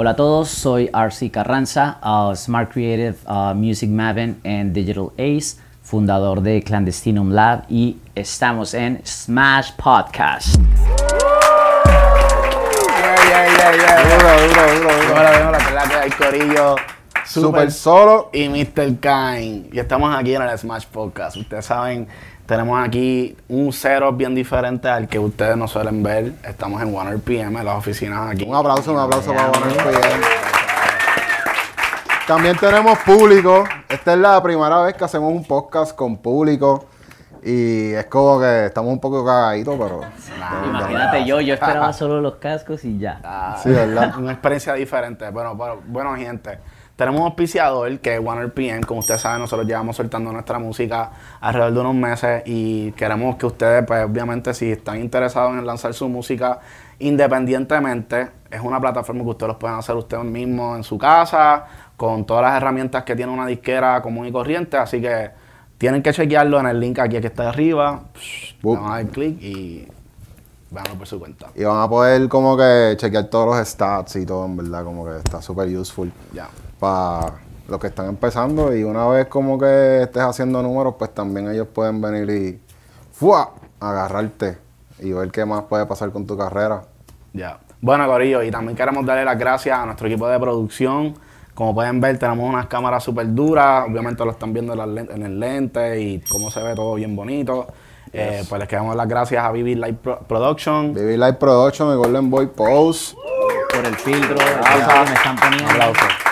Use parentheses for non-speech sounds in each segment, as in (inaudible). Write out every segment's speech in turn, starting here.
Hola a todos, soy RC Carranza, uh, Smart Creative uh, Music Maven and Digital Ace, fundador de Clandestinum Lab y estamos en Smash Podcast. Hay Corillo. Super Solo y Mr. Kine. Y estamos aquí en el Smash Podcast. Ustedes saben, tenemos aquí un cero bien diferente al que ustedes no suelen ver. Estamos en 1RPM, en las oficinas aquí. Un aplauso, un aplauso para 1RPM. También tenemos público. Esta es la primera vez que hacemos un podcast con público. Y es como que estamos un poco cagaditos, pero. (laughs) Imagínate yo, yo esperaba solo los cascos y ya. Ah, sí, ¿verdad? (laughs) Una experiencia diferente. Bueno, bueno, bueno, gente. Tenemos un auspiciador que es OneRPM. Como ustedes saben, nosotros llevamos soltando nuestra música alrededor de unos meses y queremos que ustedes, pues obviamente, si están interesados en lanzar su música independientemente, es una plataforma que ustedes los pueden hacer ustedes mismos en su casa, con todas las herramientas que tiene una disquera común y corriente. Así que tienen que chequearlo en el link aquí que está arriba. Vamos a dar clic y van por su cuenta. Y van a poder como que chequear todos los stats y todo, en verdad, como que está súper useful. Ya para los que están empezando y una vez como que estés haciendo números, pues también ellos pueden venir y ¡fua! agarrarte y ver qué más puede pasar con tu carrera. Ya. Bueno, Corillo, y también queremos darle las gracias a nuestro equipo de producción. Como pueden ver, tenemos unas cámaras súper duras. Obviamente lo están viendo en, el lente y cómo se ve todo bien bonito. Eh, pues les queremos dar las gracias a Vivid Light Production. Vivid Light Production, el Golden Boy Pose. Por el filtro, me están poniendo.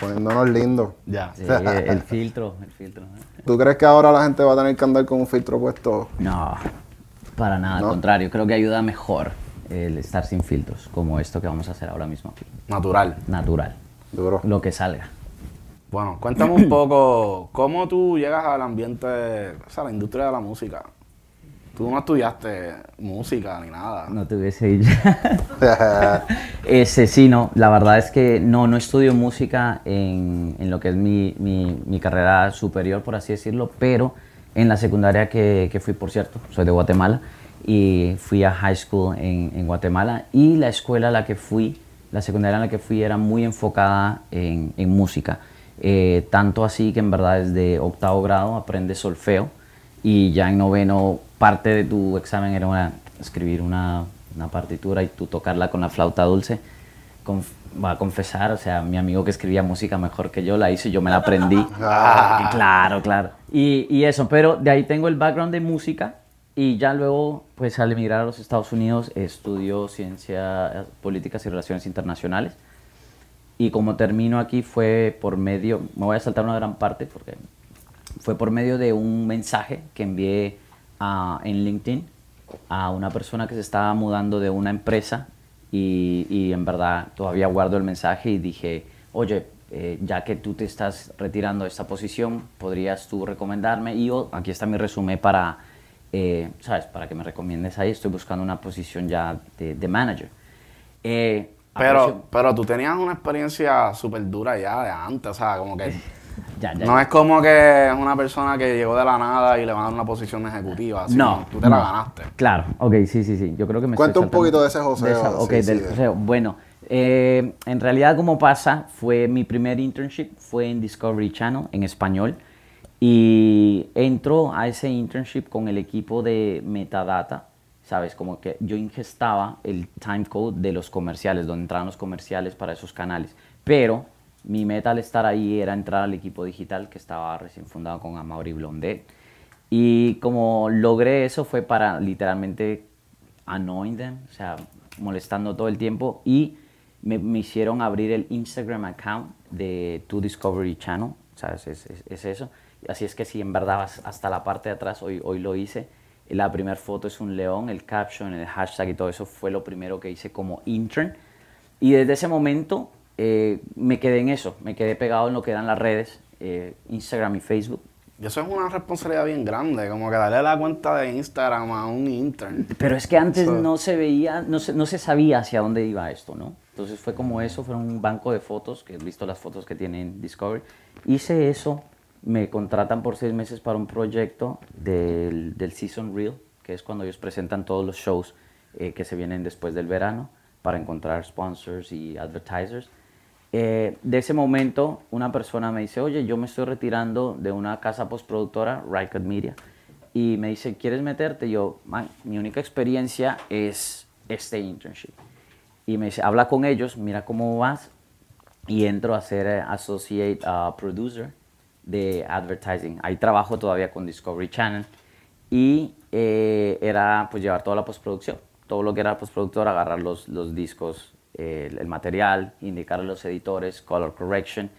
Poniéndonos lindos. Ya. (laughs) el filtro, el filtro. ¿Tú crees que ahora la gente va a tener que andar con un filtro puesto? No, para nada, al contrario. Creo que ayuda mejor el estar sin filtros, como esto que vamos a hacer ahora mismo aquí. Natural. Natural. Duro. Lo que salga. Bueno, cuéntame un poco, ¿cómo tú llegas al ambiente, o sea, a la industria de la música? Tú no estudiaste música ni nada. No te hubiese. (laughs) Ese sí, no. La verdad es que no, no estudio música en, en lo que es mi, mi, mi, carrera superior, por así decirlo, pero en la secundaria que, que, fui, por cierto, soy de Guatemala, y fui a high school en, en, Guatemala, y la escuela a la que fui, la secundaria en la que fui, era muy enfocada en, en música. Eh, tanto así que en verdad desde octavo grado aprendes solfeo y ya en noveno parte de tu examen era escribir una, una, partitura y tú tocarla con la flauta dulce. va a confesar, o sea, mi amigo que escribía música mejor que yo la hizo y yo me la aprendí. (laughs) Ah. claro, claro. Y, y, eso, pero de ahí tengo el background de música y ya luego, pues al emigrar a los Estados Unidos, estudio ciencia, políticas y relaciones internacionales. Y como termino aquí fue por medio, me voy a saltar una gran parte porque fue por medio de un mensaje que envié en LinkedIn a una persona que se estaba mudando de una empresa y, y en verdad todavía guardo el mensaje y dije, oye, eh, ya que tú te estás retirando de esta posición, ¿podrías tú recomendarme? Y yo, aquí está mi resumen para, eh, ¿sabes? Para que me recomiendes ahí. Estoy buscando una posición ya de, de manager. Eh, pero, pero tú tenías una experiencia súper dura ya de antes, o sea, como que (laughs) no es como que es una persona que llegó de la nada y le van a dar una posición ejecutiva. no. Tú te la ganaste. Claro, ok, sí, sí, sí. Yo creo que me Cuenta un poquito de ese José. ok, del José. Bueno, eh, en realidad como pasa, fue mi primer internship, fue en Discovery Channel, en español. Y entro a ese internship con el equipo de metadata, ¿sabes? Como que yo ingestaba el timecode de los comerciales, donde entraban los comerciales para esos canales. Pero mi meta al estar ahí era entrar al equipo digital que estaba recién fundado con Amaury Blondet. Y como logré eso fue para literalmente annoying them, o sea, molestando todo el tiempo. Y me, me hicieron abrir el Instagram account de To Discovery Channel, ¿sabes? Es, es, es, eso. Así es que si en verdad hasta la parte de atrás, hoy, hoy lo hice. La primera foto es un león, el caption, el hashtag y todo eso fue lo primero que hice como intern. Y desde ese momento eh, me quedé en eso, me quedé pegado en lo que eran las redes, eh, Instagram y Facebook. Y eso es una responsabilidad bien grande, como que darle la cuenta de Instagram a un intern. Pero es que antes no se veía, no se, no se sabía hacia dónde iba esto, ¿no? Entonces fue como eso, fue un banco de fotos, que he visto las fotos que tienen Discovery. Hice eso, me contratan por seis meses para un proyecto del, del Season Reel, que es cuando ellos presentan todos los shows eh, que se vienen después del verano para encontrar sponsors y advertisers. Eh, de ese momento, una persona me dice, oye, yo me estoy retirando de una casa postproductora, Rycut Media, y me dice, ¿quieres meterte? Yo, "Man, mi única experiencia es este internship. Y me dice, habla con ellos, mira cómo vas, y entro a ser eh, Associate uh, Producer de Advertising. Ahí trabajo todavía con Discovery Channel y eh, era pues llevar toda la postproducción, todo lo que era postproductor, agarrar los, los discos, el, material, indicar a los editores, color correction.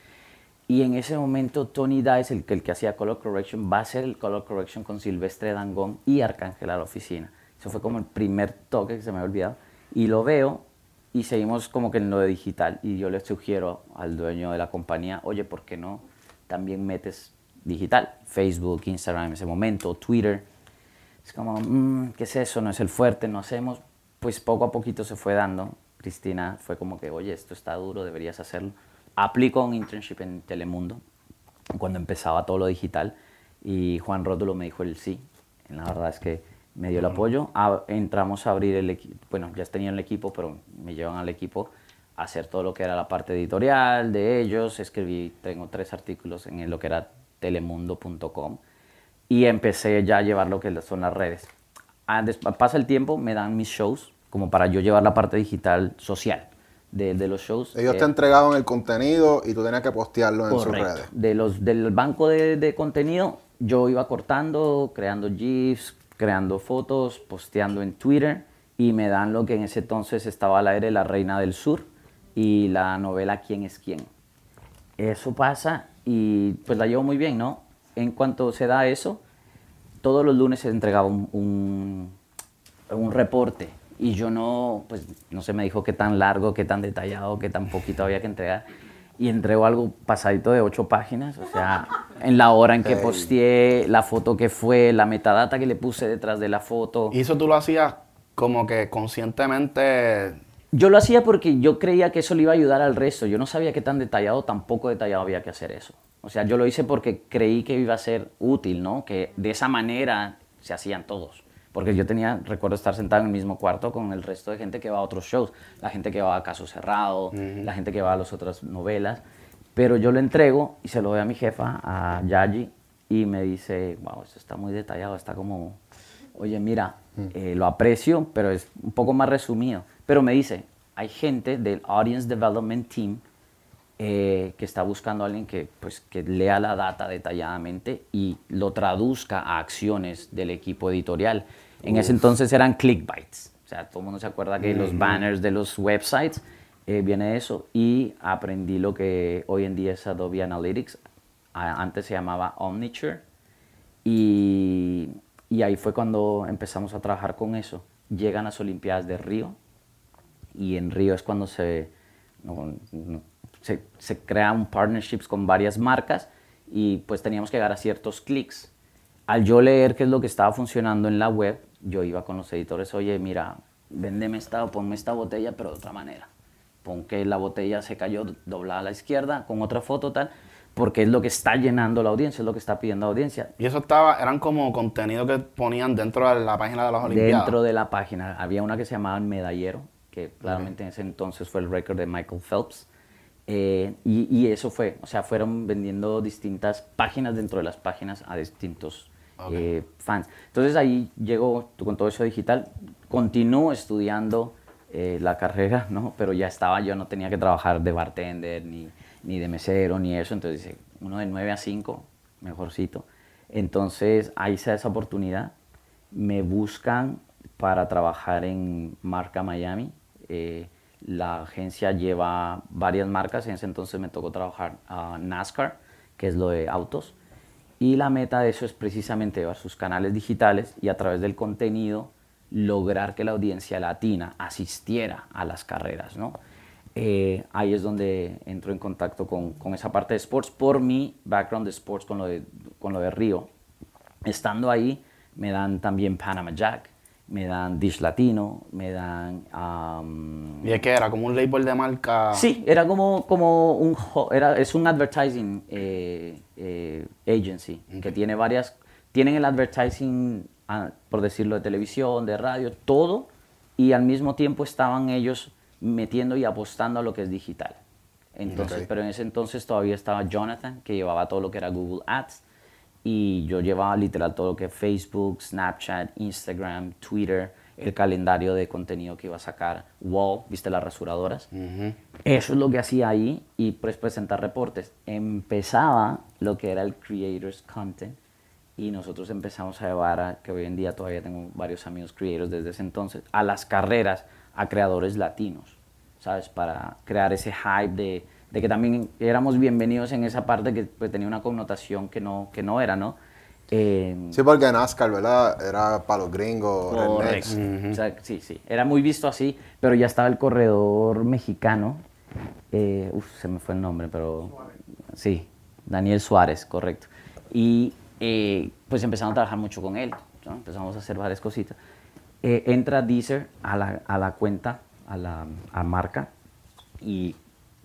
Y en ese momento Tony Dice, el que hacía color correction, va a hacer el color correction con Silvestre Dangón y Arcángel a la oficina. Eso fue como el primer toque que se me había olvidado. Y lo veo y seguimos como que en lo de digital. Y yo le sugiero al dueño de la compañía, oye, ¿por qué no también metes digital? Facebook, Instagram en ese momento, Twitter. Es como, "Mm, ¿qué es eso? No es el fuerte, no hacemos. Pues poco a poquito se fue dando. Cristina fue como que, oye, esto está duro, deberías hacerlo. Aplico un internship en Telemundo cuando empezaba todo lo digital y Juan Rótulo me dijo el sí. La verdad es que me dio el apoyo. A- entramos a abrir el equipo, bueno, ya tenía el equipo, pero me llevan al equipo a hacer todo lo que era la parte editorial de ellos. Escribí, tengo tres artículos en lo que era telemundo.com y empecé ya a llevar lo que son las redes. Ah, pasa el tiempo, me dan mis shows como para yo llevar la parte digital social de, de los shows. Ellos Eh, te entregaban el contenido y tú tenías que postearlo en sus Correcto. redes. De los, del banco de, de contenido, yo iba cortando, creando GIFs, creando fotos, posteando en Twitter y me dan lo que en ese entonces estaba al aire La Reina del Sur y la novela ¿Quién es quién? Eso pasa y pues la llevo muy bien, ¿no? En cuanto se da eso, todos los lunes se entregaba un, un, un reporte y yo no, pues no se me dijo qué tan largo, qué tan detallado, qué tan poquito había que entregar. Y entrego algo pasadito de ocho páginas, o sea, en la hora en que posteé, la foto que fue, la metadata que le puse detrás de la foto. Y eso tú lo hacías como que conscientemente. Yo lo hacía porque yo creía que eso le iba a ayudar al resto. Yo no sabía qué tan detallado, tan poco detallado había que hacer eso. O sea, yo lo hice porque creí que iba a ser útil, ¿no? Que de esa manera se hacían todos. Porque yo tenía, recuerdo estar sentado en el mismo cuarto con el resto de gente que va a otros shows. La gente que va a Caso Cerrado, la gente que va a las otras novelas. Pero yo lo entrego y se lo doy a mi jefa, a Yaji, y me dice, wow, esto está muy detallado, está como, oye, mira, eh, lo aprecio, pero es un poco más resumido. Pero me dice, hay gente del Audience Development Team eh, que está buscando a alguien que, pues, que lea la data detalladamente y lo traduzca a acciones del equipo editorial. En ese entonces eran clickbites. O sea, todo el mundo se acuerda que los banners de los websites eh, viene de eso. Y aprendí lo que hoy en día es Adobe Analytics. Antes se llamaba Omniture. Y, y ahí fue cuando empezamos a trabajar con eso. Llegan las Olimpiadas de Río y en Río es cuando se, no- no- se, se crean partnerships con varias marcas y pues teníamos que llegar a ciertos clics. Al yo leer qué es lo que estaba funcionando en la web, yo iba con los editores, oye, mira, véndeme esta o ponme esta botella, pero de otra manera. Pon que la botella se cayó doblada a la izquierda con otra foto tal, porque es lo que está llenando la audiencia, es lo que está pidiendo la audiencia. Y eso estaba, eran como contenido que ponían dentro de la página de las Olimpiadas. Dentro de la página había una que se llamaba El Medallero, que claramente en ese entonces fue el récord de Michael Phelps. Eh, y, y eso fue, o sea, fueron vendiendo distintas páginas dentro de las páginas a distintos Ok. eh, fans. Entonces ahí llegó tú con todo eso digital, continúo estudiando eh, la carrera, ¿no? Pero ya estaba, yo no tenía que trabajar de bartender, ni, ni de mesero, ni eso. Entonces dice, uno de 9 a 5, mejorcito. Entonces ahí se da esa oportunidad. Me buscan para trabajar en marca Miami. Eh, la agencia lleva varias marcas. En ese entonces me tocó trabajar a NASCAR, que es lo de autos. Y la meta de eso es precisamente llevar sus canales digitales y a través del contenido lograr que la audiencia latina asistiera a las carreras, ¿no? Eh, ahí es donde entro en contacto con, con esa parte de sports por mi background de sports con lo de, con lo de Río. Estando ahí me dan también Panama Jack, me dan Dish Latino, me dan... am, Y es que era como un label de marca. Sí, era como, como un, era, es un advertising eh, eh, agency que tiene varias, tienen el advertising, ah, por decirlo, de televisión, de radio, todo, y al mismo tiempo estaban ellos metiendo y apostando a lo que es digital. Entonces, pero en ese entonces todavía estaba Jonathan, que llevaba todo lo que era Google Ads, y yo llevaba literal todo lo que Facebook, Snapchat, Instagram, Twitter, el calendario de contenido que iba a sacar, Wall, viste las rasuradoras. Eso es lo que hacía ahí y pues presentar reportes. Empezaba lo que era el Creators Content y nosotros empezamos a llevar, a, que hoy en día todavía tengo varios amigos creators desde ese entonces, a las carreras a creadores latinos, ¿sabes? Para crear ese hype de, de que también éramos bienvenidos en esa parte que pues, tenía una connotación que no, que no era, ¿no? Eh, sí, porque NASCAR, ¿verdad? Era para los gringos. Correcto. o sea, sí, sí. Era muy visto así, pero ya estaba el corredor mexicano. Eh, uf, se me fue el nombre, pero. Sí, Daniel Suárez, correcto. Y eh, pues empezamos a trabajar mucho con él. Empezamos a hacer varias cositas. Eh, entra Deezer a la, a la cuenta, a la a marca, y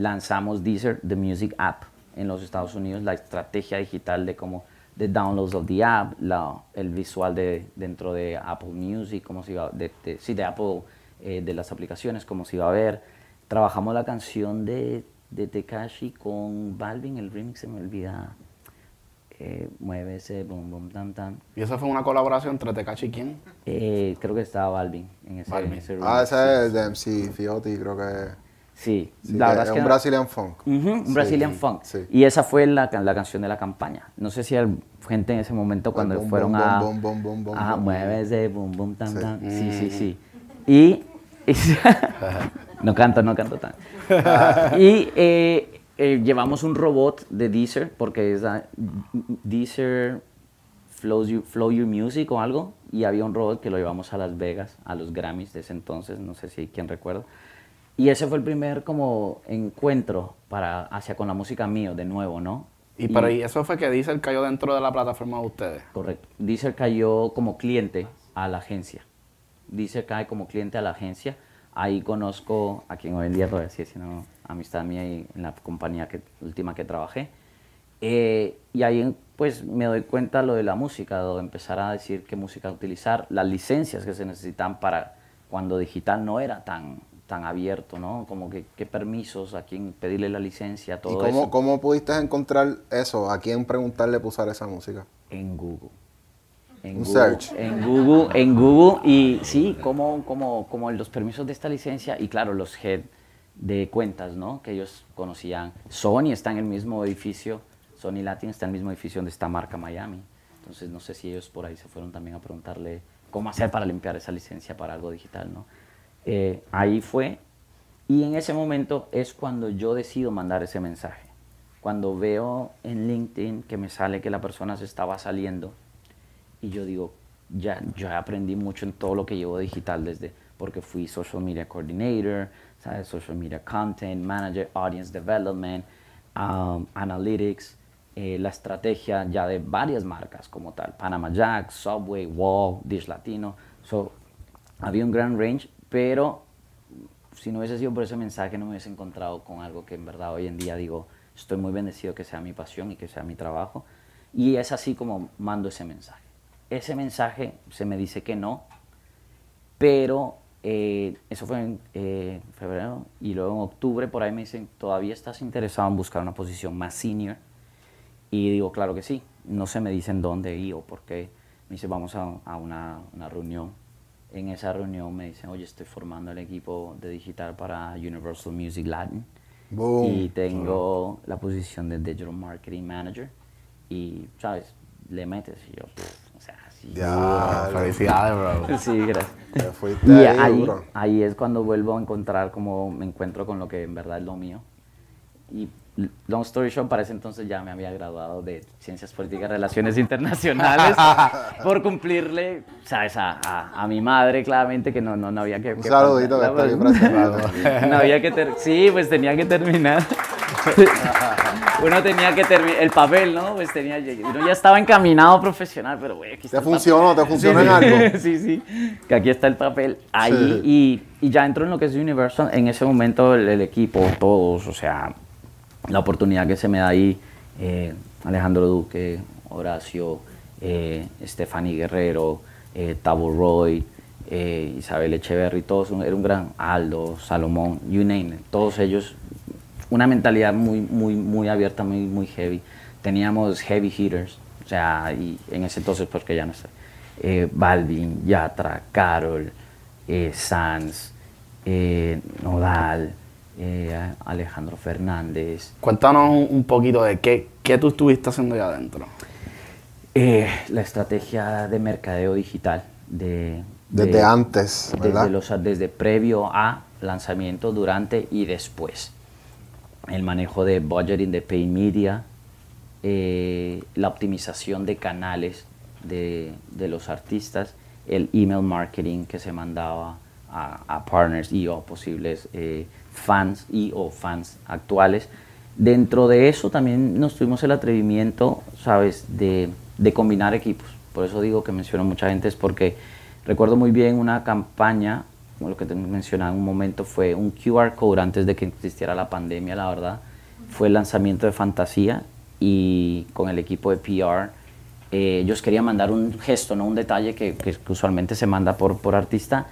lanzamos Deezer, The Music App, en los Estados Unidos, la estrategia digital de cómo de downloads of the app, la, el visual de, dentro de Apple Music, cómo se iba, de, de, sí, de Apple, eh, de las aplicaciones, cómo se iba a ver. Trabajamos la canción de, de Tekashi con Balvin, el remix se me olvida. Eh, mueve ese boom boom tam tam. ¿Y esa fue una colaboración entre Tekashi y quién? Eh, creo que estaba Balvin en ese, Balvin. en ese Ah, remix. ese es de MC Fiotti, creo que. Sí, sí, la verdad es es que un no- Brazilian funk. Ujú, un Sí, Brazilian Funk. sí. Y esa fue la, can- la canción de la campaña. No sé si hay gente en ese momento cuando boom, fueron boom, a... boom, boom, boom, boom, Ajá, boom, mueve ese boom, boom, tam, Sí. tam. Sí, sí, sí. Y... y- (laughs) no canto, no canto tan. y eh, eh, llevamos un robot de Deezer, porque es ah, Deezer Flows You- Flow Your Music o algo, y había un robot que lo llevamos a Las Vegas, a los Grammys de ese entonces, no sé si quién recuerda. Y ese fue el primer como encuentro para, hacia con la música mío, de nuevo, ¿no? Y, pero y eso fue que Diesel cayó dentro de la plataforma de ustedes. Correcto. Deezer cayó como cliente a la agencia. Deezer cae como cliente a la agencia. Ahí conozco a quien hoy en día todavía sigue siendo amistad mía y en la compañía que, última que trabajé. Eh, y ahí pues me doy cuenta lo de la música, de empezar a decir qué música utilizar, las licencias que se necesitan para cuando digital no era tan, tan abierto, ¿no? Como que qué permisos, a quién pedirle la licencia, ¿Y todo cómo, eso. cómo pudiste encontrar eso? ¿A quién preguntarle para usar esa música? En Google. En Un Google, search. En Google, en Google. Y sí, como, como, como los permisos de esta licencia y claro, los head de cuentas, ¿no? Que ellos conocían. Sony está en el mismo edificio, Sony Latin está en el mismo edificio donde está marca Miami. Entonces no sé si ellos por ahí se fueron también a preguntarle cómo hacer para limpiar esa licencia para algo digital, ¿no? Eh, ahí fue. Y en ese momento es cuando yo decido mandar ese mensaje. Cuando veo en LinkedIn que me sale que la persona se estaba saliendo y yo digo, ya, aprendí mucho en todo lo que llevo digital desde, porque fui social media coordinator, social media content manager, audience development, um, analytics, eh, la estrategia ya de varias marcas como tal, Panama Jack, Subway, Wall, Dish Latino. So, había un gran range, pero si no hubiese sido por ese mensaje no me hubiese encontrado con algo que en verdad hoy en día digo, estoy muy bendecido que sea mi pasión y que sea mi trabajo. Y es así como mando ese mensaje. Ese mensaje se me dice que no, pero eh, eso fue en eh, febrero y luego en octubre por ahí me dicen, ¿todavía estás interesado en buscar una posición más senior? Y digo, claro que sí. No se me dicen dónde y o por qué. Me dice, vamos a, a una, una reunión. En esa reunión me dicen, oye, estoy formando el equipo de digital para Universal Music Latin. Boom. Y tengo la posición de Digital Marketing Manager. Y, ¿sabes? Le metes y yo, pff, o sea, sí. Ya, Felicidades, bro. (laughs) Sí, gracias. Fuiste Y ahí, ahí, duro. ahí es cuando vuelvo a encontrar como me encuentro con lo que en verdad es lo mío. Y long story short, para ese entonces ya me había graduado de Ciencias Políticas y Relaciones Internacionales (laughs) por cumplirle, ¿sabes? A, a, a mi madre, claramente, que no, no, no había que... Un que saludito que está ahí presente. no había que sí, pues tenía que terminar. (laughs) Uno tenía que terminar el papel, ¿no? Pues tenía uno ya estaba encaminado profesional, pero güey, aquí está ¿Te funcionó? ¿Te funcionó Sí, en algo? (laughs) sí, sí. Que aquí está el papel ahí Sí. y, y ya entro en lo que es Universal. En ese momento el, el equipo, todos, o sea, la oportunidad que se me da ahí, eh, Alejandro Duque, Horacio, eh, Stephanie Guerrero, eh, Tabo Roy, eh, Isabel Echeverry, todos, era un gran Aldo, Salomón, you name it, todos ellos, una mentalidad muy, muy, muy abierta, muy, muy heavy. Teníamos heavy hitters, o sea, y en ese entonces, porque ya no sé, eh, Balvin, Yatra, Carol, eh, Sanz, eh, Nodal, eh, Alejandro Fernández, Cuéntanos un, un poquito de qué, qué tú estuviste haciendo allá adentro. Eh, la estrategia de mercadeo digital. De, Desde de- antes, ¿verdad? Desde, los, desde previo a lanzamiento, durante y después. El manejo de budgeting de pay media, eh, la optimización de canales de, de los artistas, el email marketing que se mandaba a, a partners y o posibles eh, fans y o fans actuales. Dentro de eso también nos tuvimos el atrevimiento, ¿sabes?, de, de combinar equipos. Por eso digo que menciono mucha gente, es porque recuerdo muy bien una campaña, como lo que te mencionaba en un momento, fue un QR code antes de que existiera la pandemia, la verdad. Fue el lanzamiento de Fantasía y con el equipo de PR, eh, ellos querían mandar un gesto, no un detalle que, que usualmente se manda por, por artista.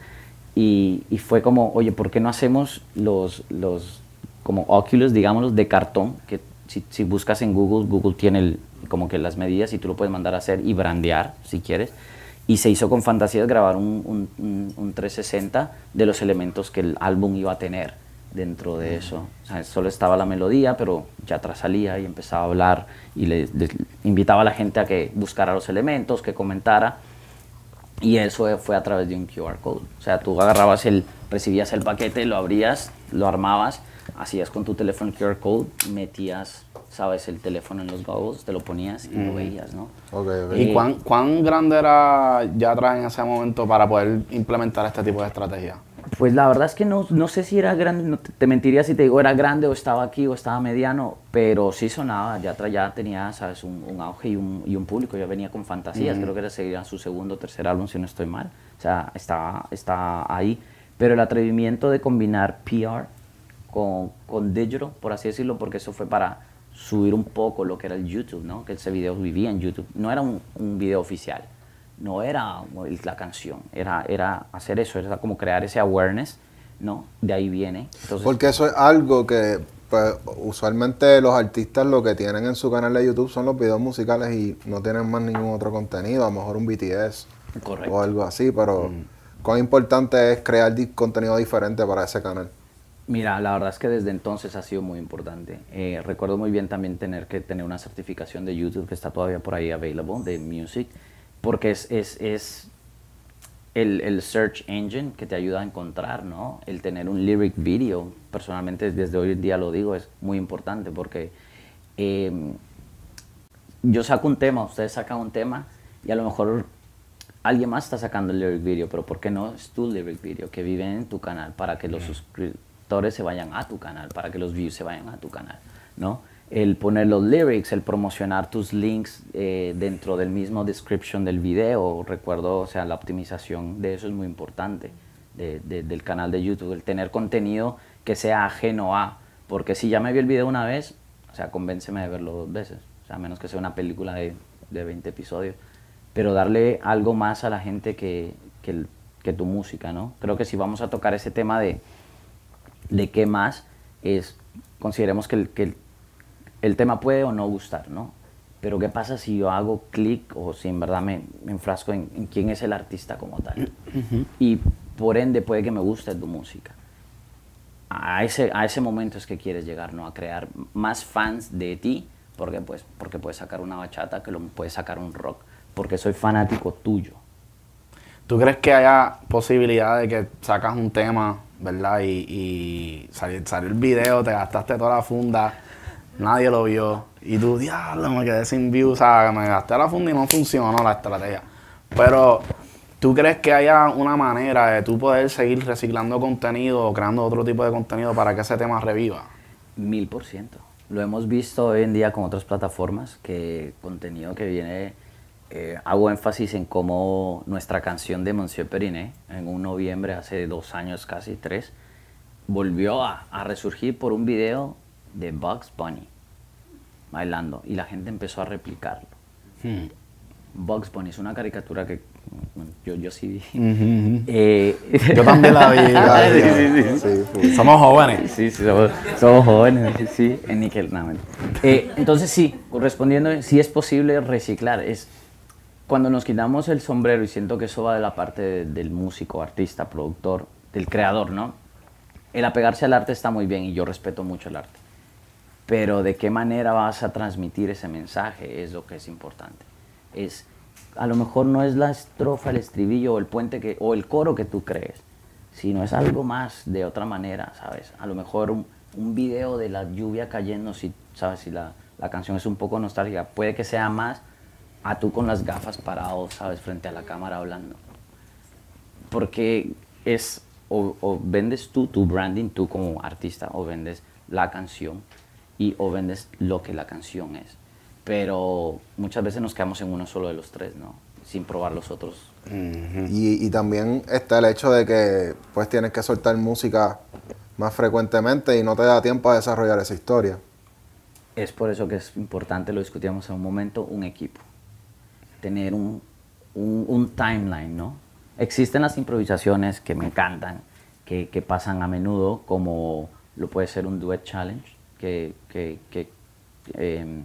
Y, y fue como, oye, ¿por qué no hacemos los, los como Oculus, digámoslos, de cartón? Que si, si buscas en Google, Google tiene el- como que las medidas y tú lo puedes mandar a hacer y brandear si quieres. Y se hizo con fantasías grabar un, un, un- un 360 de los elementos que el álbum iba a tener dentro de eso. O sea, solo estaba la melodía, pero ya atrás salía y empezaba a hablar y le, le invitaba a la gente a que buscara los elementos, que comentara. Y eso fue a través de un QR code. O sea, tú agarrabas el, recibías el paquete, lo abrías, lo armabas, hacías con tu teléfono el QR code, metías, sabes, el teléfono en los goggles, te lo ponías y lo veías, ¿no? Ok, ok. ¿Y cuán, cuán grande era Yatra en ese momento para poder implementar este tipo de estrategia? Pues la verdad es que no, no sé si era grande, no te, te mentiría si te digo era grande o estaba aquí o estaba mediano, pero sí sonaba, ya, tra- ya tenía, sabes, un, un auge y un, y un público, ya venía con fantasías, creo que era sería su segundo o tercer álbum si no estoy mal, o sea, estaba, está ahí, pero el atrevimiento de combinar PR con, con digital, por así decirlo, porque eso fue para subir un poco lo que era el YouTube, ¿no? Que ese video vivía en YouTube, no era un, un video oficial, no era la canción, era, era hacer eso, era como crear ese awareness, ¿no? De ahí viene. Entonces, Porque eso es algo que pues, usualmente los artistas lo que tienen en su canal de YouTube son los videos musicales y no tienen más ningún otro contenido, a lo mejor un BTS Correcto. o algo así, pero cuán importante es crear contenido diferente para ese canal. Mira, la verdad es que desde entonces ha sido muy importante. Eh, recuerdo muy bien también tener que tener una certificación de YouTube que está todavía por ahí available, de Music, porque es, es, es el, el search engine que te ayuda a encontrar, ¿no? El tener un lyric video, personalmente desde hoy en día lo digo, es muy importante porque eh, yo saco un tema, ustedes sacan un tema y a lo mejor alguien más está sacando el lyric video, pero ¿por qué no es tu lyric video que vive en tu canal para que los suscriptores se vayan a tu canal, para que los views se vayan a tu canal, ¿no? El poner los lyrics, el promocionar tus links eh, dentro del mismo description del video, recuerdo, o sea, la optimización de eso es muy importante, de- de- del canal de YouTube, el tener contenido que sea ajeno a, porque si ya me vi el video una vez, o sea, convénceme de verlo dos veces, o sea, a menos que sea una película de, de 20 episodios, pero darle algo más a la gente que, que, el- que tu música, ¿no? Creo que si vamos a tocar ese tema de, de qué más, es, consideremos que el, que el, el tema puede o no gustar, ¿no? Pero ¿qué pasa si yo hago clic o si en verdad me, me enfrasco en, en quién es el artista como tal? Y por ende puede que me guste tu música. A ese, a ese momento es que quieres llegar, ¿no? A crear más fans de ti, porque, pues, porque puedes sacar una bachata, que lo puedes sacar un rock, porque soy fanático tuyo. ¿Tú crees que haya posibilidad de que sacas un tema, verdad? Y, y salió, salió el video, te gastaste toda la funda, nadie lo vio. Y tú, diablo, me quedé sin views, sea, me gasté la funda y no funcionó la estrategia. Pero, ¿tú crees que haya una manera de tú poder seguir reciclando contenido o creando otro tipo de contenido para que ese tema reviva? Mil por ciento. Lo hemos visto hoy en día con otras plataformas, que contenido que viene, eh, hago énfasis en cómo nuestra canción de Monsieur Periné, en un noviembre, hace dos años casi, tres, volvió a resurgir por un video de Bugs Bunny bailando y la gente empezó a replicarlo. Bugs Bunny es una caricatura que Bueno, yo, yo sí vi. Ujú, ujú. Eh, Yo también la vi. (laughs) la vi. Sí, sí, sí. Somos jóvenes. Sí, sí, somos, somos jóvenes, sí, en níquel, no. Eh, entonces sí, respondiendo, sí es posible reciclar. Es cuando nos quitamos el sombrero y siento que eso va de la parte de- del músico, artista, productor, del creador, ¿no? El apegarse al arte está muy bien y yo respeto mucho el arte. Pero de qué manera vas a transmitir ese mensaje es lo que es importante. Es, a lo mejor no es la estrofa, el estribillo o el puente que, o el coro que tú crees, sino es algo más de otra manera, ¿sabes? A lo mejor un, video de la lluvia cayendo, si, ¿sabes? Si la, la canción es un poco nostálgica, puede que sea más a tú con las gafas parado, ¿sabes? Frente a la cámara hablando. Porque es, o, o vendes tú tu branding, tú como artista, o vendes la canción, y o vendes lo que la canción es. Pero muchas veces nos quedamos en uno solo de los tres, ¿no? Sin probar los otros. Y, y también está el hecho de que pues tienes que soltar música más frecuentemente y no te da tiempo a desarrollar esa historia. Es por eso que es importante, lo discutíamos en un momento, un equipo. Tener un, un, un timeline, ¿no? Existen las improvisaciones que me encantan, que, que pasan a menudo, como lo puede ser un duet challenge, que, que, que em,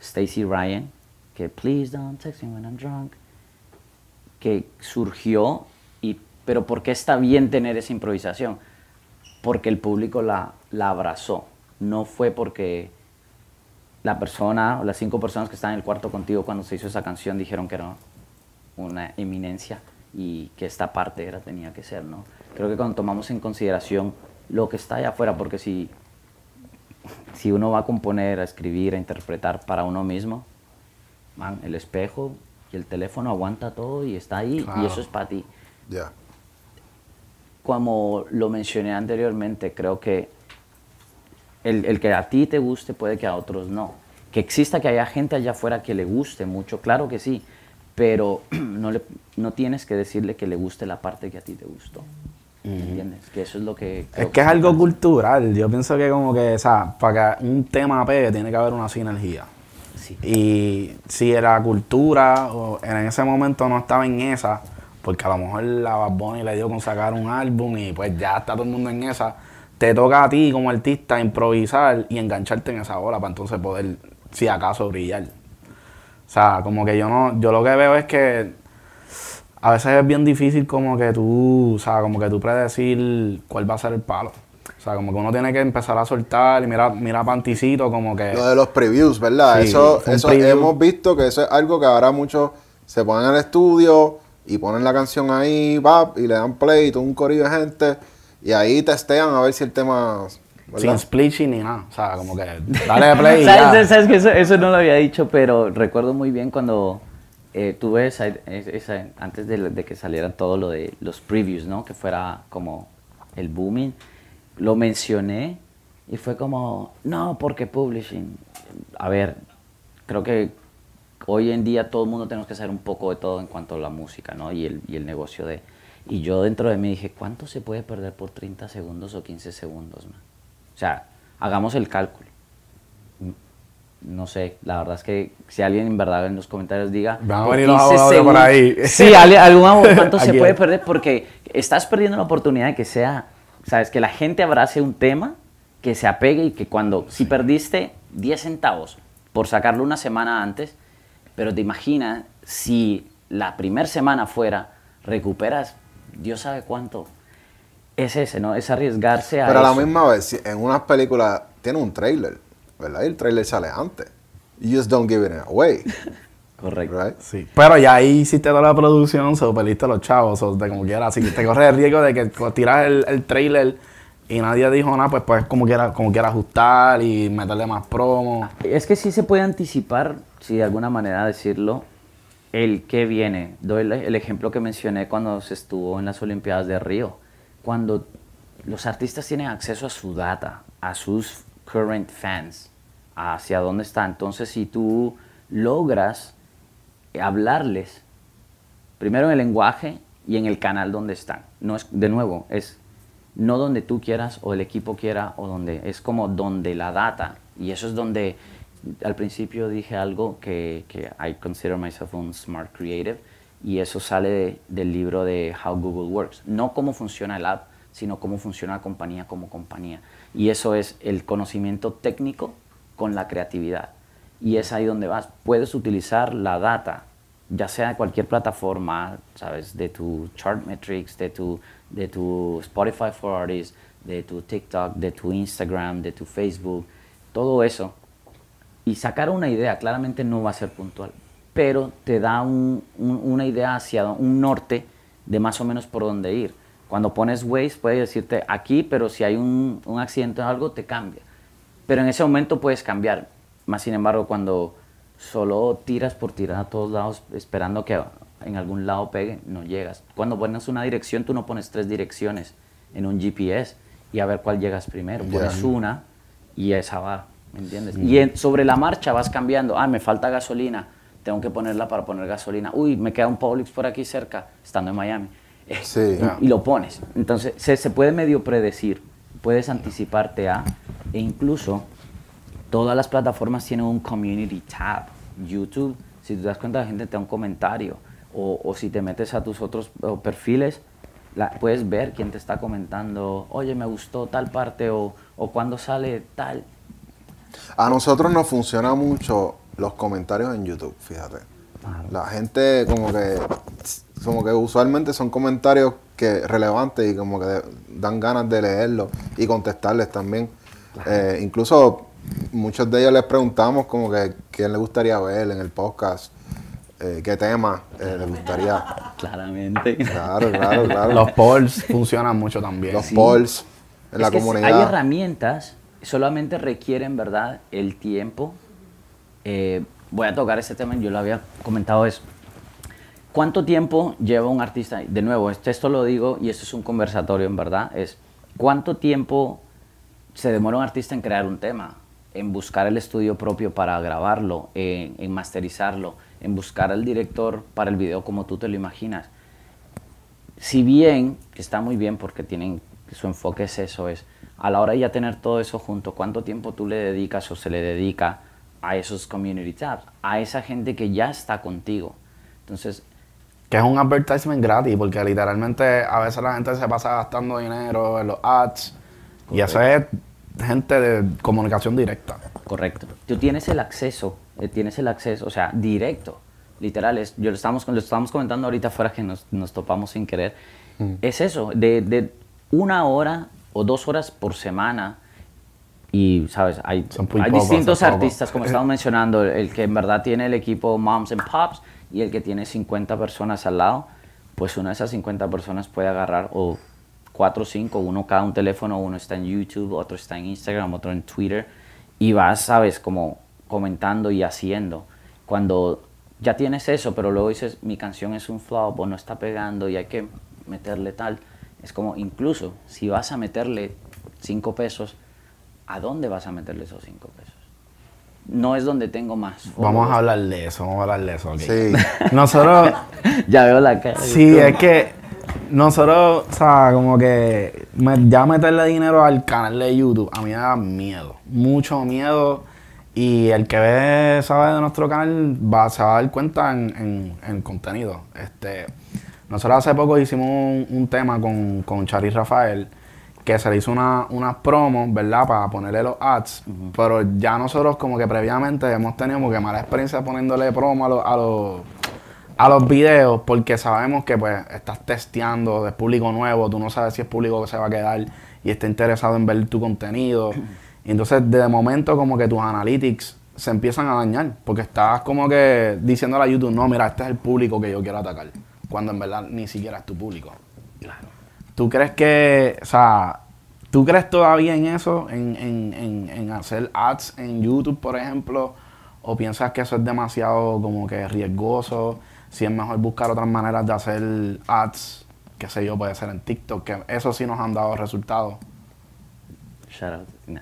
Stacy Ryan, que Please don't text me when I'm drunk, que surgió, y, pero ¿por qué está bien tener esa improvisación? Porque el público la, la abrazó, no fue porque la persona o las cinco personas que estaban en el cuarto contigo cuando se hizo esa canción dijeron que era una eminencia y que esta parte era, tenía que ser, ¿no? Creo que cuando tomamos en consideración lo que está allá afuera, porque si, si uno va a componer, a escribir, a interpretar para uno mismo, man, el espejo y el teléfono aguanta todo y está ahí Claro. y eso es para ti Ya. como lo mencioné anteriormente, creo que el, el que a ti te guste puede que a otros no. Que exista que haya gente allá afuera que le guste mucho, claro que sí, pero (clears throat) no, le, no tienes que decirle que le guste la parte que a ti te gustó. ¿Entiendes? Que eso es lo que... Es que es algo pasa. cultural. Yo pienso que como que, o sea, para que un tema pegue tiene que haber una sinergia. Sí. Y si la cultura o en ese momento no estaba en esa, porque a lo mejor la Bad Bunny le dio con sacar un álbum y pues ya está todo el mundo en esa, te toca a ti como artista improvisar y engancharte en esa hora para entonces poder, si acaso, brillar. O sea, como que yo no, yo lo que veo es que a veces es bien difícil como que tú, o sea, como que tú predecir cuál va a ser el palo. O sea, como que uno tiene que empezar a soltar y mira, mira panticito como que... Lo de los previews, ¿verdad? Sí, eso eso preview. hemos visto que eso es algo que ahora muchos se ponen al estudio y ponen la canción ahí, pap, y le dan play y todo un corillo de gente. Y ahí testean a ver si el tema. ¿verdad? Sin splitching ni nada. O sea, como que (laughs) dale play y ¿Sabes, ya. sabes- sabes que eso, eso no lo había dicho, pero recuerdo muy bien cuando eh, tuve esa, esa- antes de, de que saliera todo lo de los previews, ¿no? Que fuera como el booming. Lo mencioné y fue como, no, porque publishing. A ver, creo que hoy en día todo el mundo tenemos que hacer un poco de todo en cuanto a la música, ¿no? Y el, y el negocio de... Y yo dentro de mí dije, ¿cuánto se puede perder por 30 segundos o 15 segundos, man? O sea, hagamos el cálculo. No sé, la verdad es que si alguien en verdad en los comentarios diga... Van a venir los 15 abogados de por ahí. Sí, algún abogado, (laughs) ¿cuánto se puede perder? Porque estás perdiendo la oportunidad de que sea, ¿sabes? Que la gente abrace un tema, que se apegue y que cuando, si perdiste 10 centavos por sacarlo una semana antes, pero te imaginas si la primera semana fuera, recuperas, Dios sabe cuánto. Es ese, ¿no? Es arriesgarse a Pero a la eso. misma vez, si en unas películas tiene un trailer, ¿verdad? Y el trailer sale antes. You just don't give it away, (laughs) Correcto. right? Sí. Pero ya ahí hiciste toda la producción, se perdiste los chavos, o de como quieras. Así que te corres el riesgo de que tiras el, el trailer y nadie dijo nada, pues puedes como quiera, como quiera ajustar y meterle más promo. Es que sí se puede anticipar, si de alguna manera decirlo, el que viene. Doy el, el ejemplo que mencioné cuando se estuvo en las Olimpiadas de Río. Cuando los artistas tienen acceso a su data, a sus current fans, hacia dónde está. Entonces, si tú logras hablarles, primero en el lenguaje y en el canal donde están. No es, de nuevo, es no donde tú quieras o el equipo quiera o donde, es como donde la data. Y eso es donde al principio dije algo que, que I consider myself un smart creative Y eso sale de- del libro de How Google Works. No cómo funciona el app, sino cómo funciona la compañía como compañía. Y eso es el conocimiento técnico con la creatividad. Y es ahí donde vas. Puedes utilizar la data, ya sea de cualquier plataforma, ¿sabes? De tu Chartmetrics, de tu, de tu Spotify for Artists, de tu TikTok, de tu Instagram, de tu Facebook, todo eso. Y sacar una idea, claramente no va a ser puntual, pero te da un- un- una idea hacia un norte de más o menos por dónde ir. Cuando pones Waze puede decirte aquí, pero si hay un, un accidente o algo, te cambia. Pero en ese momento puedes cambiar. Más sin embargo, cuando solo tiras por tirar a todos lados esperando que en algún lado pegue, no llegas. Cuando pones una dirección, tú no pones tres direcciones en un GPS y a ver cuál llegas primero. Pones una y esa va, ¿me entiendes? Y en- sobre la marcha vas cambiando. Ah, me falta gasolina, tengo que ponerla para poner gasolina. Uy, me queda un Publix por aquí cerca, estando en Miami. Sí. y- y lo pones. Entonces, se, se puede medio predecir, puedes anticiparte a, e incluso todas las plataformas tienen un community tab. YouTube, si tú te das cuenta, la gente te da un comentario. O, o si te metes a tus otros perfiles, la- puedes ver quién te está comentando, oye, me gustó tal parte, o, o cuando sale tal. A nosotros nos funciona mucho los comentarios en YouTube, fíjate. La gente como que como que usualmente son comentarios que relevantes y como que dan ganas de leerlos y contestarles también. Eh, incluso muchos de ellos les preguntamos como que quién le gustaría ver en el podcast, eh, qué tema eh, les gustaría. Claramente. Claro, claro, claro. Los polls funcionan mucho también. Los polls en la que comunidad. Hay herramientas, solamente requieren, ¿verdad?, el tiempo. Eh, voy a tocar ese tema, yo lo había comentado eso. ¿Cuánto tiempo lleva un artista? De nuevo, esto, esto lo digo y esto es un conversatorio, en verdad. Es cuánto tiempo se demora un artista en crear un tema, en buscar el estudio propio para grabarlo, en, en masterizarlo, en buscar al director para el video como tú te lo imaginas si bien que está muy bien porque tienen su enfoque es eso es a la hora de ya tener todo eso junto cuánto tiempo tú le dedicas o se le dedica a esos community tabs a esa gente que ya está contigo. Entonces Que es un advertisement gratis, porque literalmente a veces la gente se pasa gastando dinero en los ads. Y eso es gente de comunicación directa. correcto. Tú tienes el acceso eh, tienes el acceso o sea directo. Literal es yo lo estábamos lo estábamos comentando ahorita fuera que nos, nos topamos sin querer. Es eso de, de una hora o dos horas por semana y sabes hay, hay distintos artistas como estamos mencionando el que en verdad tiene el equipo Moms and Pops y el que tiene 50 personas al lado pues una de esas 50 personas puede agarrar o cuatro o cinco, uno cada un teléfono, uno está en YouTube, otro está en Instagram, otro en Twitter, y vas, sabes, como comentando y haciendo. Cuando ya tienes eso, pero luego dices, mi canción es un flop o no está pegando y hay que meterle tal, es como, incluso si vas a meterle cinco pesos, ¿a dónde vas a meterle esos cinco pesos? No es donde tengo más. Vamos a hablar de eso, vamos a hablar de eso. ok. Sí. Nosotros, (laughs) ya veo la cara. sí, es que nosotros, o sea, como que me- ya meterle dinero al canal de YouTube, a mí me da miedo, mucho miedo. Y el que ve, sabe de nuestro canal, va, se va a dar cuenta en, en- en el contenido. Este, nosotros hace poco hicimos un, un tema con, con Charis Rafael, que se le hizo una, unas promos, ¿verdad? Para ponerle los ads. Pero ya nosotros como que previamente hemos tenido como que mala experiencia poniéndole promo a los, a los, a los videos porque sabemos que pues estás testeando de público nuevo, tú no sabes si es público que se va a quedar y está interesado en ver tu contenido. (clears throat) Y entonces de momento como que tus analytics se empiezan a dañar porque estás como que diciéndole a YouTube, no, mira, este es el público que yo quiero atacar, cuando en verdad ni siquiera es tu público. ¿Tú crees que, o sea, tú crees todavía en eso, en, en, en, en hacer ads en YouTube, por ejemplo? ¿O piensas que eso es demasiado como que riesgoso? Si es mejor buscar otras maneras de hacer ads, qué sé yo, puede ser en TikTok, que eso sí nos han dado resultados. Shout out. Nah.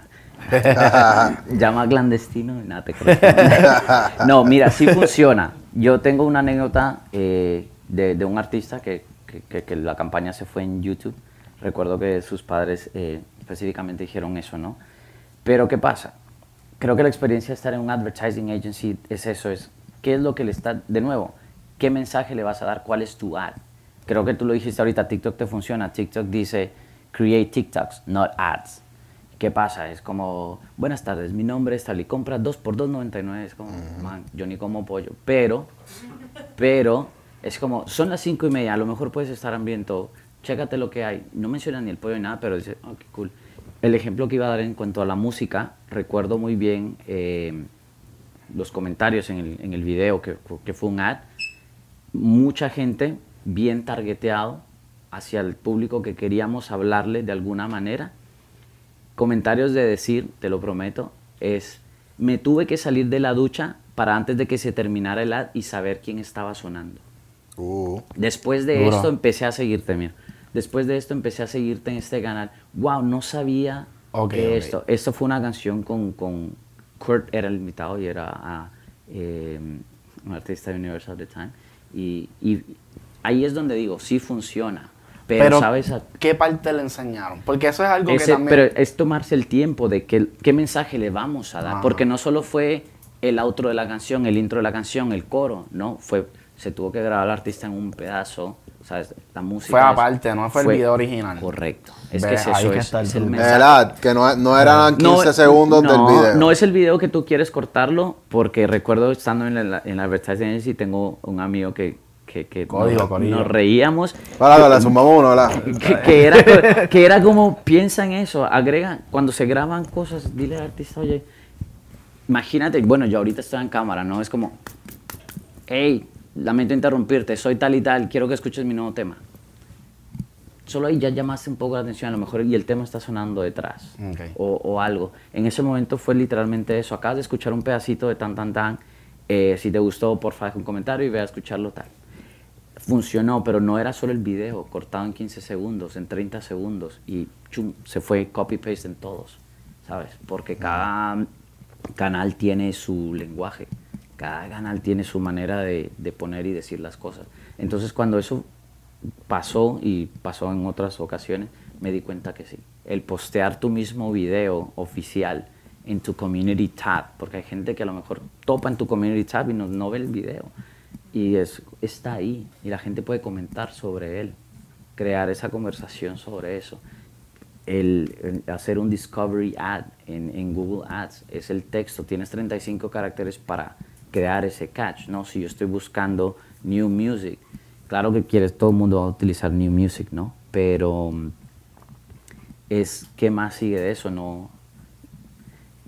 (laughs) Llama clandestino y nada, te. (laughs) No, mira, sí funciona. Yo tengo una anécdota eh, de, de un artista que, que- que- que la campaña se fue en YouTube. Recuerdo que sus padres eh, específicamente dijeron eso, ¿no? Pero ¿qué pasa? Creo que la experiencia de estar en un advertising agency es eso, es qué es lo que le está, de nuevo, ¿qué mensaje le vas a dar? ¿Cuál es tu ad? Creo que tú lo dijiste ahorita, TikTok te funciona. TikTok dice, create TikToks, not ads. ¿Qué pasa? Es como, buenas tardes, mi nombre es tal y compra 2 por 2.99. Es como, man, yo ni como pollo. Pero, pero, es como, son las 5 y media, a lo mejor puedes estar hambriento, chécate lo que hay. No menciona ni el pollo ni nada, pero dice, oh, qué cool. El ejemplo que iba a dar en cuanto a la música, recuerdo muy bien eh, los comentarios en el, en el video, que, que fue un ad. Mucha gente bien targeteado hacia el público que queríamos hablarle de alguna manera. Comentarios de decir, te lo prometo, es, me tuve que salir de la ducha para antes de que se terminara el ad y saber quién estaba sonando. Uh, Después de esto empecé a seguirte, mira. Después de esto empecé a seguirte en este canal. Wow, no sabía Ok, que ok. esto. Esto fue una canción con, con Kurt era el invitado y era ah, eh, un artista de Universal the time. Y, y ahí es donde digo, sí funciona. Pero, Pero, sabes, a- ¿qué parte le enseñaron? Porque eso es algo que también... pero es tomarse el tiempo de que, qué mensaje le vamos a dar. Porque no solo fue el outro de la canción, el intro de la canción, el coro, no, fue, se tuvo que grabar al artista en un pedazo, ¿sabes? La música. Fue es- aparte, no fue el video original. Correcto. Es Ve, que es eso, que es, es el mensaje. el ad, que no, no eran 15 No, segundos no, del video. No es el video que tú quieres cortarlo, porque recuerdo estando en la, en la advertising agency, tengo un amigo que, que, que Código, nos, nos reíamos. Ahora le sumamos uno, ¿verdad? (laughs) que, que era, que era como, piensa en eso, agrega, cuando se graban cosas, dile al artista, oye, imagínate, bueno, yo ahorita estoy en cámara, ¿no? Es como, hey, lamento interrumpirte, soy tal y tal, quiero que escuches mi nuevo tema. Solo ahí ya llamaste un poco la atención, a lo mejor, y el tema está sonando detrás, o, o algo. En ese momento fue literalmente eso, acabas de escuchar un pedacito de tan, tan, tan, eh, si te gustó, por favor, un comentario y ve a escucharlo tal funcionó, pero no era solo el video, cortado en 15 segundos, en 30 segundos, y chum, se fue copy-paste en todos, ¿sabes? Porque cada canal tiene su lenguaje, cada canal tiene su manera de, de poner y decir las cosas. Entonces, cuando eso pasó, y pasó en otras ocasiones, me di cuenta que sí. El postear tu mismo video oficial en tu community tab, porque hay gente que a lo mejor topa en tu community tab y no, no ve el video y es, está ahí y la gente puede comentar sobre él, crear esa conversación sobre eso. El, el hacer un discovery ad en, en Google Ads es el texto, tienes 35 caracteres para crear ese catch, ¿no? Si yo estoy buscando new music, claro que quieres, todo el mundo va a utilizar new music, ¿no? Pero mm, es, ¿qué más sigue de eso? No,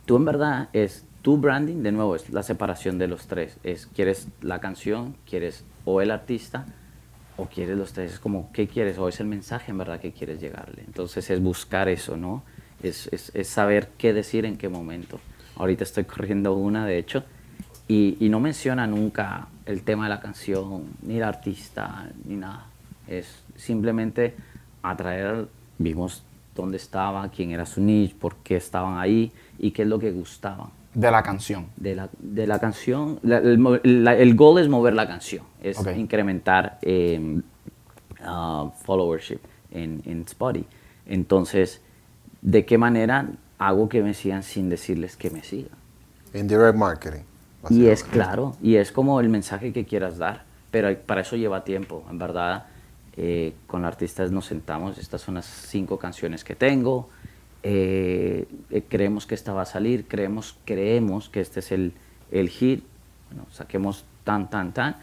tú en verdad es tu branding, de nuevo, es la separación de los tres. Es, ¿quieres la canción? ¿Quieres o el artista? ¿O quieres los tres? Es como, ¿qué quieres? ¿O es el mensaje en verdad que quieres llegarle? Entonces es buscar eso, ¿no? Es, es, es saber qué decir en qué momento. Ahorita estoy corriendo una, de hecho, y, y no menciona nunca el tema de la canción, ni el artista, ni nada. Es simplemente atraer, vimos dónde estaba, quién era su niche, por qué estaban ahí y qué es lo que gustaban De la canción. de la, de la canción. la- el, la- el goal es mover la canción, es Ok. incrementar eh, ah, followership en, en Spotify. Entonces, ¿de qué manera hago que me sigan sin decirles que me sigan? Indirect marketing. Y es claro, y es como el mensaje que quieras dar, pero para eso lleva tiempo. En verdad, eh, con artistas nos sentamos, estas son las cinco canciones que tengo, eh, eh, creemos que esta va a salir, creemos, creemos que este es el, el hit, bueno, saquemos tan, tan, tan.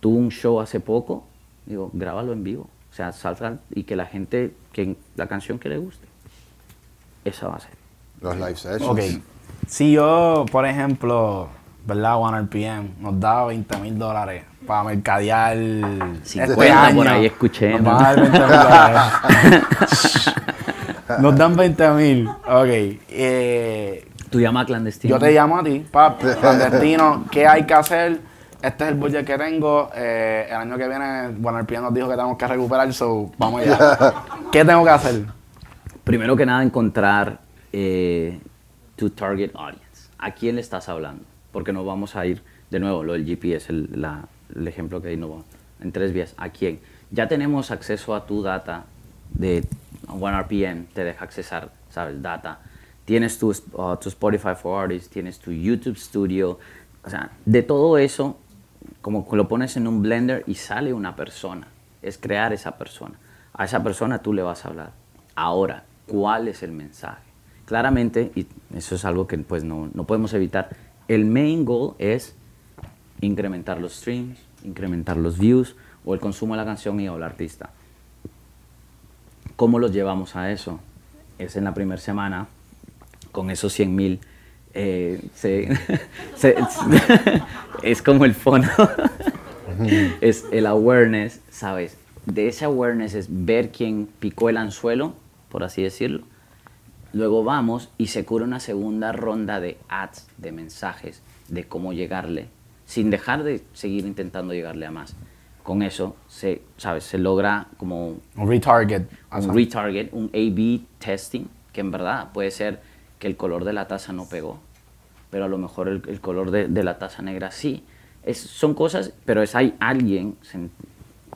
Tuvo un show hace poco, digo, grábalo en vivo, o sea, salga y que la gente, que la canción que le guste, esa va a ser. Los live sessions. Ok. Si yo, por ejemplo, ¿verdad? One RPM nos da 20 mil dólares para mercadear 50 este año. por ahí escuché, Nos ¿no? van a dar 20 mil dólares. (laughs) Nos dan 20 mil. Ok. Eh, Tu llama clandestina. yo te llamo a ti, pap, clandestino, ¿qué hay que hacer? Este es el budget que tengo. eh, el año que viene, bueno, el nos dijo que tenemos que recuperar, so vamos allá. (laughs) ¿Qué tengo que hacer? Primero que nada, encontrar eh, tu target audience. ¿A quién le estás hablando? Porque no vamos a ir, de nuevo, lo del GPS, el, el ejemplo que di, en tres vías. ¿A quién? Ya tenemos acceso a tu data de OneRPM, te deja accesar, ¿sabes? Data. Tienes tu, uh, Spotify for Artists, tienes tu YouTube Studio. O sea, de todo eso, como lo pones en un blender y sale una persona. Es crear esa persona. A esa persona tú le vas a hablar. Ahora, ¿cuál es el mensaje? Claramente, y eso es algo que pues no, no podemos evitar, el main goal es incrementar los streams, incrementar los views o el consumo de la canción y o el artista. ¿Cómo los llevamos a eso? Es en la primera semana, con esos 100 mil, eh, (laughs) (laughs) es como el fondo, (laughs) es el awareness, ¿sabes? De ese awareness es ver quién picó el anzuelo, por así decirlo. Luego vamos y se cura una segunda ronda de ads, de mensajes, de cómo llegarle sin dejar de seguir intentando llegarle a más. Con eso se, ¿sabes? se logra como un retarget. Un retarget, un A-B testing, que en verdad puede ser que el color de la taza no pegó, pero a lo mejor el, color de, de, la taza negra sí. Es, son cosas, pero es hay alguien,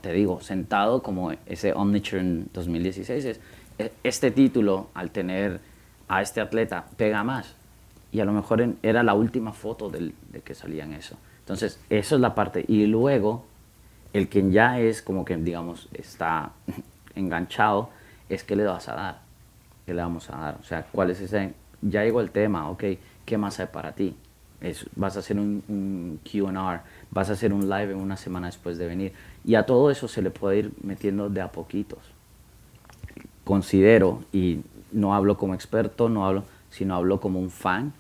te digo, sentado como ese Omniture 2016, es, este título al tener a este atleta pega más. Y a lo mejor era la última foto de que salía en eso. Entonces, eso es la parte. Y luego, el que ya es como que, digamos, está (laughs) enganchado, es que le vas a dar. ¿Qué le vamos a dar? O sea, ¿cuál es ese? Ya llegó el tema, ok, ¿qué más hay para ti? Es, vas a hacer un, un QR, vas a hacer un live en una semana después de venir. Y a todo eso se le puede ir metiendo de a poquitos. Considero, y no hablo como experto, no hablo, sino hablo como un fan,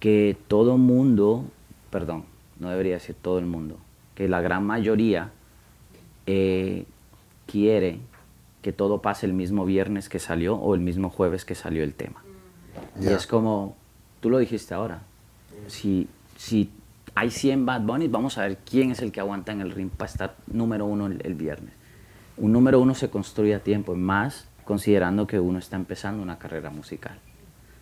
que todo mundo, perdón, no debería decir todo el mundo, que la gran mayoría eh, quiere que todo pase el mismo viernes que salió o el mismo jueves que salió el tema. Y es como, tú lo dijiste ahora, si, si hay 100 Bad Bunnies, vamos a ver quién es el que aguanta en el ring para estar número uno el, el viernes. Un número uno se construye a tiempo, más considerando que uno está empezando una carrera musical,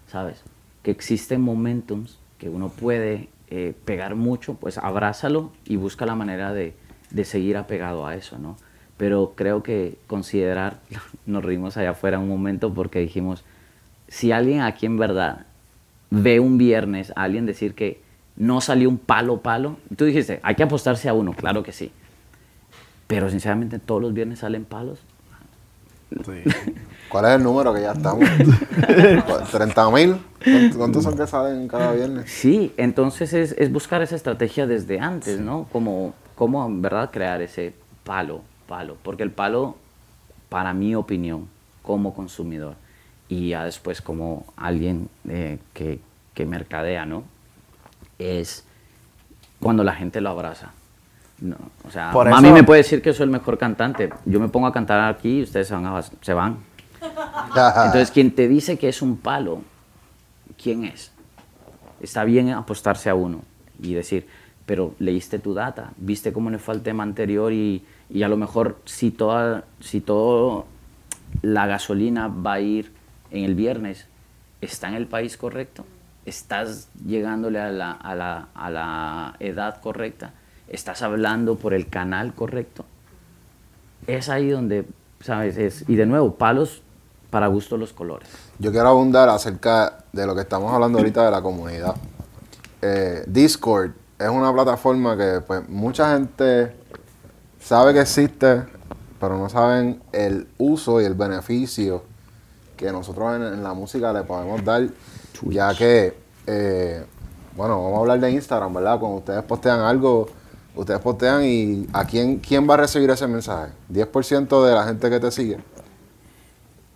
¿sabes? Que existen momentos que uno puede eh, pegar mucho, pues abrázalo y busca la manera de, de, seguir apegado a eso, ¿no? Pero creo que considerar, (laughs) nos rimos allá afuera un momento porque dijimos, si alguien aquí en verdad ve un viernes a alguien decir que no salió un palo palo, tú dijiste, hay que apostarse a uno, claro que sí. Pero sinceramente todos los viernes salen palos. ¿Cuál es el número que ya estamos? (laughs) ¿30 mil? ¿Cuántos son que salen cada viernes? Sí, entonces es, es buscar esa estrategia desde antes, ¿no? Como, como en verdad crear ese palo, palo. Porque el palo, para mi opinión, como consumidor, y ya después como alguien eh, que, que mercadea, ¿no? Es cuando la gente lo abraza. No, o sea, mí me puede decir que soy el mejor cantante. Yo me pongo a cantar aquí y ustedes se van. A, se van. (laughs) Entonces, quien te dice que es un palo, ¿quién es? Está bien apostarse a uno y decir, pero leíste tu data, viste cómo le fue el tema anterior y, y a lo mejor si toda, si todo la gasolina va a ir en el viernes, ¿está en el país correcto? ¿Estás llegándole a la, a la, a la edad correcta? ¿Estás hablando por el canal correcto? Es ahí donde, ¿sabes? Es, y de nuevo, palos para gusto los colores. Yo quiero abundar acerca de lo que estamos hablando ahorita de la comunidad. Eh, Discord es una plataforma que pues mucha gente sabe que existe, pero no saben el uso y el beneficio que nosotros en, la música le podemos dar, ya que, eh, bueno, vamos a hablar de Instagram, ¿verdad? Cuando ustedes postean algo, ustedes postean y ¿a quién, quién va a recibir ese mensaje? 10% de la gente que te sigue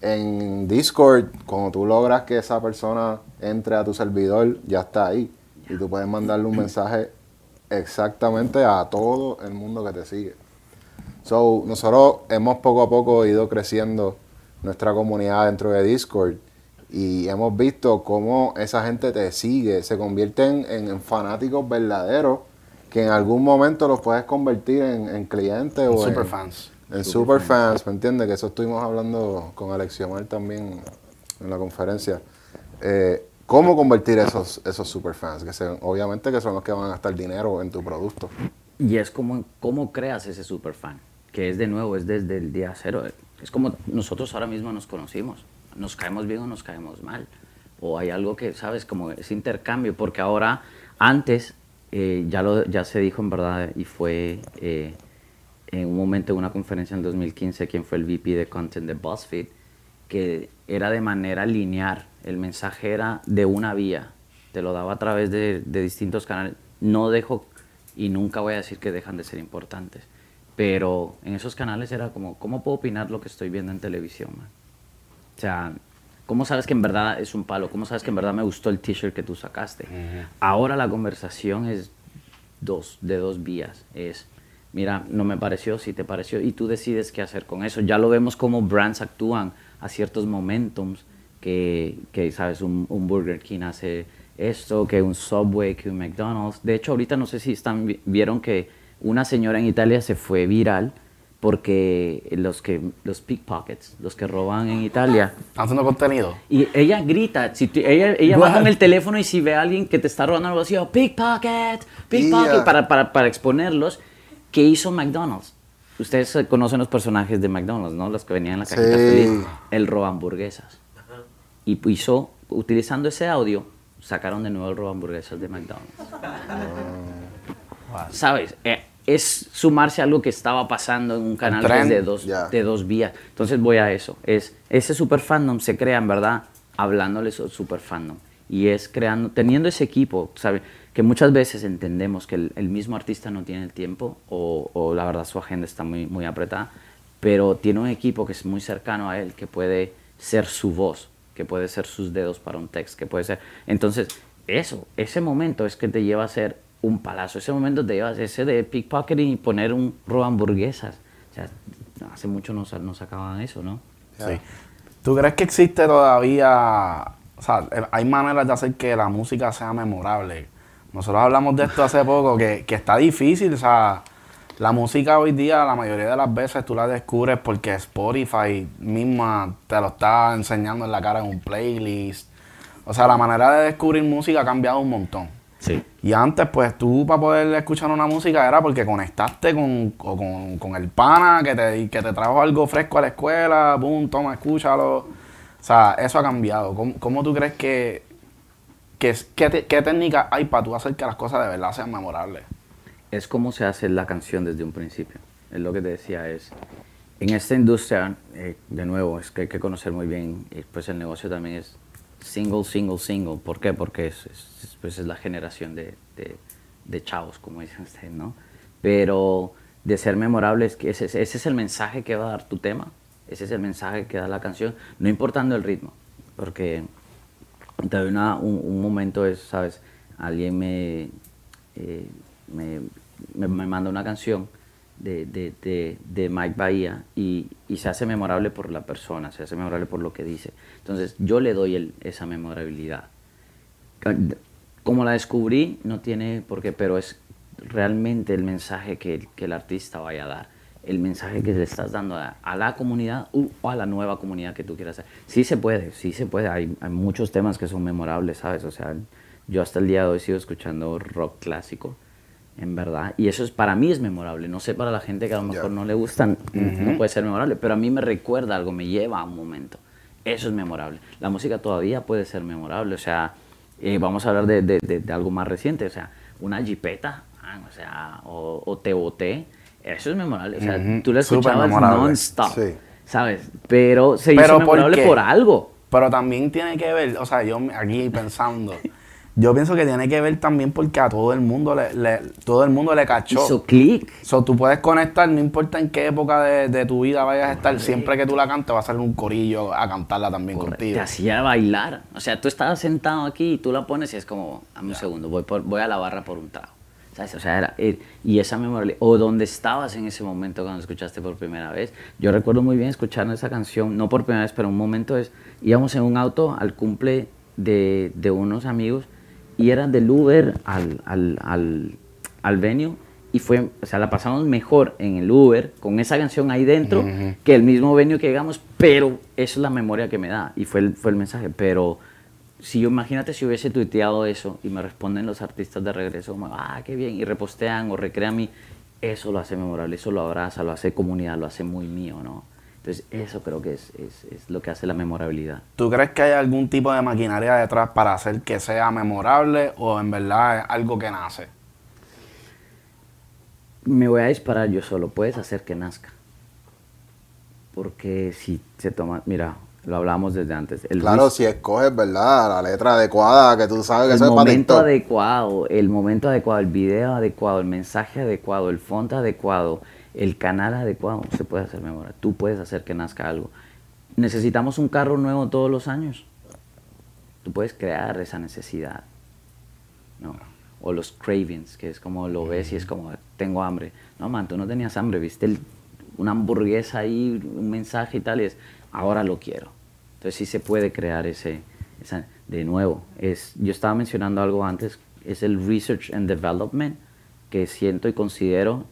en Discord, cuando tú logras que esa persona entre a tu servidor, ya está ahí. Y tú puedes mandarle un mensaje exactamente a todo el mundo que te sigue. So, nosotros hemos poco a poco ido creciendo nuestra comunidad dentro de Discord y hemos visto cómo esa gente te sigue, se convierten en, fanáticos verdaderos que en algún momento los puedes convertir en, clientes o superfans en super fans, ¿me entiendes? Que eso estuvimos hablando con Alexiomar también en la conferencia. Eh, ¿Cómo convertir esos, esos super fans? Que obviamente que son los que van a gastar dinero en tu producto. Y es como cómo creas ese super fan, que es de nuevo, es desde el día cero. Es como nosotros ahora mismo nos conocimos. Nos caemos bien o nos caemos mal. O hay algo que, ¿sabes? Como ese intercambio. Porque ahora, antes, eh, ya, lo, ya se dijo en verdad y fue eh, en un momento en una conferencia en 2015 quien fue el VP de Content de BuzzFeed, que era de manera lineal, el mensaje era de una vía, te lo daba a través de, de distintos canales. No dejo y nunca voy a decir que dejan de ser importantes, pero en esos canales era como, ¿cómo puedo opinar lo que estoy viendo en televisión? man? O sea, ¿cómo sabes que en verdad es un palo? ¿Cómo sabes que en verdad me gustó el t-shirt que tú sacaste? Ahora la conversación es dos, de dos vías. Es, mira, no me pareció, si te pareció, y tú decides qué hacer con eso. Ya lo vemos como brands actúan a ciertos momentums que, que sabes, un, un Burger King hace esto, que un Subway, que un McDonald's. De hecho, ahorita no sé si están, vi- vieron que una señora en Italia se fue viral porque los que los pickpockets, los que roban en Italia, ¿Están haciendo contenido? y ella grita, si tú- ella, ella va What? con el teléfono y si ve a alguien que te está robando algo así, oh, pickpocket, pickpocket, Yeah. para, para, para exponerlos, ¿qué hizo McDonald's? Ustedes conocen los personajes de McDonald's, ¿no? Los que venían en la cajita Sí. feliz. El roba hamburguesas. Y hizo, utilizando ese audio, sacaron de nuevo el roba hamburguesas de McDonald's. ¿Sabes? Eh, es sumarse a algo que estaba pasando en un canal que es trend. de dos, de dos vías. Entonces voy a eso. Es, ese super fandom se crea, en verdad, hablándole super fandom. Y es creando, teniendo ese equipo, ¿sabes? Que muchas veces entendemos que el, el mismo artista no tiene el tiempo o, o la verdad su agenda está muy, muy apretada, pero tiene un equipo que es muy cercano a él, que puede ser su voz, que puede ser sus dedos para un texto, que puede ser... Entonces, eso, ese momento es que te lleva a ser un palazo, ese momento te lleva a ese de pickpocketing y poner un robo hamburguesas. O sea, hace mucho no, sa- no sacaban eso, ¿no? Sí. ¿Tú crees que existe todavía, o sea, hay maneras de hacer que la música sea memorable? Nosotros hablamos de esto hace poco, que, que está difícil, o sea, la música hoy día la mayoría de las veces tú la descubres porque Spotify misma te lo está enseñando en la cara en un playlist. O sea, la manera de descubrir música ha cambiado un montón. Sí. Y antes, pues tú para poder escuchar una música era porque conectaste con, o con, con el pana que te, que te trajo algo fresco a la escuela, boom, toma, escúchalo. O sea, eso ha cambiado. ¿Cómo, cómo tú crees que, que qué, te- qué técnica hay para tú hacer que las cosas de verdad sean memorables? es como se hace la canción desde un principio. Es lo que te decía, es en esta industria, eh, de nuevo, es que hay que conocer muy bien, pues el negocio también es single, single, single. ¿Por qué? Porque es- es, pues es la generación de, de, chavos, como dicen ustedes, ¿no? Pero de ser memorable, es que ese, es el mensaje que va a dar tu tema, ese es el mensaje que da la canción, no importando el ritmo, porque doy una- un, momento, es, ¿sabes? Alguien me, eh, me, me- me manda una canción de, de- de- Mike Bahía y, se hace memorable por la persona, se hace memorable por lo que dice. Entonces yo le doy esa memorabilidad. Como la descubrí, no tiene por qué, pero es realmente el mensaje que, que el artista vaya a dar, el mensaje que le estás dando a, a la comunidad o a la nueva comunidad que tú quieras hacer. Sí se puede, sí se puede. Hay, hay muchos temas que son memorables, ¿sabes? O sea, yo hasta el día de hoy sigo escuchando rock clásico, en verdad. Y eso es para mí es memorable. No sé para la gente que a lo mejor no le gustan, no puede ser memorable, pero a mí me recuerda algo, me lleva a un momento. Eso es memorable. La música todavía puede ser memorable. O sea, eh, vamos a hablar de, de- de- de algo más reciente. O sea, una jipeta, o sea, o, o te boté. Eso es memorable. O sea, Ujú, tú la escuchabas non-stop. Sí. ¿Sabes? Pero se hizo ¿por memorable por algo. Pero también tiene que ver, o sea, yo aquí pensando, (laughs) yo pienso que tiene que ver también porque a todo el mundo le, le- todo el mundo le cachó. Hizo clic. So, tú puedes conectar, no importa en qué época de, de tu vida vayas a estar, siempre que tú la cantes va a salir un corillo a cantarla también Correcto, contigo. Te hacía bailar. O sea, tú estabas sentado aquí y tú la pones y es como, dame un segundo, voy, por- voy a la barra por un trago. ¿Sabes? O sea, era, eh, y esa memorabilidad, o donde estabas en ese momento cuando escuchaste por primera vez. Yo recuerdo muy bien escuchar esa canción, no por primera vez, pero un momento es, íbamos en un auto al cumple de, de unos amigos y era del Uber al, al, al, al venue y fue, o sea, la pasamos mejor en el Uber con esa canción ahí dentro que el mismo venue que llegamos, pero eso es la memoria que me da y fue el, fue el mensaje, pero si yo imagínate si hubiese tuiteado eso y me responden los artistas de regreso como, ah, qué bien, y repostean o recrean mi, eso lo hace memorable, eso lo abraza, lo hace comunidad, lo hace muy mío, ¿no? Entonces eso creo que es, es, es lo que hace la memorabilidad. ¿Tú crees que hay algún tipo de maquinaria detrás para hacer que sea memorable o en verdad es algo que nace? me voy a disparar yo solo, puedes hacer que nazca. Porque si se toma, mira, lo hablamos desde antes. El claro, si escoges, ¿verdad? La letra adecuada, que tú sabes que el eso es para El momento adecuado, el momento adecuado, el video adecuado, el mensaje adecuado, el font adecuado, el canal adecuado, se puede hacer memoria. Tú puedes hacer que nazca algo. Necesitamos un carro nuevo todos los años. Tú puedes crear esa necesidad. ¿no? O los cravings, que es como lo ves y es como, tengo hambre. No, man, tú no tenías hambre, viste una hamburguesa ahí, un mensaje y tal, y es, ahora lo quiero. Entonces sí se puede crear ese, de nuevo, es, yo estaba mencionando algo antes, es el research and development, que siento y considero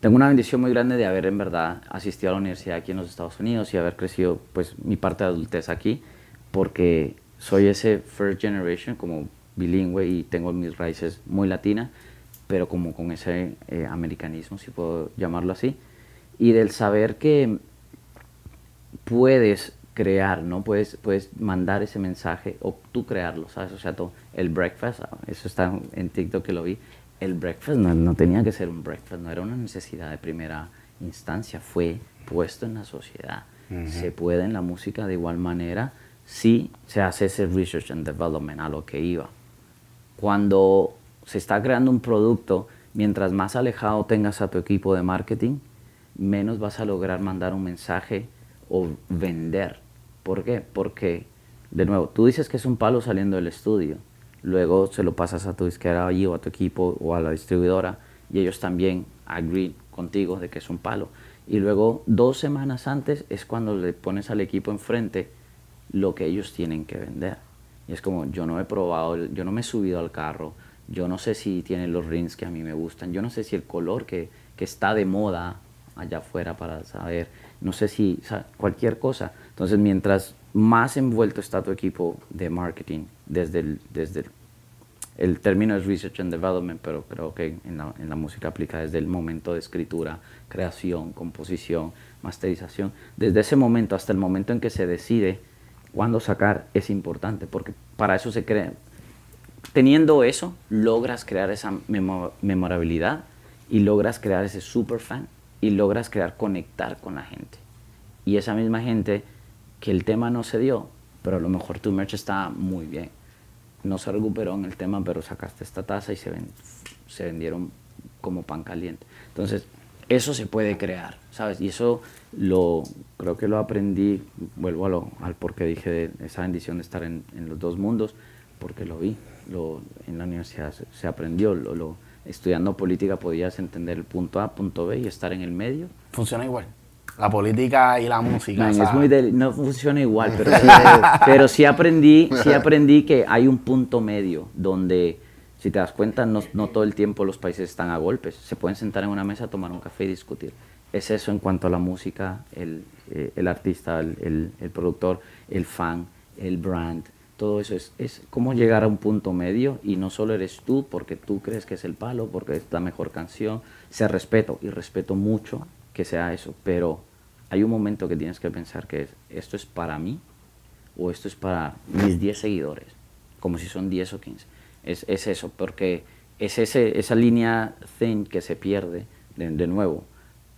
tengo una bendición muy grande de haber en verdad asistido a la universidad aquí en los Estados Unidos y haber crecido pues mi parte de adultez aquí porque soy ese first generation como bilingüe y tengo mis raíces muy latinas pero como con ese eh, americanismo si puedo llamarlo así y del saber que puedes crear, ¿no? Puedes, puedes mandar ese mensaje o tú crearlo, ¿sabes? O sea, todo, el breakfast, eso está en TikTok que lo vi, el breakfast no, tenía que ser un breakfast, no era una necesidad de primera instancia, fue puesto en la sociedad. Se puede en la música de igual manera si se hace ese research and development a lo que iba. Cuando se está creando un producto, mientras más alejado tengas a tu equipo de marketing, menos vas a lograr mandar un mensaje o vender. ¿Por qué? Porque, de nuevo, tú dices que es un palo saliendo del estudio luego se lo pasas a tu disquera allí o a tu equipo o a la distribuidora y ellos también agree contigo de que es un palo. Y luego dos semanas antes es cuando le pones al equipo enfrente lo que ellos tienen que vender. Y es como, yo no he probado, yo no me he subido al carro, yo no sé si tiene los rings que a mí me gustan, yo no sé si el color que, que está de moda allá afuera para saber, no sé si, cualquier cosa. Entonces, mientras más envuelto está tu equipo de marketing desde el, desde el, término es research and development, pero creo que en la, en la, música aplica desde el momento de escritura, creación, composición, masterización. Desde ese momento hasta el momento en que se decide cuándo sacar es importante, porque para eso se crea. Teniendo eso, logras crear esa memorabilidad y logras crear ese super fan y logras crear conectar con la gente. Y esa misma gente que el tema no se dio, pero a lo mejor tu merch está muy bien. No se recuperó en el tema, pero sacaste esta taza y se, ven, se vendieron como pan caliente. Entonces, eso se puede crear, ¿sabes? Y eso lo creo que lo aprendí, vuelvo a lo, al porque dije de esa bendición de estar en, los dos mundos, porque lo vi, lo, en la universidad se, aprendió, lo, estudiando política podías entender el punto A, punto B y estar en el medio. Funciona igual la política y la música. no funciona igual, pero sí, (laughs) pero sí aprendí, sí (laughs) aprendí que hay un punto medio donde, si te das cuenta, no, todo el tiempo los países están a golpes. Se pueden sentar en una mesa, tomar un café y discutir. Es eso en cuanto a la música, el, eh, artista, el, productor, el fan, el brand. Todo eso es, es cómo llegar a un punto medio y no solo eres tú porque tú crees que es el palo, porque es la mejor canción. Se respeto y respeto mucho que sea eso, pero hay un momento que tienes que pensar que es, esto es para mí o esto es para mis 10 seguidores, como si son 10 o 15. Es, es eso, porque es ese, esa línea thin que se pierde de, nuevo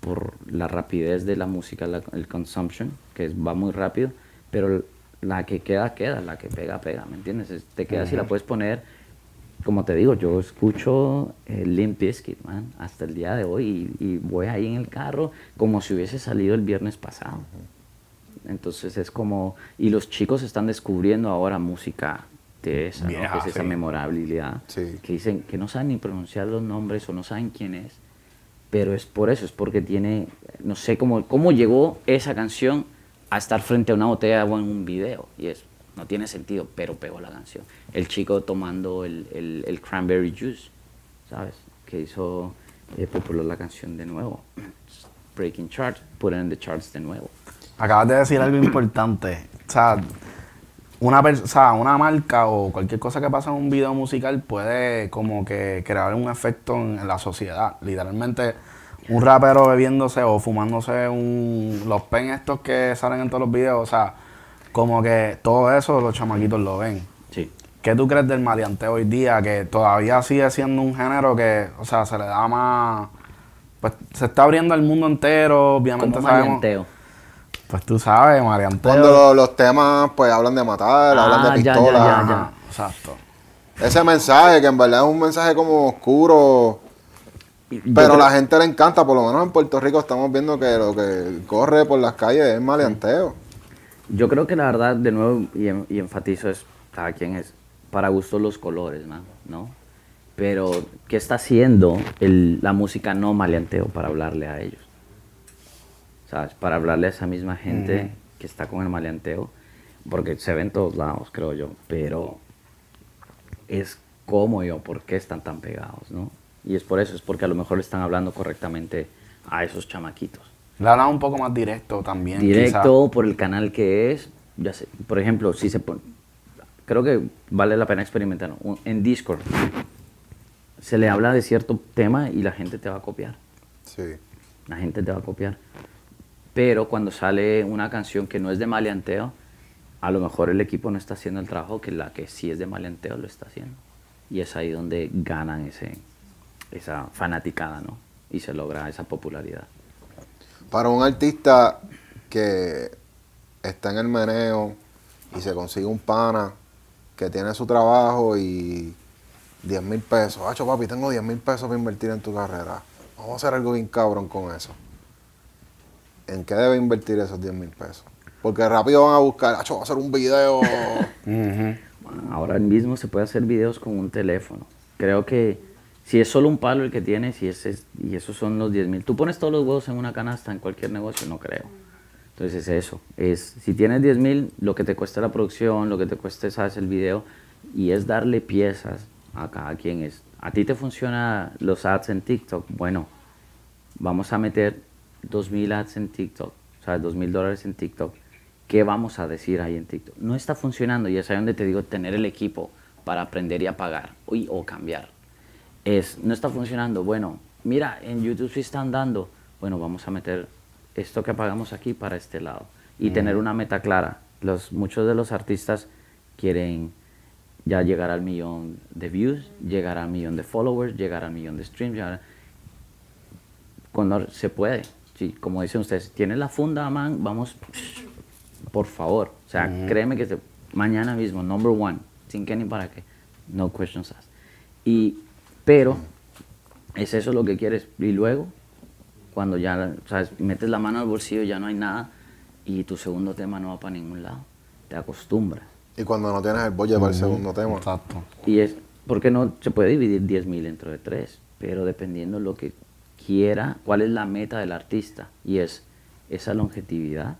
por la rapidez de la música, el consumption, que va muy rápido, pero la que queda, queda, la que pega, pega, ¿me entiendes? Te queda si la puedes poner como te digo, yo escucho el Limp Bizkit, man, hasta el día de hoy y, voy ahí en el carro como si hubiese salido el viernes pasado. Entonces es como, y los chicos están descubriendo ahora música de esa, que es esa memorabilidad, que dicen que no saben ni pronunciar los nombres o no saben quién es, pero es por eso, es porque tiene, no sé cómo, cómo llegó esa canción a estar frente a una botella agua en un video, y es no tiene sentido, pero pegó la canción. El chico tomando el, el, cranberry juice, ¿sabes? Que hizo eh, popular la canción de nuevo. (clears throat) Breaking charts, put it in the charts de nuevo. Acabas de decir algo importante. O sea, una, o una marca o cualquier cosa que pasa en un video musical puede como que crear un efecto en, la sociedad. Literalmente, un rapero bebiéndose o fumándose un, los pen estos que salen en todos los videos, o sea, como que todo eso los chamaquitos lo ven. Sí. ¿Qué tú crees del maleanteo hoy día? Que todavía sigue siendo un género que, o sea, se le da más, pues se está abriendo al mundo entero, obviamente Como sabemos. maleanteo. Pues tú sabes, maleanteo. Cuando lo- los temas pues hablan de matar, Ah, hablan de ya, ya, pistola. ya, exacto. Ese mensaje, que en verdad es un mensaje como oscuro, yo pero creo- la gente le encanta, por lo menos en Puerto Rico estamos viendo que lo que corre por las calles es maleanteo. Yo creo que la verdad, de nuevo, y, en- y enfatizo es, cada quien es, para gusto los colores, man, ¿no? Pero, ¿qué está haciendo el- la música no maleanteo para hablarle a ellos? ¿Sabes? Para hablarle a esa misma gente que está con el maleanteo, porque se ve en todos lados, creo yo, pero es cómo yo, por qué están tan pegados, ¿no? Y es por eso, es porque a lo mejor le están hablando correctamente a esos chamaquitos Le hablan un poco más directo también. directo por el canal que es. Ya sé, por ejemplo, si se pone, creo que vale la pena experimentar. Un- En Discord se le habla de cierto tema y la gente te va a copiar. Sí. La gente te va a copiar. Pero cuando sale una canción que no es de maleanteo, a lo mejor el equipo no está haciendo el trabajo que la que sí es de maleanteo lo está haciendo. Y es ahí donde ganan ese, esa fanaticada, ¿no? Y se logra esa popularidad. Para un artista que está en el meneo y se consigue un pana que tiene su trabajo y 10 mil pesos. Hacho, papi, tengo 10 mil pesos para invertir en tu carrera. Vamos a hacer algo bien cabrón con eso. ¿En qué debe invertir esos 10 mil pesos? Porque rápido van a buscar, Hacho, voy a hacer un video. (laughs) Bueno, ahora mismo se puede hacer videos con un teléfono. Creo que si es solo un palo el que tienes y, ese es- y esos son los 10 mil, tú pones todos los huevos en una canasta en cualquier negocio, no creo. Entonces es eso, es si tienes 10 mil, lo que te cuesta la producción, lo que te cuesta, sabes, el video, y es darle piezas a cada quien. Es, a ti te funciona los ads en TikTok, bueno, vamos a meter 2.000 ads en TikTok, o sea, 2.000 dólares en TikTok. ¿Qué vamos a decir ahí en TikTok? No está funcionando y es ahí donde te digo tener el equipo para aprender y apagar o cambiar. Es, no está funcionando, bueno, mira, en YouTube sí están dando, bueno, vamos a meter esto que apagamos aquí para este lado y tener una meta clara. Los, muchos de los artistas quieren ya llegar al millón de views, llegar al millón de followers, llegar al millón de streams, llegar- cuando se puede. Sí, como dicen ustedes, tienes la funda, man, vamos, por favor. O sea, créeme que se- mañana mismo, number one, sin qué ni para qué, no questions asked. Y, pero, es eso lo que quieres. Y luego, cuando ya, sabes, metes la mano al bolsillo, ya no hay nada, y tu segundo tema no va para ningún lado. Te acostumbras. y cuando no tienes el budget para el segundo tema. Exacto. Y es, porque no se puede dividir 10 mil dentro de tres, pero dependiendo lo que quiera, cuál es la meta del artista, y es esa longevidad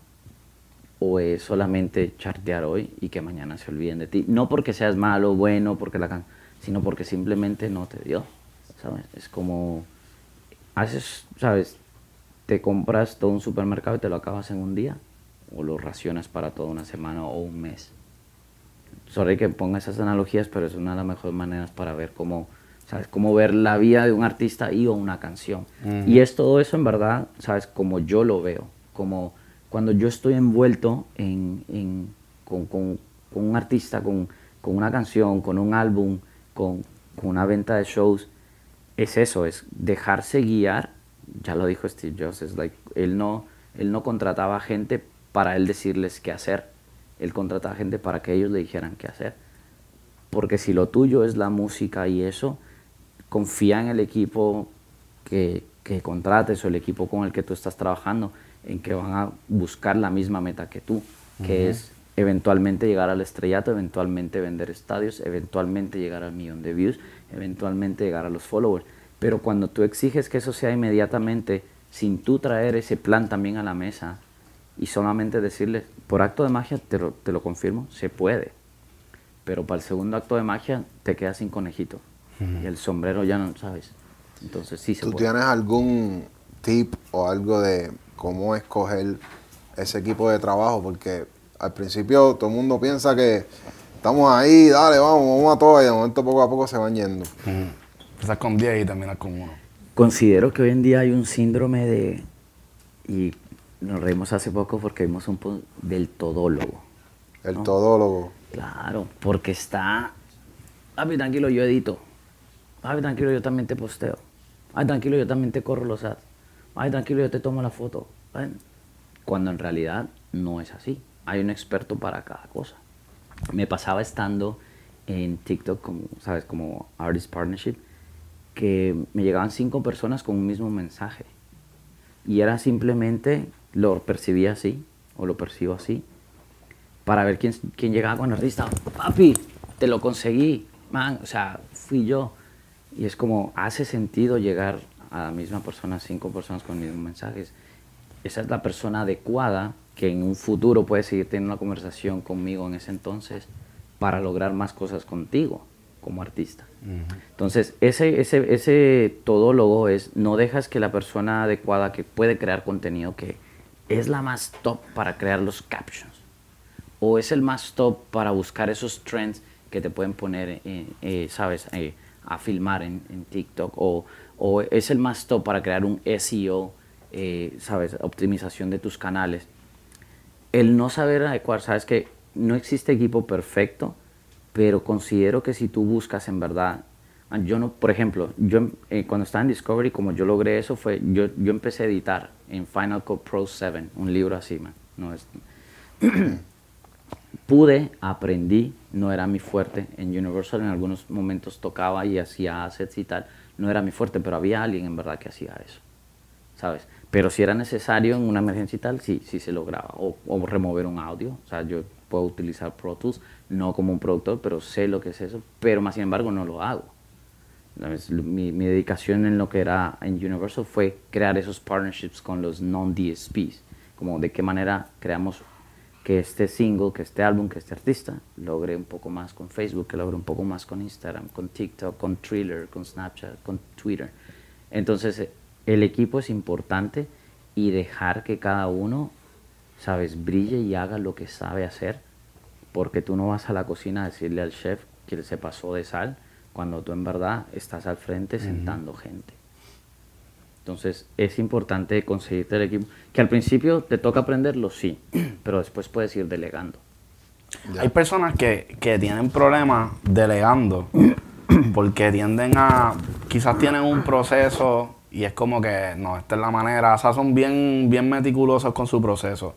o es solamente chartear hoy y que mañana se olviden de ti. No porque seas malo, bueno, porque la can sino porque simplemente no te dio, ¿sabes? Es como, haces, ¿sabes? Te compras todo un supermercado y te lo acabas en un día, o lo racionas para toda una semana o un mes sorry que ponga esas analogías, pero es una de las mejores maneras para ver cómo, ¿sabes? Cómo ver la vida de un artista y o una canción. Y es todo eso en verdad, ¿sabes? Como yo lo veo, como cuando yo estoy envuelto en, en- con, con- con un artista, con, con una canción, con un álbum, con, con una venta de shows, es eso, es dejarse guiar. Ya lo dijo Steve Jobs, es like, él no, él no contrataba gente para él decirles qué hacer. Él contrataba gente para que ellos le dijeran qué hacer. Porque si lo tuyo es la música y eso, confía en el equipo que, que contrates o el equipo con el que tú estás trabajando, en que van a buscar la misma meta que tú, que es eventualmente llegar al estrellato, eventualmente vender estadios, eventualmente llegar al millón de views, eventualmente llegar a los followers. Pero cuando tú exiges que eso sea inmediatamente, sin tú traer ese plan también a la mesa y solamente decirles, por acto de magia, te lo, te lo confirmo, se puede. Pero para el segundo acto de magia te quedas sin conejito. Y el sombrero ya no sabes. Entonces sí se ¿Tú puede. tienes algún tip o algo de cómo escoger ese equipo de trabajo? Porque al principio todo el mundo piensa que estamos ahí, dale, vamos, vamos a todo, y de momento poco a poco se van yendo. Empiezas con 10 y terminas con uno. Considero que hoy en día hay un síndrome de, y nos reímos hace poco porque vimos un po- del todólogo. El No. todólogo. Claro, porque está, papi, tranquilo, yo edito. Papi, tranquilo, yo también te posteo. Ay, tranquilo, yo también te corro los ads. ay, tranquilo, yo te tomo la foto. Cuando en realidad no es así. Hay un experto para cada cosa. Me pasaba estando en TikTok, como, ¿sabes? Como Artist Partnership, que me llegaban cinco personas con un mismo mensaje. Y era simplemente, lo percibía así, o lo percibo así, para ver quién, quién llegaba con el artista. Papi, te lo conseguí, man, o sea, fui yo. Y es como, hace sentido llegar a la misma persona, cinco personas con mismos mensajes. Esa es la persona adecuada que en un futuro puede seguir teniendo una conversación conmigo en ese entonces para lograr más cosas contigo como artista. Entonces, ese, ese, ese todólogo es, no dejas que la persona adecuada que puede crear contenido, que es la más top para crear los captions, o es el más top para buscar esos trends que te pueden poner, eh, ¿sabes?, eh, a filmar en, TikTok, o, o, es el más top para crear un SEO, eh, ¿sabes?, optimización de tus canales. El no saber adecuar, ¿sabes que No existe equipo perfecto, pero considero que si tú buscas en verdad, yo no, por ejemplo, yo cuando estaba en Discovery, como yo logré eso, fue, yo, yo empecé a editar en Final Cut Pro 7, un libro así, man. No es, (clears throat) pude, aprendí, no era mi fuerte. En Universal en algunos momentos tocaba y hacía assets y tal. No era mi fuerte, pero había alguien en verdad que hacía eso, ¿sabes? Pero si era necesario en una emergencia y tal, sí, sí se lograba. O, o remover un audio. O sea, yo puedo utilizar Pro Tools, no como un productor, pero sé lo que es eso. Pero más sin embargo no lo hago. Mi, mi, dedicación en lo que era en Universal fue crear esos partnerships con los non-DSPs. Como de qué manera creamos que este single, que este álbum, que este artista logre un poco más con Facebook, que logre un poco más con Instagram, con TikTok, con Thriller, con Snapchat, con Twitter. Entonces, eh, el equipo es importante y dejar que cada uno, sabes, brille y haga lo que sabe hacer, porque tú no vas a la cocina a decirle al chef que se pasó de sal, cuando tú en verdad estás al frente sentando gente. Entonces es importante conseguirte el equipo. Que al principio te toca aprenderlo, sí, (clears throat) pero después puedes ir delegando. Hay personas que, que tienen problemas delegando (clears throat) porque tienden a, quizás tienen un proceso y es como que, no, esta es la manera, o sea, son bien, bien meticulosos con su proceso.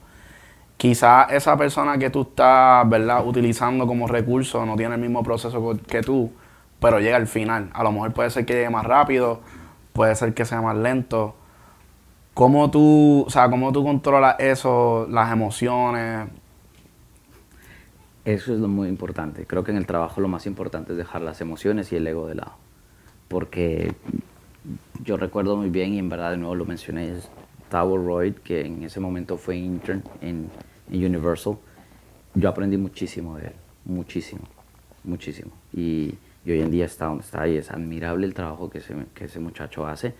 Quizás esa persona que tú estás, ¿verdad?, utilizando como recurso no tiene el mismo proceso que tú, pero llega al final. A lo mejor puede ser que llegue más rápido, puede ser que sea más lento. ¿Cómo tú, o sea, cómo tú controlas eso, las emociones? Eso es lo muy importante. Creo que en el trabajo lo más importante es dejar las emociones y el ego de lado. Porque yo recuerdo muy bien, y en verdad de nuevo lo mencioné, es Tower Royd, que en ese momento fue intern en, Universal. Yo aprendí muchísimo de él, muchísimo, muchísimo. Y y hoy en día está donde está y es admirable el trabajo que ese, que ese muchacho hace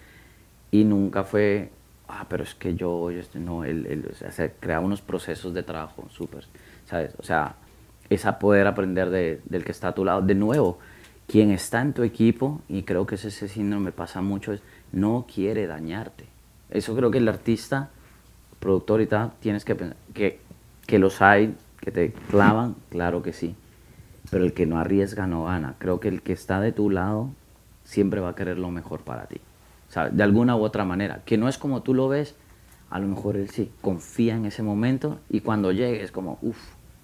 y nunca fue, ah, pero es que yo, no, él, él o sea, crea unos procesos de trabajo súper, ¿sabes? O sea, es a poder aprender de, del que está a tu lado. De nuevo, quien está en tu equipo, y creo que ese, ese síndrome pasa mucho, es no quiere dañarte. Eso creo que el artista, productor y tal, tienes que pensar, que, que los hay, que te clavan, claro que sí pero el que no arriesga no gana. Creo que el que está de tu lado siempre va a querer lo mejor para ti. O sea, de alguna u otra manera. Que no es como tú lo ves, a lo mejor él sí, confía en ese momento y cuando llegue es como, uff,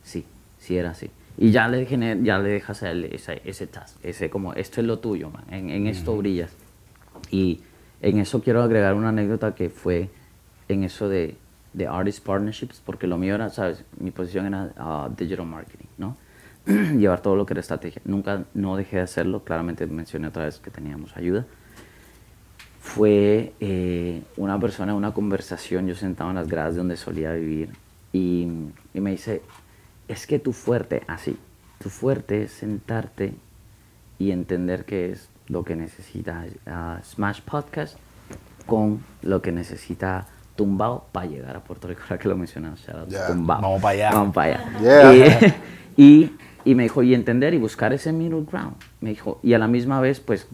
sí, sí era así. Y ya le, ya le dejas ese, ese task, ese como, esto es lo tuyo, man, en, esto brillas. Y en eso quiero agregar una anécdota que fue en eso de, de artist partnerships, porque lo mío era, sabes, mi posición era uh, digital marketing, ¿no? (clears throat) llevar todo lo que era estrategia. Nunca, no dejé de hacerlo, claramente mencioné otra vez que teníamos ayuda. Fue eh, una persona, una conversación, yo sentado en las gradas de donde solía vivir y, y me dice, es que tu fuerte, así, tu fuerte es sentarte y entender qué es lo que necesita uh, Smash Podcast con lo que necesita Tumbao para llegar a Puerto Rico, (laughs) ahora que lo mencionas, Tumbao. Vamos para allá. Vamos para allá. (laughs) y y me dijo, y entender y buscar ese middle ground. Me dijo, y a la misma vez, pues,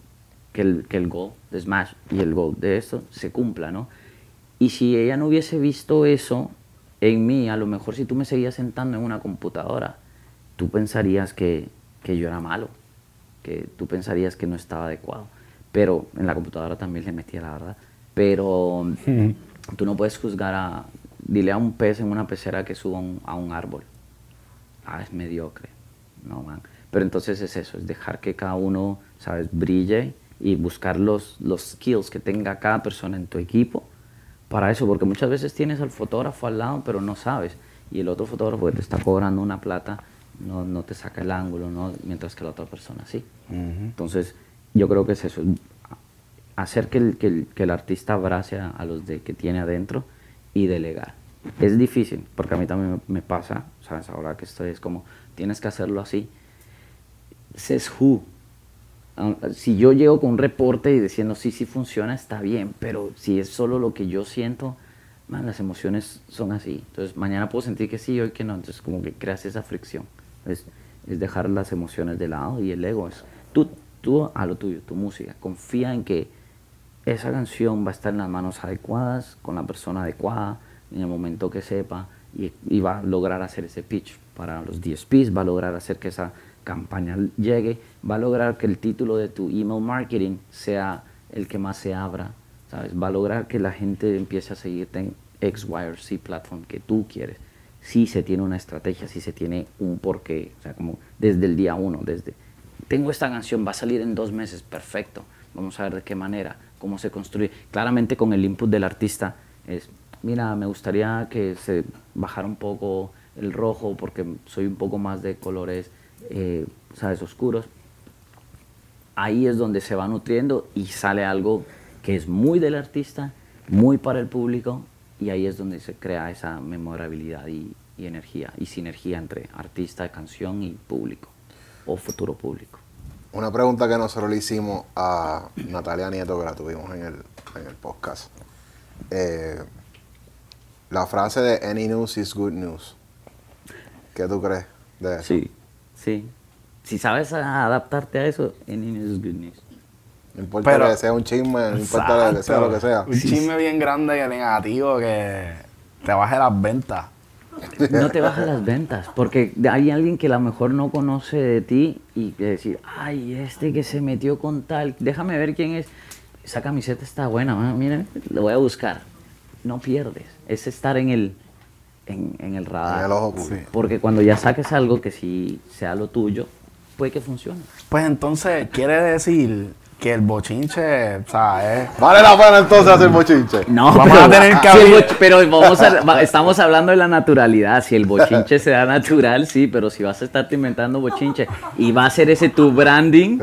que el, que el goal de Smash y el goal de esto se cumpla, ¿no? Y si ella no hubiese visto eso en mí, a lo mejor si tú me seguías sentando en una computadora, tú pensarías que, que yo era malo, que tú pensarías que no estaba adecuado. Pero en la computadora también le metía la verdad. Pero (laughs) tú no puedes juzgar a, dile a un pez en una pecera que suba un- a un árbol. Ah, es mediocre. No, man. Pero entonces es eso, es dejar que cada uno, ¿sabes?, brille y buscar los, los skills que tenga cada persona en tu equipo para eso, porque muchas veces tienes al fotógrafo al lado, pero no sabes. Y el otro fotógrafo que te está cobrando una plata no, no te saca el ángulo, ¿no? mientras que la otra persona sí. Entonces, yo creo que es eso, hacer que el, que el, que el artista abrace a, a los de, que tiene adentro y delegar. Es difícil, porque a mí también me, me pasa, ¿sabes? Ahora que estoy, es como, tienes que hacerlo así. Says who. Si yo llego con un reporte y diciendo sí, sí funciona, está bien, pero si es solo lo que yo siento, las emociones son así. Entonces, mañana puedo sentir que sí, hoy que no. Entonces, como que creas esa fricción. Es, es dejar las emociones de lado y el ego es tú, tú a lo tuyo, tu música. Confía en que esa canción va a estar en las manos adecuadas, con la persona adecuada, en el momento que sepa, y, y va a lograr hacer ese pitch para los DSPs, va a lograr hacer que esa campaña llegue, va a lograr que el título de tu email marketing sea el que más se abra, ¿sabes? Va a lograr que la gente empiece a seguirte en X, Y o Z platform que tú quieres. Si se tiene una estrategia, si se tiene un porqué, o sea, como desde el día uno, desde tengo esta canción, va a salir en dos meses, perfecto. Vamos a ver de qué manera, cómo se construye. Claramente con el input del artista es, mira, me gustaría que se bajara un poco el rojo porque soy un poco más de colores, eh, sabes, oscuros. Ahí es donde se va nutriendo y sale algo que es muy del artista, muy para el público y ahí es donde se crea esa memorabilidad y, y energía y sinergia entre artista, canción y público o futuro público. Una pregunta que nosotros le hicimos a Natalia Nieto, que la tuvimos en el, en el podcast. Eh, la frase de Any news is good news. ¿Qué tú crees de eso? Sí, sí. Si sabes adaptarte a eso, any news is good news. No importa Pero- que sea un chisme, no importa que sea lo que sea. Un chisme bien grande y negativo que te baje las ventas. No te bajas las ventas, porque hay alguien que a lo mejor no conoce de ti y que decir, ay, este que se metió con tal, déjame ver quién es. Esa camiseta está buena, mira, lo voy a buscar. No pierdes, es estar en el, en, en el radar. En el ojo público. Porque cuando ya saques algo que sí sea lo tuyo, puede que funcione. Pues entonces quiere decir que el bochinche, o sea, es... Vale la pena entonces hacer bochinche. No, Vamos pero, a tener que si boch- pero vamos a- (laughs) va- estamos hablando de la naturalidad. Si el bochinche (laughs) se da natural, sí, pero si vas a estarte inventando bochinche y va a ser ese tu branding,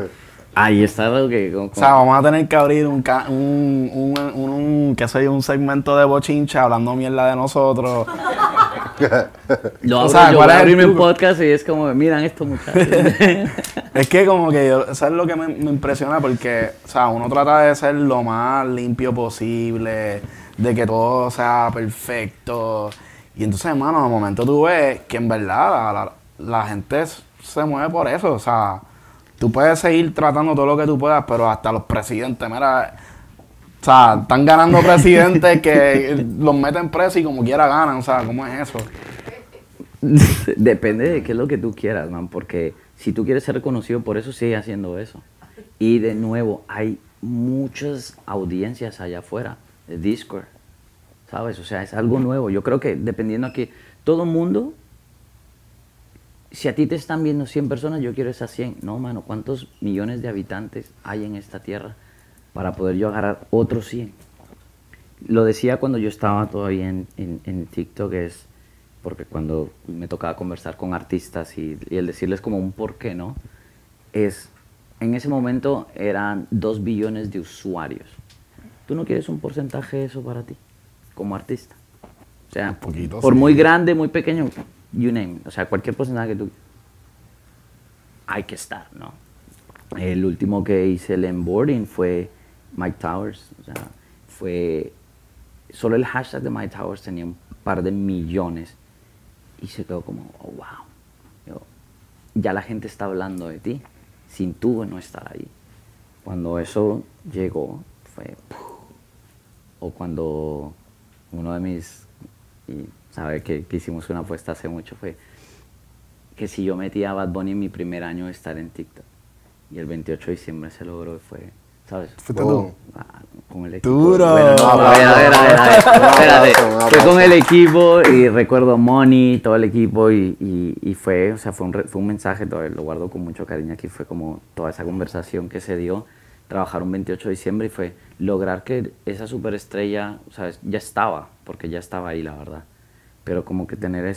ahí está lo que. con- O sea, vamos a tener que abrir un, un, un, un, un- qué sé yo, un segmento de bochinche hablando mierda de nosotros. (laughs) lo o sea, yo, ¿cuál voy a es el abrirme un podcast y es como, miran esto, muchachos. (laughs) Es que como que yo, eso es lo que me, me impresiona porque, o sea, uno trata de ser lo más limpio posible, de que todo sea perfecto. Y entonces, hermano, de momento tú ves que en verdad la, la- la gente se mueve por eso. O sea, tú puedes seguir tratando todo lo que tú puedas, pero hasta los presidentes, mira, o sea, están ganando presidentes que los meten preso y como quiera ganan. O sea, ¿cómo es eso? (laughs) Depende de qué es lo que tú quieras, man, porque si tú quieres ser reconocido por eso, sigue haciendo eso. Y de nuevo, hay muchas audiencias allá afuera de Discord, ¿sabes? O sea, es algo nuevo. Yo creo que dependiendo aquí, todo mundo, si a ti te están viendo 100 personas, yo quiero esas 100. No, mano, ¿cuántos millones de habitantes hay en esta tierra para poder yo agarrar otros 100? Lo decía cuando yo estaba todavía en, en, en TikTok, es porque cuando me tocaba conversar con artistas y, y el decirles como un por qué, ¿no? Es, en ese momento eran dos billones de usuarios. ¿Tú no quieres un porcentaje de eso para ti, como artista? O sea, poquito, por sí. muy grande, muy pequeño, you name it. O sea, cualquier porcentaje que tú... Hay que estar, ¿no? El último que hice el onboarding fue Mike Towers. O sea, fue... Solo el hashtag de Mike Towers tenía un par de millones. Y se quedó como, oh, wow. Ya la gente está hablando de ti sin tú no estar ahí. Cuando eso llegó, fue... O cuando uno de mis... sabe que, que hicimos una apuesta hace mucho fue que si yo metía a Bad Bunny en mi primer año de estar en TikTok y el 28 de diciembre se logró y fue, ¿sabes? Boom. tú. Ah, con el equipo. Duro. Bueno, no, a ver, a ver, a ver, a ver, espérate. Fue con el equipo y recuerdo Money, todo el equipo y, y- y fue, o sea, fue un, re- fue un mensaje, todavía lo guardo con mucho cariño aquí, fue como toda esa conversación que se dio, trabajar un 28 de diciembre y fue lograr que esa superestrella, o sea, ya estaba, porque ya estaba ahí, la verdad. Pero como que tener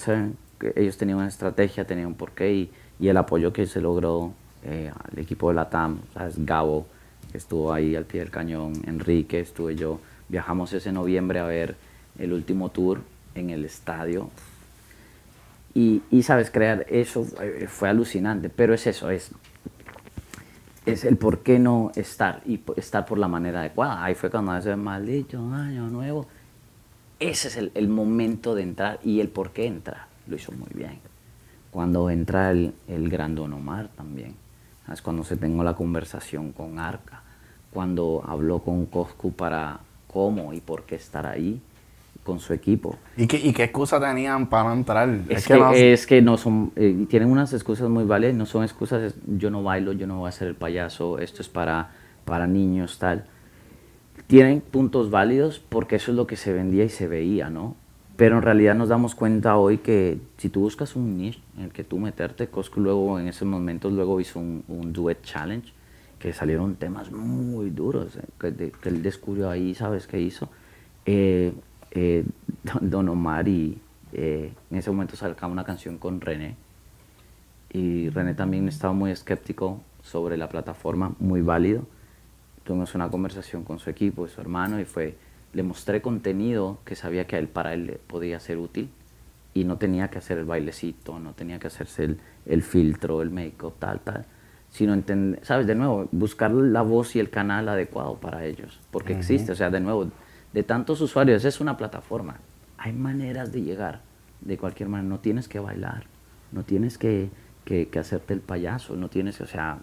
que ellos tenían una estrategia, tenían un porqué y, el apoyo que se logró eh, al equipo de la TAM. Gabo, que estuvo ahí al pie del cañón, Enrique, estuve yo, viajamos ese noviembre a ver el último tour en el estadio y, sabes, crear eso eh, fue alucinante, pero es eso, es, es el por qué no estar y estar por la manera adecuada. Ahí fue cuando ese maldito año nuevo, ese es el, el momento de entrar y el por qué entrar, lo hizo muy bien. Cuando entra el, el gran Don Omar también, ¿sabes? cuando se tengo la conversación con Arca, cuando habló con Coscu para cómo y por qué estar ahí con su equipo. ¿Y qué, ¿Y qué excusa tenían para no entrar? Es, que, es que no son, eh, tienen unas excusas muy válidas, no son excusas, es, yo no bailo, yo no voy a ser el payaso, esto es para, para niños, tal. Tienen puntos válidos porque eso es lo que se vendía y se veía, ¿no? Pero en realidad nos damos cuenta hoy que si tú buscas un niche en el que tú meterte, Cosco luego en esos momentos luego hizo un, un duet challenge que salieron temas muy duros eh, que, de- que él descubrió ahí, ¿sabes qué hizo? Eh, eh, Don- Don Omar y eh, en ese momento sacaba una canción con René y René también estaba muy escéptico sobre la plataforma, muy válido. Tuvimos una conversación con su equipo y su hermano y fue, le mostré contenido que sabía que a él, para él podía ser útil y no tenía que hacer el bailecito, no tenía que hacerse el, el filtro, el make-up, tal, tal, sino entender, sabes, de nuevo, buscar la voz y el canal adecuado para ellos, porque existe, o sea, de nuevo, de tantos usuarios, es una plataforma, hay maneras de llegar. De cualquier manera, no tienes que bailar, no tienes que, que, que hacerte el payaso, no tienes o sea,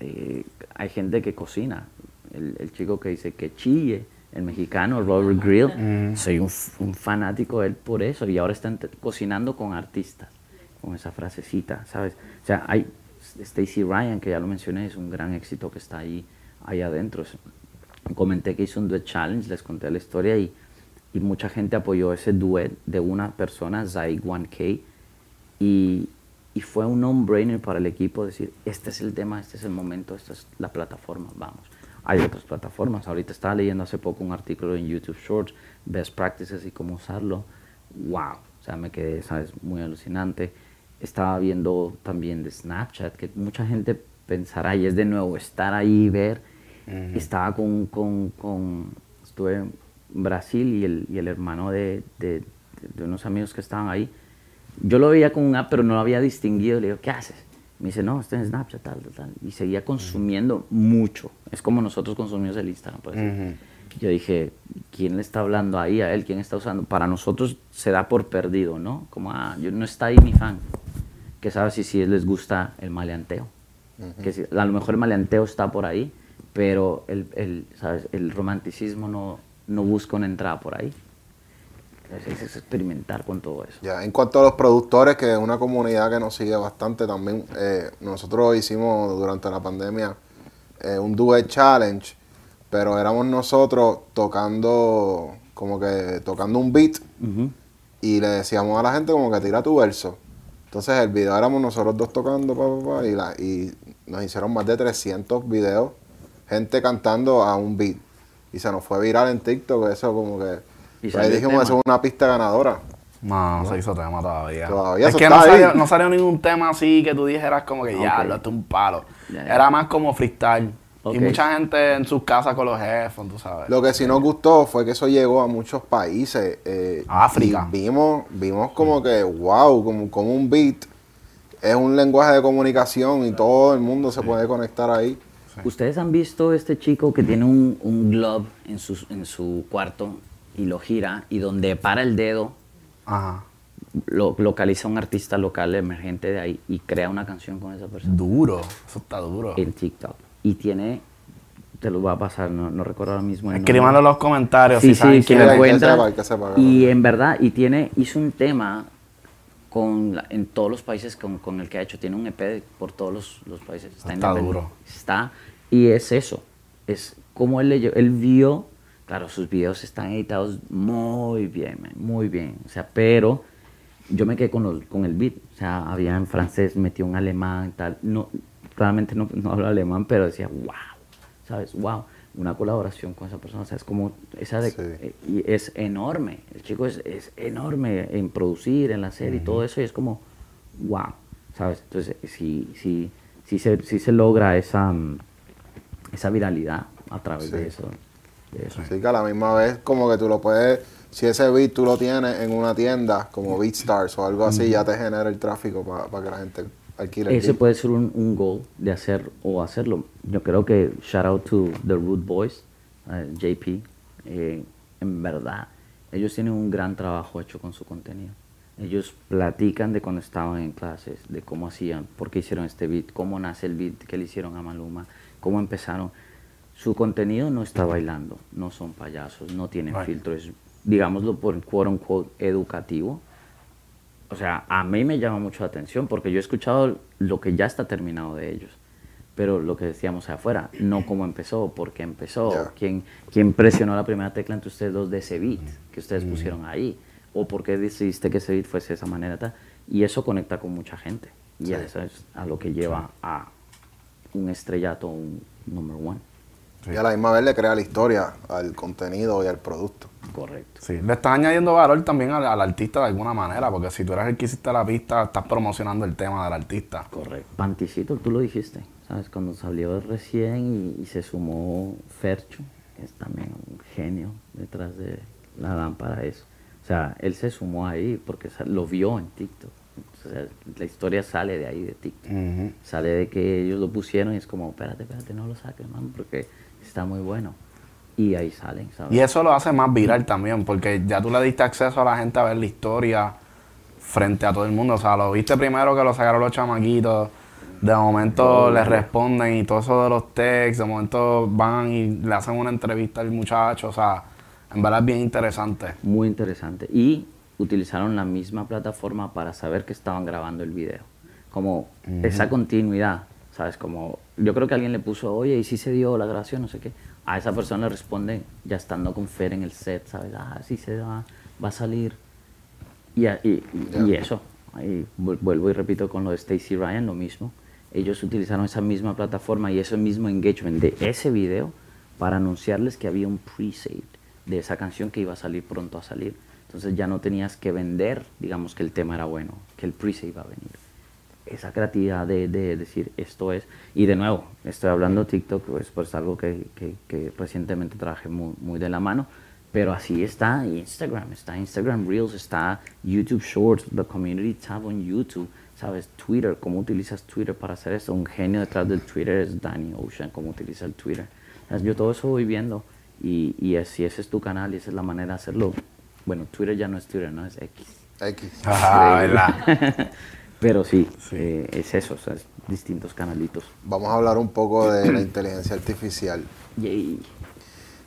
eh, hay gente que cocina, el, el chico que dice que chille, el mexicano Robert Grill, soy un, fanático de él por eso y ahora están cocinando con artistas, con esa frasecita, ¿sabes? O sea, hay Stacy Ryan, que ya lo mencioné, es un gran éxito que está ahí, ahí adentro. Comenté que hizo un duet challenge, les conté la historia y, y mucha gente apoyó ese duet de una persona, Zai 1K, y, y fue un no-brainer para el equipo decir, este es el tema, este es el momento, esta es la plataforma, vamos. Hay otras plataformas, ahorita estaba leyendo hace poco un artículo en YouTube Shorts, Best Practices y cómo usarlo. ¡Wow! O sea, me quedé, ¿sabes? Muy alucinante. Estaba viendo también de Snapchat, que mucha gente pensará, y es de nuevo estar ahí y ver. Estaba con, con, con, estuve en Brasil y el, y el hermano de, de, de unos amigos que estaban ahí. Yo lo veía con un app, pero no lo había distinguido. Le digo, ¿qué haces? Me dice, no, estoy en Snapchat, tal, tal, tal. Y seguía consumiendo mucho. Es como nosotros consumimos el Instagram, por decir. Yo dije, ¿quién le está hablando ahí a él? ¿Quién está usando? Para nosotros se da por perdido, ¿no? Como, ah, yo, no está ahí mi fan. Que sabe si, si les gusta el maleanteo. Que si- a lo mejor el maleanteo está por ahí, pero el, el, ¿sabes? el romanticismo no, no busca una entrada por ahí. Es, es experimentar con todo eso. Ya, en cuanto a los productores, que es una comunidad que nos sigue bastante también, eh, nosotros hicimos durante la pandemia eh, un duet challenge, pero éramos nosotros tocando, como que tocando un beat y le decíamos a la gente como que tira tu verso. Entonces el video éramos nosotros dos tocando, pa, pa, pa, y, la, y nos hicieron más de 300 videos, gente cantando a un beat. Y se nos fue viral en TikTok, eso como que... Y pues ahí dijimos, eso tema. es una pista ganadora. No, no se hizo tema todavía. Todavía es eso que no salió, no salió ningún tema así que tú dijeras como que ya, Ok. lo es un palo. Era más como freestyle. Y mucha gente en sus casas con los headphones, tú sabes. Lo que sí nos gustó fue que eso llegó a muchos países. eh, África. y vimos, vimos como que, wow, como, como un beat. Es un lenguaje de comunicación y todo el mundo se puede conectar ahí. ¿Ustedes han visto este chico que tiene un, un glove en su, en su cuarto y lo gira y donde para el dedo Ajá. lo localiza un artista local emergente de ahí y crea una canción con esa persona Duro. Eso está duro. en TikTok? Y tiene, te lo voy a pasar, no, no recuerdo ahora mismo. el Escríbanlo en los comentarios Sí, si sí, saben que quién lo hay es. que encuentra. sepa, hay que sepa, y en verdad, y tiene, hizo un tema con la- en todos los países con, con el que ha hecho. Tiene un EP de- por todos los, los países. Está, Está duro. Está, y es eso. Es como él leyó, él vio claro, sus videos están editados muy bien, man, muy bien. O sea, pero yo me quedé con, los, con el beat. O sea, había en francés, metió un alemán, tal. No, claramente no, no hablo alemán, pero decía, wow, ¿sabes? Wow. Una colaboración con esa persona, o sea, es como esa de, Sí. eh, y es enorme. El chico es, es enorme en producir, en hacer y todo eso, y es como, wow, ¿sabes? Entonces, sí, sí, sí, se, sí se logra esa, mm, esa viralidad a través Sí. de eso. Eso. Así que a la misma vez como que tú lo puedes, si ese beat tú lo tienes en una tienda como BeatStars o algo así, ya te genera el tráfico para que la gente alquile Ese puede ser un, un goal de hacer o hacerlo. Yo creo que shout out to the Root Boys, eh, JP, eh, en verdad, ellos tienen un gran trabajo hecho con su contenido. Ellos platican de cuando estaban en clases, de cómo hacían, por qué hicieron este beat, cómo nace el beat que le hicieron a Maluma, cómo empezaron. Su contenido no está bailando, no son payasos, no tienen Right. filtro, es, digámoslo por quote unquote educativo, o sea, a mí me llama mucho la atención porque yo he escuchado lo que ya está terminado de ellos. Pero lo que decíamos afuera, no cómo empezó, por qué empezó, Ya. quién, quién presionó la primera tecla entre ustedes dos de ese beat que ustedes pusieron ahí, o por qué decidiste que ese beat fuese de esa manera. tal. Y eso conecta con mucha gente. Y Sí. eso es a lo que lleva a un estrellato, un number one. Y a la misma vez le crea la historia al contenido y al producto. Correcto. Sí, le estás añadiendo valor también al, al artista de alguna manera, porque si tú eres el que hiciste la pista, estás promocionando el tema del artista. Correcto. Panticito, tú lo dijiste, ¿sabes? Cuando salió recién y, y se sumó Fercho, que es también un genio detrás de la lámpara, eso. O sea, él se sumó ahí porque lo vio en TikTok. O sea, la historia sale de ahí, de TikTok. Sale de que ellos lo pusieron y es como, espérate, espérate, no lo saques, man, porque está muy bueno. Y ahí salen, ¿sabes? Y eso lo hace más viral también, porque ya tú le diste acceso a la gente a ver la historia frente a todo el mundo. O sea, lo viste primero que lo sacaron los chamaquitos, de momento les responden y todo eso de los texts, de momento van y le hacen una entrevista al muchacho. O sea, en verdad es bien interesante. Muy interesante. Y utilizaron la misma plataforma para saber que estaban grabando el video. Como esa continuidad, ¿sabes? Como yo creo que alguien le puso, oye, ¿y si se dio la grabación? No sé qué. A esa persona le responde ya estando con Fer en el set, ¿sabes? Ah, sí se va, va a salir. Y, y, y- y eso, vu- vuelvo y repito con lo de Stacy Ryan, lo mismo. Ellos utilizaron esa misma plataforma y ese mismo engagement de ese video para anunciarles que había un pre-save de esa canción que iba a salir pronto a salir. Entonces ya no tenías que vender, digamos que el tema era bueno, que el pre-save iba a venir. Esa creatividad de, de decir esto es, y de nuevo, estoy hablando TikTok, pues, pues algo que, que- que recientemente trabajé muy, muy de la mano, pero así está Instagram, está Instagram Reels, está YouTube Shorts, the Community Tab on YouTube, ¿sabes? Twitter, cómo utilizas Twitter para hacer esto. Un genio detrás del Twitter es Danny Ocean, cómo utiliza el Twitter. ¿Sabes? Yo todo eso voy viendo y, y es- si ese es tu canal y esa es la manera de hacerlo, bueno, Twitter ya no es Twitter, no es X. X. Ajá, ¿verdad? (laughs) Pero sí, eh, es eso, o sea, es distintos canalitos. Vamos a hablar un poco de la inteligencia artificial. Yay.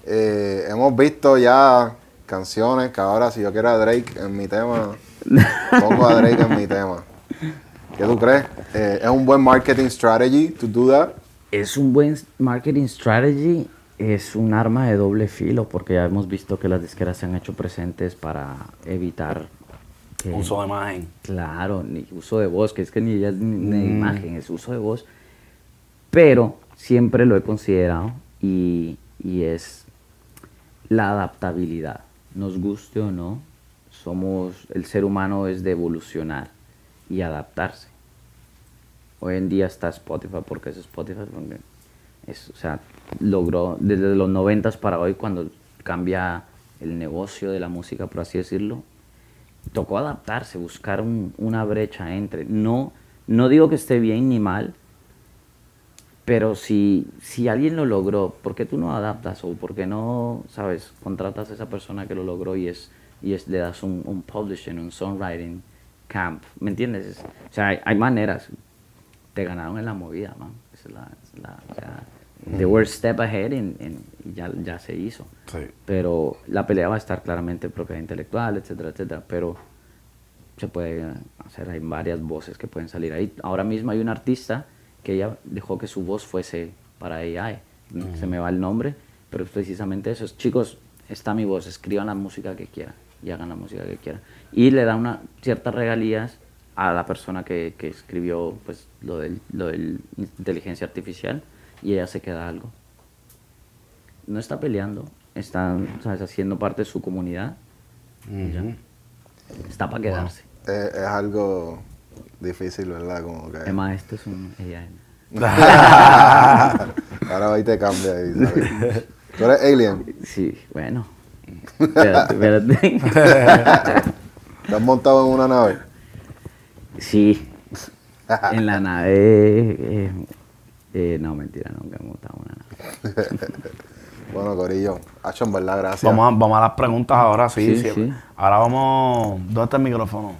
Eh, hemos visto ya canciones que ahora si yo quiero a Drake en mi tema, (laughs) pongo a Drake en mi tema. ¿Qué tú crees? Eh, ¿Es un buen marketing strategy to do that? Es un buen marketing strategy, es un arma de doble filo, porque ya hemos visto que las disqueras se han hecho presentes para evitar Uso de imagen. Claro, ni uso de voz, que es que ni es ni, ni imagen, es uso de voz. Pero siempre lo he considerado y, y es la adaptabilidad. Nos guste o no, somos, el ser humano es de evolucionar y adaptarse. Hoy en día está Spotify, porque es Spotify, porque es, o sea, logró desde los noventas para hoy, cuando cambia el negocio de la música, por así decirlo, tocó adaptarse, buscar un- una brecha entre. No, no digo que esté bien ni mal, pero si, si alguien lo logró, ¿por qué tú no adaptas? O por qué no, sabes, contratas a esa persona que lo logró y es, y es le das un, un publishing, un songwriting camp? ¿Me entiendes? Es- o sea, hay, hay maneras. Te ganaron en la movida, man. Es la, es la- o sea, they were step ahead en- y ya, ya se hizo. Sí. Pero la pelea va a estar claramente en propiedad intelectual, etcétera, etcétera. Pero se puede hacer, hay varias voces que pueden salir ahí. Ahora mismo hay una artista que ella dejó que su voz fuese para AI. Se me va el nombre, pero es precisamente eso. Es, Chicos, está mi voz, escriban la música que quieran y hagan la música que quieran. Y le da una ciertas regalías a la persona que, que escribió pues, lo, del, lo del inteligencia artificial y ella se queda algo. No está peleando, está ¿sabes? haciendo parte de su comunidad. y ya. Está para quedarse. Eh, es algo difícil, ¿verdad? Como que... Además, esto es un. (laughs) Ahora va y te cambia ahí, ¿sabes? ¿Tú eres alien? Sí, bueno. (laughs) Espérate, espérate. ¿Te has montado en una nave? Sí. (laughs) En la nave. eh, eh, no, mentira, nunca me montado en una nave. Bueno, Corillo, Hacho, en verdad, gracias. Vamos a, vamos a las preguntas ahora, sí, Sí. Ahora vamos. ¿Dónde está el micrófono?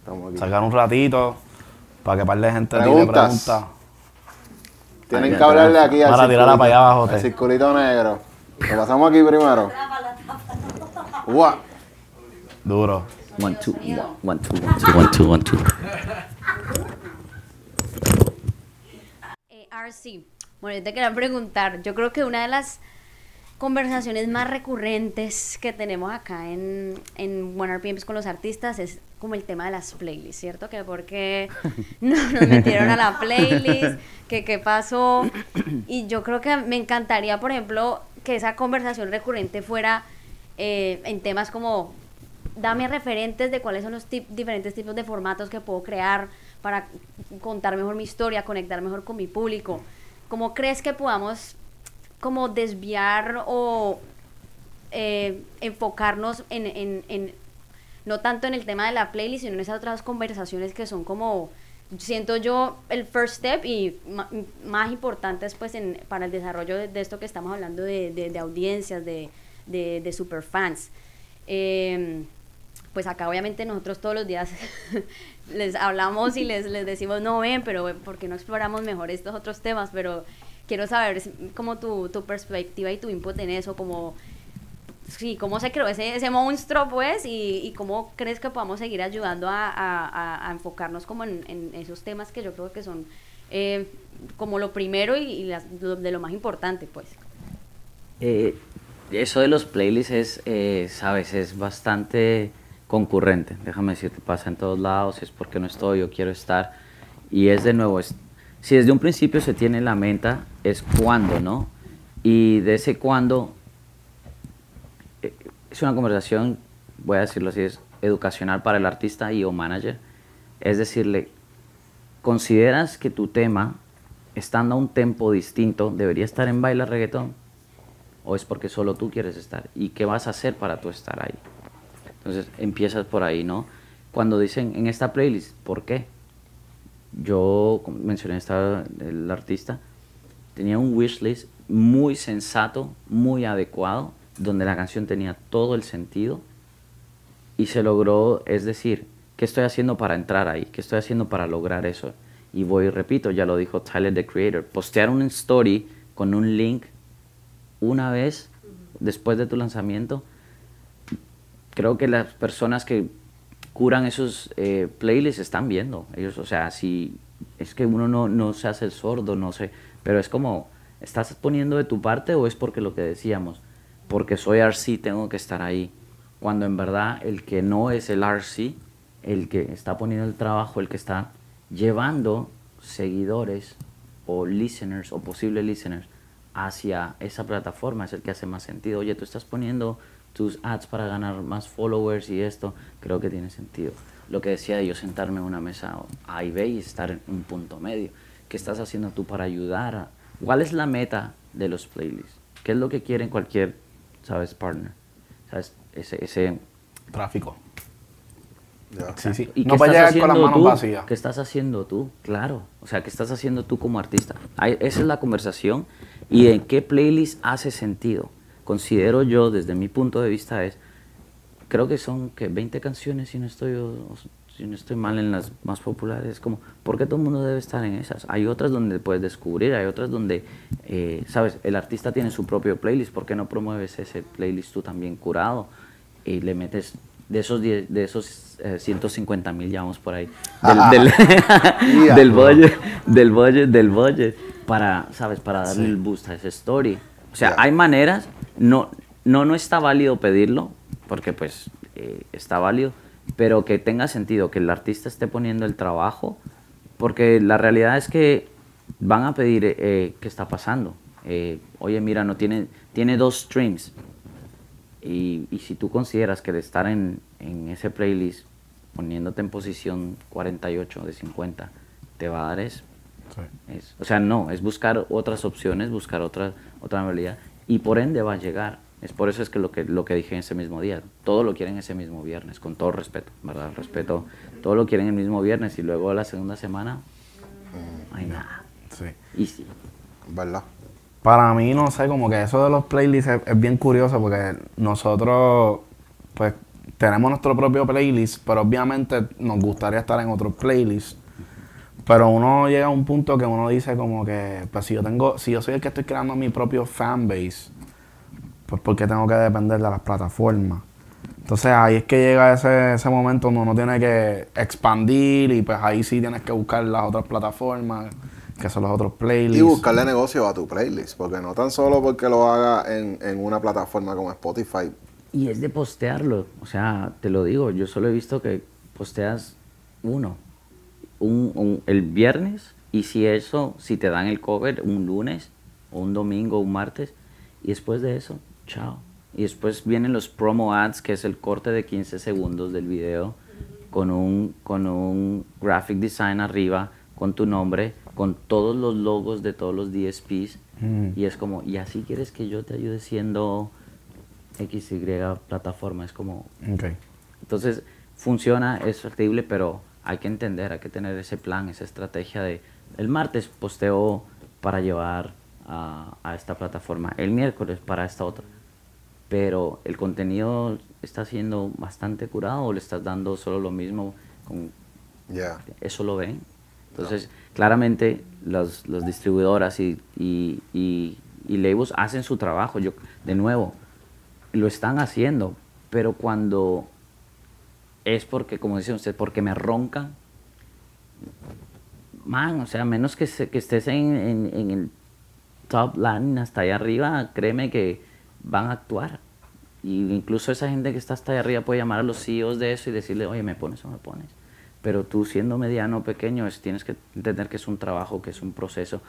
Estamos aquí. Sacar un ratito para que par de gente tire Preguntas. preguntas. Tienen Ahí que hablarle aquí al Para tirarla para allá abajo, te. circulito negro. Lo pasamos aquí primero. Guau. Duro. One, two, one, one, two, one, two, one, two, one, two. Eh, RC, bueno, yo te quería preguntar, yo creo que una de las conversaciones más recurrentes que tenemos acá en, en One RPMs con los artistas es como el tema de las playlists, ¿cierto? Que por qué (laughs) no nos metieron a la playlist, que qué pasó. Y yo creo que me encantaría, por ejemplo, que esa conversación recurrente fuera eh, en temas como dame referentes de cuáles son los tip- diferentes tipos de formatos que puedo crear para contar mejor mi historia, conectar mejor con mi público. ¿Cómo crees que podamos como desviar o eh, enfocarnos en, en- en- no tanto en el tema de la playlist, sino en esas otras conversaciones que son como, siento yo, el first step y más importantes pues en, para el desarrollo de, de esto que estamos hablando de, de- de audiencias, de, de, superfans. Eh, pues acá obviamente nosotros todos los días (laughs) les hablamos y les, les decimos, no ven, pero ¿por qué no exploramos mejor estos otros temas? Pero quiero saber como tu, tu perspectiva y tu input en eso, como, sí, cómo se creó ese, ese monstruo, pues, y, y cómo crees que podamos seguir ayudando a, a- a- enfocarnos como en, en esos temas que yo creo que son eh, como lo primero y, y las- lo- de lo más importante, pues. Eh, eso de los playlists es, eh, sabes, es bastante concurrente. Déjame decirte, pasa en todos lados, es porque no estoy o quiero estar. Y es de nuevo, es, si desde un principio se tiene la meta, es cuándo, ¿no? Y de ese cuándo, eh, es una conversación, voy a decirlo así, es educacional para el artista y o manager. Es decirle, ¿consideras que tu tema, estando a un tempo distinto, debería estar en baila reggaetón? ¿O es porque solo tú quieres estar? ¿Y qué vas a hacer para tú estar ahí? Entonces empiezas por ahí, ¿no? Cuando dicen en esta playlist, ¿por qué? Yo como mencioné esta, el artista, tenía un wishlist muy sensato, muy adecuado, donde la canción tenía todo el sentido y se logró, es decir, ¿qué estoy haciendo para entrar ahí? ¿Qué estoy haciendo para lograr eso? Y voy y repito, ya lo dijo Tyler, the creator, postear un story con un link una vez después de tu lanzamiento, creo que las personas que curan esos eh, playlists están viendo. Ellos, o sea, si es que uno no, no se hace el sordo, no sé, pero es como, ¿estás poniendo de tu parte o es porque lo que decíamos? Porque soy RC, tengo que estar ahí. Cuando en verdad el que no es el RC, el que está poniendo el trabajo, el que está llevando seguidores o listeners o posibles listeners hacia esa plataforma es el que hace más sentido. Oye, tú estás poniendo tus ads para ganar más followers y esto, creo que tiene sentido. Lo que decía de yo sentarme en una mesa A y B y estar en un punto medio. ¿Qué estás haciendo tú para ayudar? A, ¿Cuál es la meta de los playlists? ¿Qué es lo que quieren cualquier, sabes, partner? ¿Sabes? Ese, ese, Tráfico. Ya. Sí, sí. ¿Y no qué para estás llegar con las haciendo manos tú? vacías. ¿Qué estás haciendo tú? Claro. O sea, ¿qué estás haciendo tú como artista? Esa es la conversación. ¿Y en qué playlist hace sentido? Considero yo, desde mi punto de vista, es. Creo que son que 20 canciones, si no estoy, si no estoy mal en las más populares. Como, ¿por qué todo el mundo debe estar en esas? Hay otras donde puedes descubrir, hay otras donde, eh, ¿sabes? El artista tiene su propio playlist. ¿Por qué no promueves ese playlist tú también curado? Y le metes de esos, 10 de esos eh, 150 mil, ya vamos por ahí, del, del, (laughs) Ya. (laughs) del budget, del budget, del budget, para, ¿sabes? Para darle el boost a esa story. O sea, hay maneras, no, no, no está válido pedirlo, porque pues eh, está válido, pero que tenga sentido, que el artista esté poniendo el trabajo, porque la realidad es que van a pedir eh, qué está pasando. Eh, oye, mira, no tiene, tiene dos streams. Y, y si tú consideras que de estar en, en ese playlist, poniéndote en posición 48 de 50, te va a dar eso. Es- o sea, no, es buscar otras opciones, buscar otra, otra modalidad y por ende va a llegar. Es por eso es que lo que lo que dije en ese mismo día, todo lo quieren ese mismo viernes, con todo respeto, ¿verdad? Respeto, todo lo quieren el mismo viernes y luego la segunda semana, no hay nada. Sí. Y sí, ¿Verdad? Para mí, no sé, como que eso de los playlists es, es bien curioso porque nosotros, pues, tenemos nuestro propio playlist, pero obviamente nos gustaría estar en otros playlists. Pero uno llega a un punto que uno dice como que, pues si yo tengo, si yo soy el que estoy creando mi propio fanbase, pues ¿por qué tengo que depender de las plataformas? Entonces ahí es que llega ese, ese momento donde uno tiene que expandir y pues ahí sí tienes que buscar las otras plataformas, que son los otros playlists. Y buscarle negocio a tu playlist, porque no tan solo porque lo haga en, en una plataforma como Spotify. Y es de postearlo. O sea, te lo digo, yo solo he visto que posteas uno, un, un- el viernes, y si eso, si te dan el cover un lunes, o un domingo, o un martes, y después de eso, chao. Y después vienen los promo ads, que es el corte de 15 segundos del video, con un, con un graphic design arriba, con tu nombre, con todos los logos de todos los DSPs. Y es como, ¿y así quieres que yo te ayude siendo XY plataforma? Es como, Ok. entonces funciona, es factible, pero hay que entender, hay que tener ese plan, esa estrategia de el martes posteo para llevar a, a esta plataforma, el miércoles para esta otra. Pero el contenido está siendo bastante curado o le estás dando solo lo mismo con Ya. eso lo ven. Entonces, claramente las, las distribuidoras y, y, y, y labels hacen su trabajo. Yo, de nuevo, lo están haciendo, pero cuando es porque, como dice usted, porque me roncan, man, o sea, menos que, se- que estés en, en- el top line hasta allá arriba, créeme que van a actuar. Y incluso esa gente que está hasta allá arriba puede llamar a los CEOs de eso y decirle, oye, ¿me pones o me pones? Pero tú siendo mediano o pequeño, es- tienes que entender que es un trabajo, que es un proceso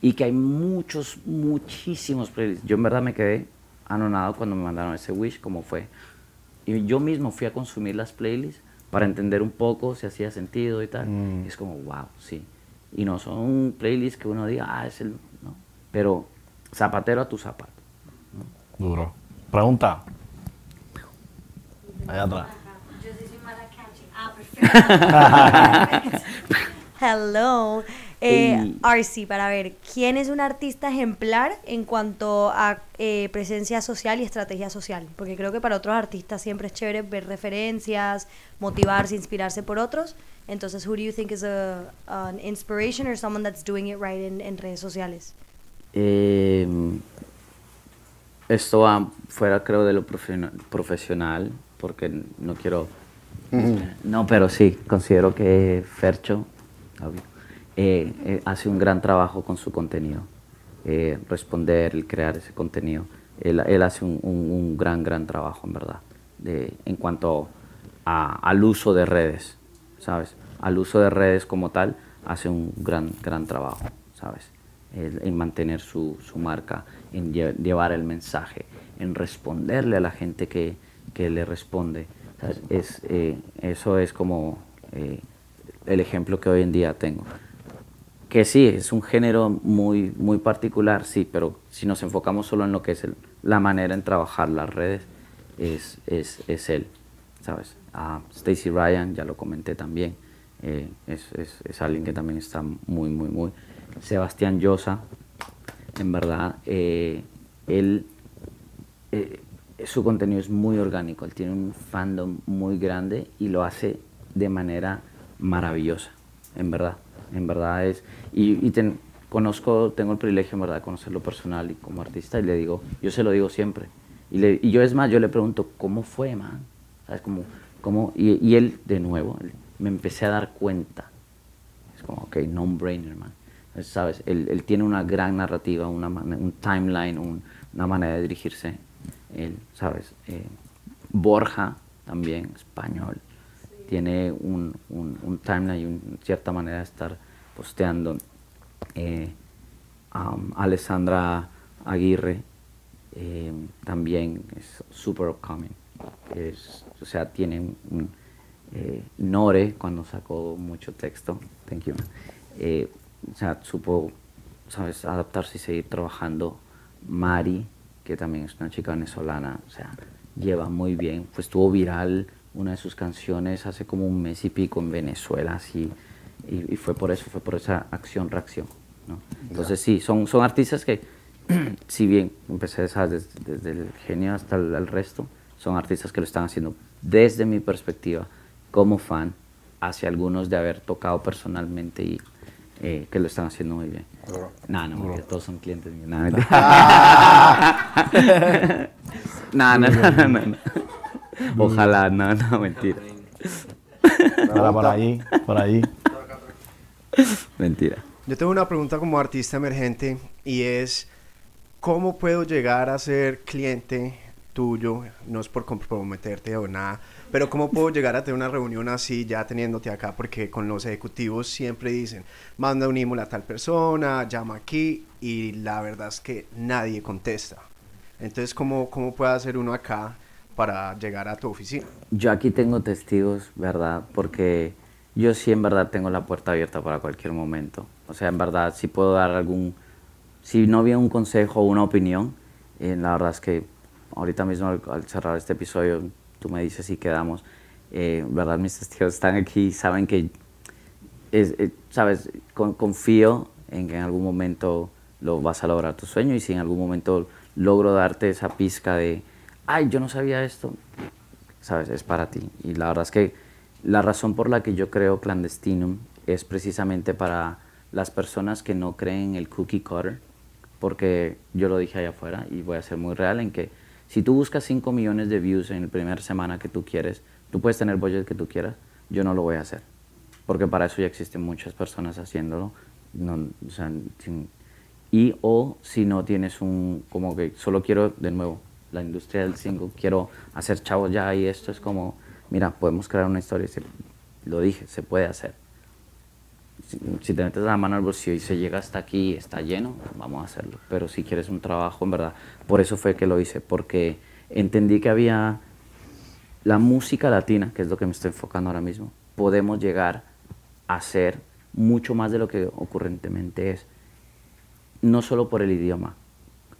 y que hay muchos, muchísimos. Yo en verdad me quedé anonado cuando me mandaron ese wish, como fue. Y yo mismo fui a consumir las playlists para entender un poco si hacía sentido y tal. Y es como, wow, sí. Y no son playlists que uno diga, ah, es el... No. Pero zapatero a tu zapato. Duro. Pregunta. Allá atrás. (laughs) (laughs) Hello. Eh. RC, para ver, ¿quién es un artista ejemplar en cuanto a eh, presencia social y estrategia social? Porque creo que para otros artistas siempre es chévere ver referencias, motivarse, inspirarse por otros. Entonces, who do you think is a, an inspiration or someone that's doing it right en, en redes sociales? Eh, esto va fuera, creo, de lo profesio- profesional, porque no quiero... No, pero sí, considero que Fercho obvio, eh, eh, hace un gran trabajo con su contenido. Eh, responder, el crear ese contenido. Él, él hace un, un- un gran, gran trabajo, en verdad, de, en cuanto a- al uso de redes, ¿sabes? Al uso de redes como tal, hace un gran, gran trabajo, ¿sabes? En mantener su, su marca, en lle- llevar el mensaje, en responderle a la gente que, que le responde. ¿sabes? Es, eh, eso es como eh, el ejemplo que hoy en día tengo. Que sí, es un género muy, muy particular, sí, pero si nos enfocamos solo en lo que es el- la manera en trabajar las redes, es, es, es él, ¿sabes? A Stacy Ryan, ya lo comenté también, eh, es, es, es alguien que también está muy, muy, muy. Sebastián Llosa, en verdad, eh, él, eh, su contenido es muy orgánico, él tiene un fandom muy grande y lo hace de manera maravillosa, en verdad, en verdad es, y, y ten- conozco, tengo el privilegio en verdad de conocerlo personal y como artista y le digo, yo se lo digo siempre, y, le- y yo es más, yo le pregunto, ¿cómo fue, man? ¿Sabes? Como, cómo? Y, y él, de nuevo, me empecé a dar cuenta, es como, ok, no-brainer, man. ¿Sabes? Él, él tiene una gran narrativa, una, un timeline, un- una manera de dirigirse él, ¿sabes? Eh, Borja también, español, tiene un, un, timeline y una cierta manera de estar posteando. Eh, Alessandra Aguirre eh, también es super upcoming. O sea, tiene un, eh, Nore cuando sacó mucho texto, thank you. o sea, supo, sabes, adaptarse y seguir trabajando. Mari, que también es una chica venezolana, o sea, lleva muy bien. Pues estuvo viral una de sus canciones hace como un mes y pico en Venezuela, así, y, fue por eso, fue por esa acción-reacción. ¿no? Entonces sí, son, son artistas que, (clears throat) si bien empecé desde, desde, el genio hasta el, resto, son artistas que lo están haciendo desde mi perspectiva como fan, hacia algunos de haber tocado personalmente y eh, que lo están haciendo muy bien. No, no, todos son clientes míos. No, (laughs) (laughs) (laughs) no, no, no, (laughs) Ojalá, no, no, mentira. por ahí, por ahí. Mentira. Yo tengo una pregunta como artista emergente y es, ¿cómo puedo llegar a ser cliente tuyo? No es por comprometerte o nada, pero ¿cómo puedo llegar a tener una reunión así ya teniéndote acá? Porque con los ejecutivos siempre dicen, manda un email a tal persona, llama aquí y la verdad es que nadie contesta. Entonces, ¿cómo, cómo puede hacer uno acá para llegar a tu oficina? Yo aquí tengo testigos, ¿verdad? Porque yo sí en verdad tengo la puerta abierta para cualquier momento. O sea, en verdad, si puedo dar algún, si no viene un consejo o una opinión, eh, la verdad es que ahorita mismo al, cerrar este episodio, tú me dices si quedamos, eh, ¿verdad? Mis testigos están aquí y saben que, es, eh, sabes, confío en que en algún momento lo vas a lograr tu sueño y si en algún momento logro darte esa pizca de, ay, yo no sabía esto, sabes, es para ti. Y la verdad es que la razón por la que yo creo Clandestinum es precisamente para las personas que no creen el cookie cutter, porque yo lo dije allá afuera y voy a ser muy real en que si tú buscas 5 millones de views en la primera semana que tú quieres, tú puedes tener budget que tú quieras, yo no lo voy a hacer, porque para eso ya existen muchas personas haciéndolo, no, o sea, y o si no tienes un, como que solo quiero, de nuevo, la industria del single, quiero hacer chavos ya y esto es como, mira, podemos crear una historia, lo dije, se puede hacer. Si, te metes la mano al bolsillo y se llega hasta aquí, está lleno, vamos a hacerlo. Pero si quieres un trabajo, en verdad, por eso fue que lo hice, porque entendí que había la música latina, que es lo que me estoy enfocando ahora mismo, podemos llegar a ser mucho más de lo que ocurrentemente es. No solo por el idioma,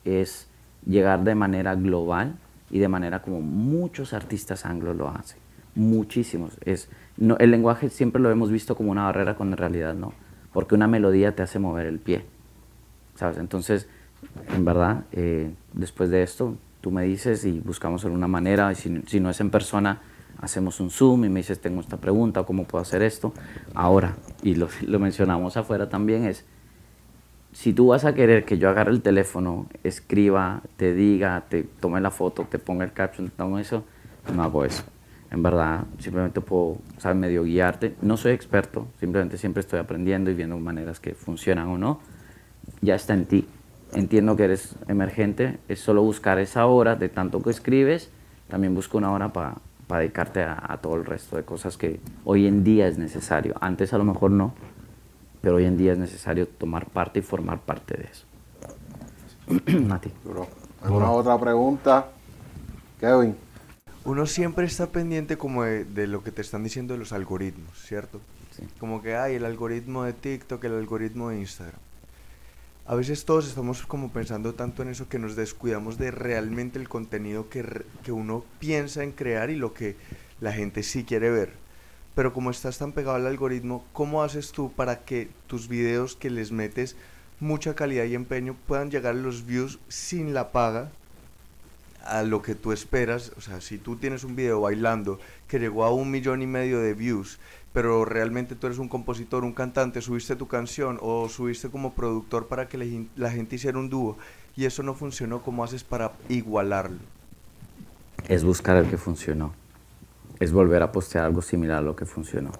es llegar de manera global y de manera como muchos artistas anglos lo hacen, muchísimos. Es, no, el lenguaje siempre lo hemos visto como una barrera cuando en realidad no, porque una melodía te hace mover el pie, ¿sabes? Entonces, en verdad, eh, después de esto, tú me dices y buscamos alguna manera, y si, si no es en persona, hacemos un Zoom y me dices, tengo esta pregunta, ¿cómo puedo hacer esto? Ahora, y lo, lo mencionamos afuera también, es si tú vas a querer que yo agarre el teléfono, escriba, te diga, te tome la foto, te ponga el caption, todo eso, no hago eso. En verdad, simplemente puedo, saber medio guiarte. No soy experto, simplemente siempre estoy aprendiendo y viendo maneras que funcionan o no. Ya está en ti. Entiendo que eres emergente, es solo buscar esa hora de tanto que escribes, también busco una hora para dedicarte a todo el resto de cosas que hoy en día es necesario. Antes a lo mejor no, pero hoy en día es necesario tomar parte y formar parte de eso. (clears throat) Mati. ¿Alguna otra pregunta? Kevin. Uno siempre está pendiente como de, lo que te están diciendo de los algoritmos, ¿cierto? Como que hay el algoritmo de TikTok, el algoritmo de Instagram. A veces todos estamos como pensando tanto en eso que nos descuidamos de realmente el contenido que, que uno piensa en crear y lo que la gente sí quiere ver pero como estás tan pegado al algoritmo, ¿cómo haces tú para que tus videos que les metes mucha calidad y empeño puedan llegar a los views sin la paga a lo que tú esperas? O sea, si tú tienes un video bailando que llegó a un millón y medio de views, pero realmente tú eres un compositor, un cantante, subiste tu canción o subiste como productor para que la gente hiciera un dúo y eso no funcionó, ¿cómo haces para igualarlo? Es buscar el que funcionó es volver a postear algo similar a lo que funcionó.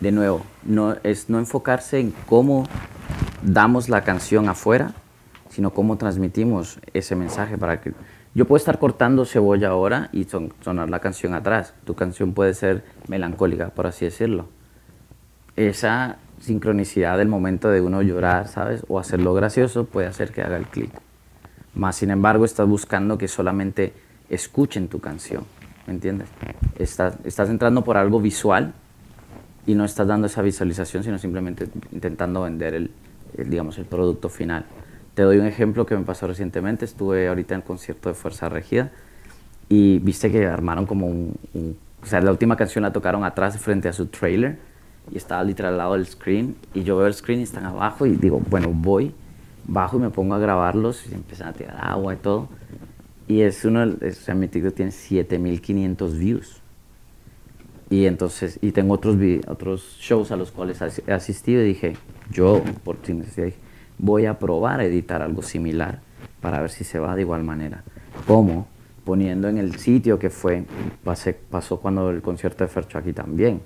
De nuevo, no, es no enfocarse en cómo damos la canción afuera, sino cómo transmitimos ese mensaje para que... Yo puedo estar cortando cebolla ahora y son- sonar la canción atrás. Tu canción puede ser melancólica, por así decirlo. Esa sincronicidad del momento de uno llorar, ¿sabes? O hacerlo gracioso puede hacer que haga el clic. Más sin embargo, estás buscando que solamente escuchen tu canción, ¿me entiendes? Estás, entrando por algo visual y no estás dando esa visualización, sino simplemente intentando vender el, el, digamos, el producto final. Te doy un ejemplo que me pasó recientemente. Estuve ahorita en el concierto de Fuerza Regida y viste que armaron como un, un- O sea, la última canción la tocaron atrás frente a su trailer y estaba literal al lado del screen y yo veo el screen y están abajo y digo, bueno, voy, bajo y me pongo a grabarlos y empiezan a tirar agua y todo. Y es uno, de- o sea, mi TikTok tiene 7500 views. Y entonces, y tengo otros, otros shows a los cuales he asistido y dije, yo, por sin necesidad, voy a probar a editar algo similar para ver si se va de igual manera. ¿Cómo? Poniendo en el sitio que fue, pasé- pasó cuando el concierto de Fercho aquí también.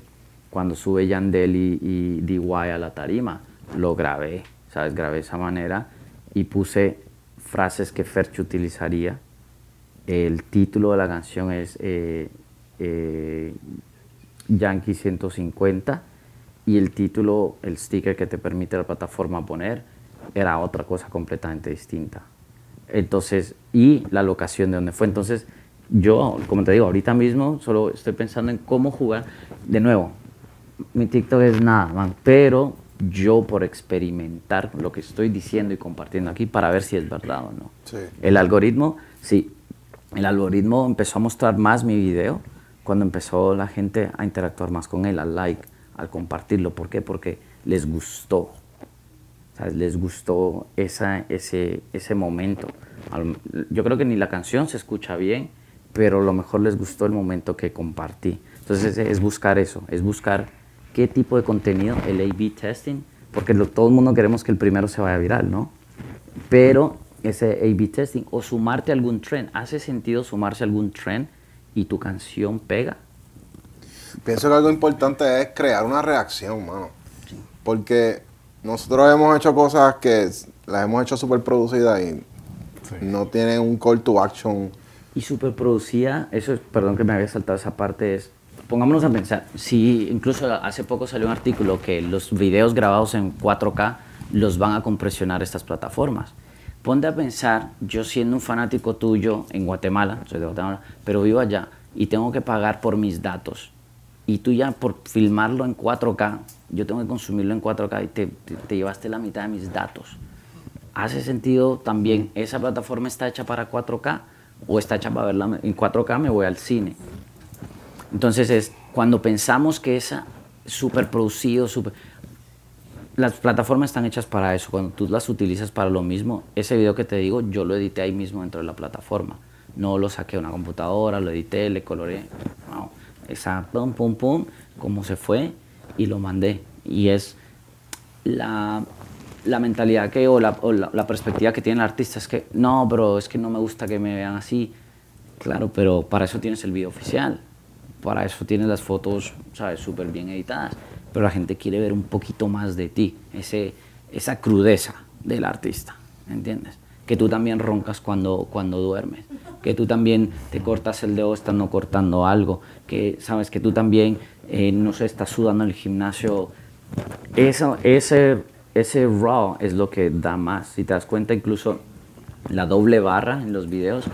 Cuando sube Yandel y, y DY a la tarima, lo grabé, ¿sabes? Grabé esa manera y puse frases que Fercho utilizaría el título de la canción es eh, eh, Yankee 150 y el título, el sticker que te permite la plataforma poner, era otra cosa completamente distinta. Entonces, y la locación de donde fue. Entonces, yo, como te digo, ahorita mismo solo estoy pensando en cómo jugar. De nuevo, mi TikTok es nada, man, pero yo por experimentar lo que estoy diciendo y compartiendo aquí para ver si es verdad o no. Sí. El algoritmo, sí, el algoritmo empezó a mostrar más mi video cuando empezó la gente a interactuar más con él, al like, al compartirlo. ¿Por qué? Porque les gustó. Les gustó esa, ese, ese momento. Yo creo que ni la canción se escucha bien, pero lo mejor les gustó el momento que compartí. Entonces es, buscar eso, es buscar qué tipo de contenido, el A-B testing, porque todo el mundo queremos que el primero se vaya viral, ¿no? Pero ese A-B testing o sumarte a algún trend, ¿hace sentido sumarse a algún trend y tu canción pega? Pienso que algo importante es crear una reacción, mano. Porque nosotros hemos hecho cosas que las hemos hecho súper producidas y no tienen un call to action. Y superproducida, eso es, perdón que me había saltado esa parte, es, pongámonos a pensar, si incluso hace poco salió un artículo que los videos grabados en 4K los van a compresionar estas plataformas. Ponte a pensar, yo siendo un fanático tuyo en Guatemala, soy de Guatemala, pero vivo allá y tengo que pagar por mis datos. Y tú ya por filmarlo en 4K, yo tengo que consumirlo en 4K y te, te- te llevaste la mitad de mis datos. ¿Hace sentido también esa plataforma está hecha para 4K o está hecha para verla en 4K? Me voy al cine. Entonces es cuando pensamos que esa súper producido, súper... Las plataformas están hechas para eso. Cuando tú las utilizas para lo mismo, ese video que te digo, yo lo edité ahí mismo dentro de la plataforma. No lo saqué de una computadora, lo edité, le coloreé. No, esa pum, pum, pum, como se fue y lo mandé. Y es la, la mentalidad que, o, la, o la- la perspectiva que tiene el artista es que, no, bro, es que no me gusta que me vean así. Claro, pero para eso tienes el video oficial. Para eso tienes las fotos, ¿sabes? Súper bien editadas. Pero la gente quiere ver un poquito más de ti, ese, esa crudeza del artista, ¿entiendes? Que tú también roncas cuando, cuando duermes, que tú también te cortas el dedo estando cortando algo, que sabes que tú también, eh, no sé, estás sudando en el gimnasio. Eso, ese, ese raw es lo que da más. Si te das cuenta, incluso la doble barra en los videos,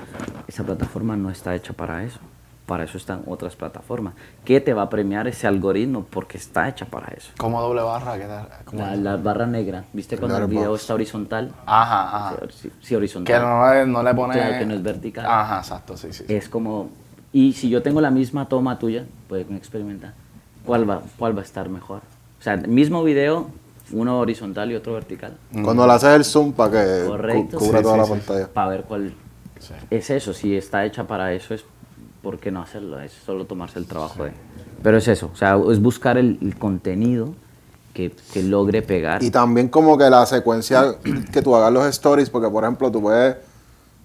esa plataforma no está hecha para eso. Para eso están otras plataformas. ¿Qué te va a premiar ese algoritmo? Porque está hecha para eso. Como doble barra. ¿Cómo La, barra negra, ¿viste cuando el video está horizontal? Ajá, ajá. Sí, sí, horizontal. Que no, le- no le pone... Claro, que no es vertical. Ajá, exacto, sí, sí. sí. Es como... Y si yo tengo la misma toma tuya, pueden experimentar. ¿Cuál va, ¿Cuál va a estar mejor? O sea, el mismo video, uno horizontal y otro vertical. Cuando le haces el zoom para que Correcto. cubra Sí, toda sí, la sí. pantalla. Para ver cuál... Sí. Es eso, si está hecha para eso, es ¿por qué no hacerlo? Es solo tomarse el trabajo de... Pero es eso, o sea, es buscar el, el contenido que, que logre pegar. Y también como que la secuencia (clears throat) que tú hagas los stories, porque por ejemplo tú puedes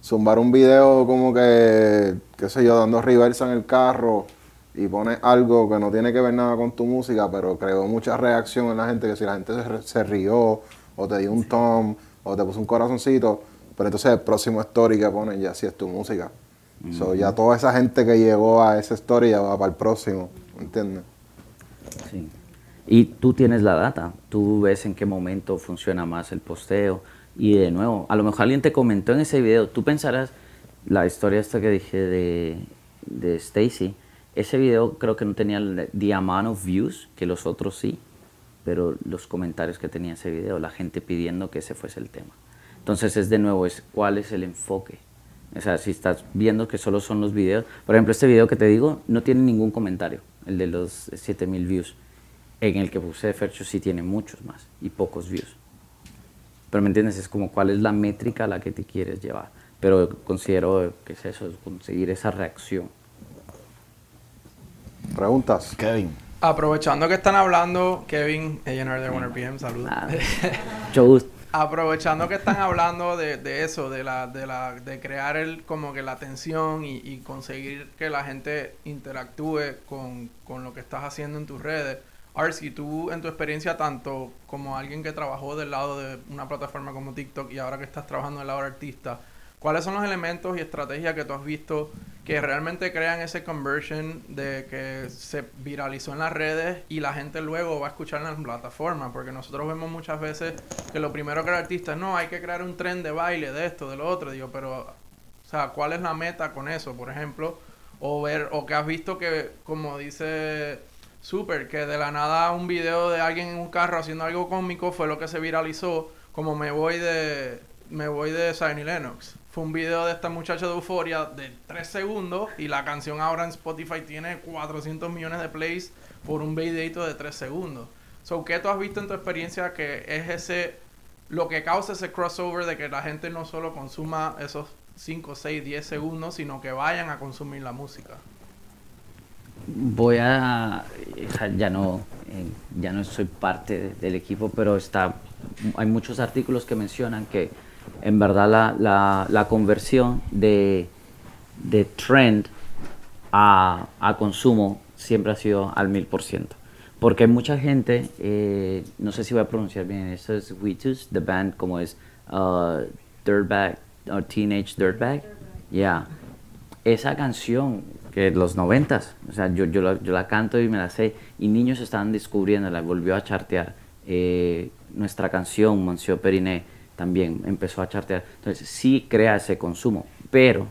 zumbar un video como que, qué sé yo, dando reversa en el carro y pones algo que no tiene que ver nada con tu música, pero creó mucha reacción en la gente, que si la gente se, se rió o te dio un tom o te puso un corazoncito, Pero entonces el próximo story que ponen ya sí es tu música. So, ya toda esa gente que llegó a ese story ya va para el próximo, ¿entiendes? Sí. Y tú tienes la data, tú ves en qué momento funciona más el posteo. Y de nuevo, a lo mejor alguien te comentó en ese video, tú pensarás, la historia esta que dije de, de Stacy, ese video creo que no tenía the amount of views, que los otros sí, pero los comentarios que tenía ese video, la gente pidiendo que ese fuese el tema. Entonces es de nuevo, es cuál es el enfoque. O sea, si estás viendo que solo son los videos, por ejemplo, este video que te digo no tiene ningún comentario, el de los 7000 views. En el que puse de Fercho sí tiene muchos más y pocos views. Pero me entiendes, es como cuál es la métrica a la que te quieres llevar. Pero considero que es eso, es conseguir esa reacción. Preguntas. Kevin. Aprovechando que están hablando, Kevin, A&R de Warner PM, saludos. Nada. Mucho gusto. Aprovechando que están hablando de, de eso, de la, de la, de crear el, como que la atención y, conseguir que la gente interactúe con, con lo que estás haciendo en tus redes. Arsi, tú en tu experiencia tanto como alguien que trabajó del lado de una plataforma como TikTok y ahora que estás trabajando del lado de artista, ¿cuáles son los elementos y estrategias que tú has visto que realmente crean ese conversion de que se viralizó en las redes y la gente luego va a escuchar en las plataformas? Porque nosotros vemos muchas veces que lo primero que el artista es, no, hay que crear un tren de baile de esto, de lo otro. Digo, pero, o sea, ¿cuál es la meta con eso, por ejemplo? O ver, o que has visto que, como dice Super, que de la nada un video de alguien en un carro haciendo algo cómico fue lo que se viralizó, como me voy de me voy de Zion Lennox. Fue un video de esta muchacha de Euforia de 3 segundos y la canción ahora en Spotify tiene 400 millones de plays por un videito de 3 segundos. So, ¿qué tú has visto en tu experiencia que es ese lo que causa ese crossover de que la gente no solo consuma esos 5, 6, 10 segundos, sino que vayan a consumir la música? Voy a, ya no, eh, ya no soy parte de- del equipo, pero está, hay muchos artículos que mencionan que en verdad la, la, la conversión de, de trend a, a consumo siempre ha sido al mil por ciento. Porque hay mucha gente, eh, no sé si voy a pronunciar bien, esto es Wheatus, the band como es uh, Dirtbag, or Teenage Dirtbag. Yeah. Esa canción que los noventas, o sea, yo, yo, la, yo la canto y me la sé, y niños estaban descubriéndola, volvió a chartear. Eh, nuestra canción, Monsieur Periné, también empezó a chartear. Entonces, sí crea ese consumo, pero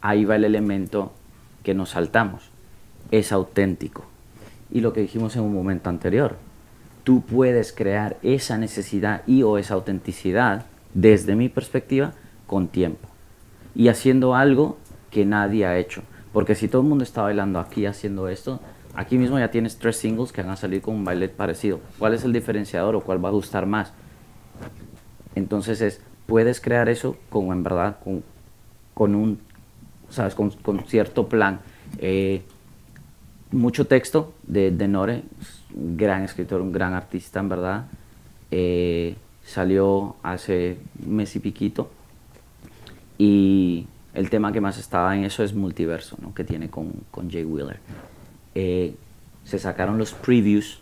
ahí va el elemento que nos saltamos. Es auténtico. Y lo que dijimos en un momento anterior, tú puedes crear esa necesidad y o esa autenticidad, desde mi perspectiva, con tiempo. Y haciendo algo que nadie ha hecho. Porque si todo el mundo está bailando aquí haciendo esto, aquí mismo ya tienes tres singles que van a salir con un baile parecido. ¿Cuál es el diferenciador o cuál va a gustar más? Entonces es, puedes crear eso con, en verdad, con, con un, sabes, con, con cierto plan. Eh, mucho texto de, de Nore, un gran escritor, un gran artista, en verdad. Eh, salió hace un mes y piquito. Y el tema que más estaba en eso es multiverso, ¿no? que tiene con, con Jay Wheeler. Eh, se sacaron los previews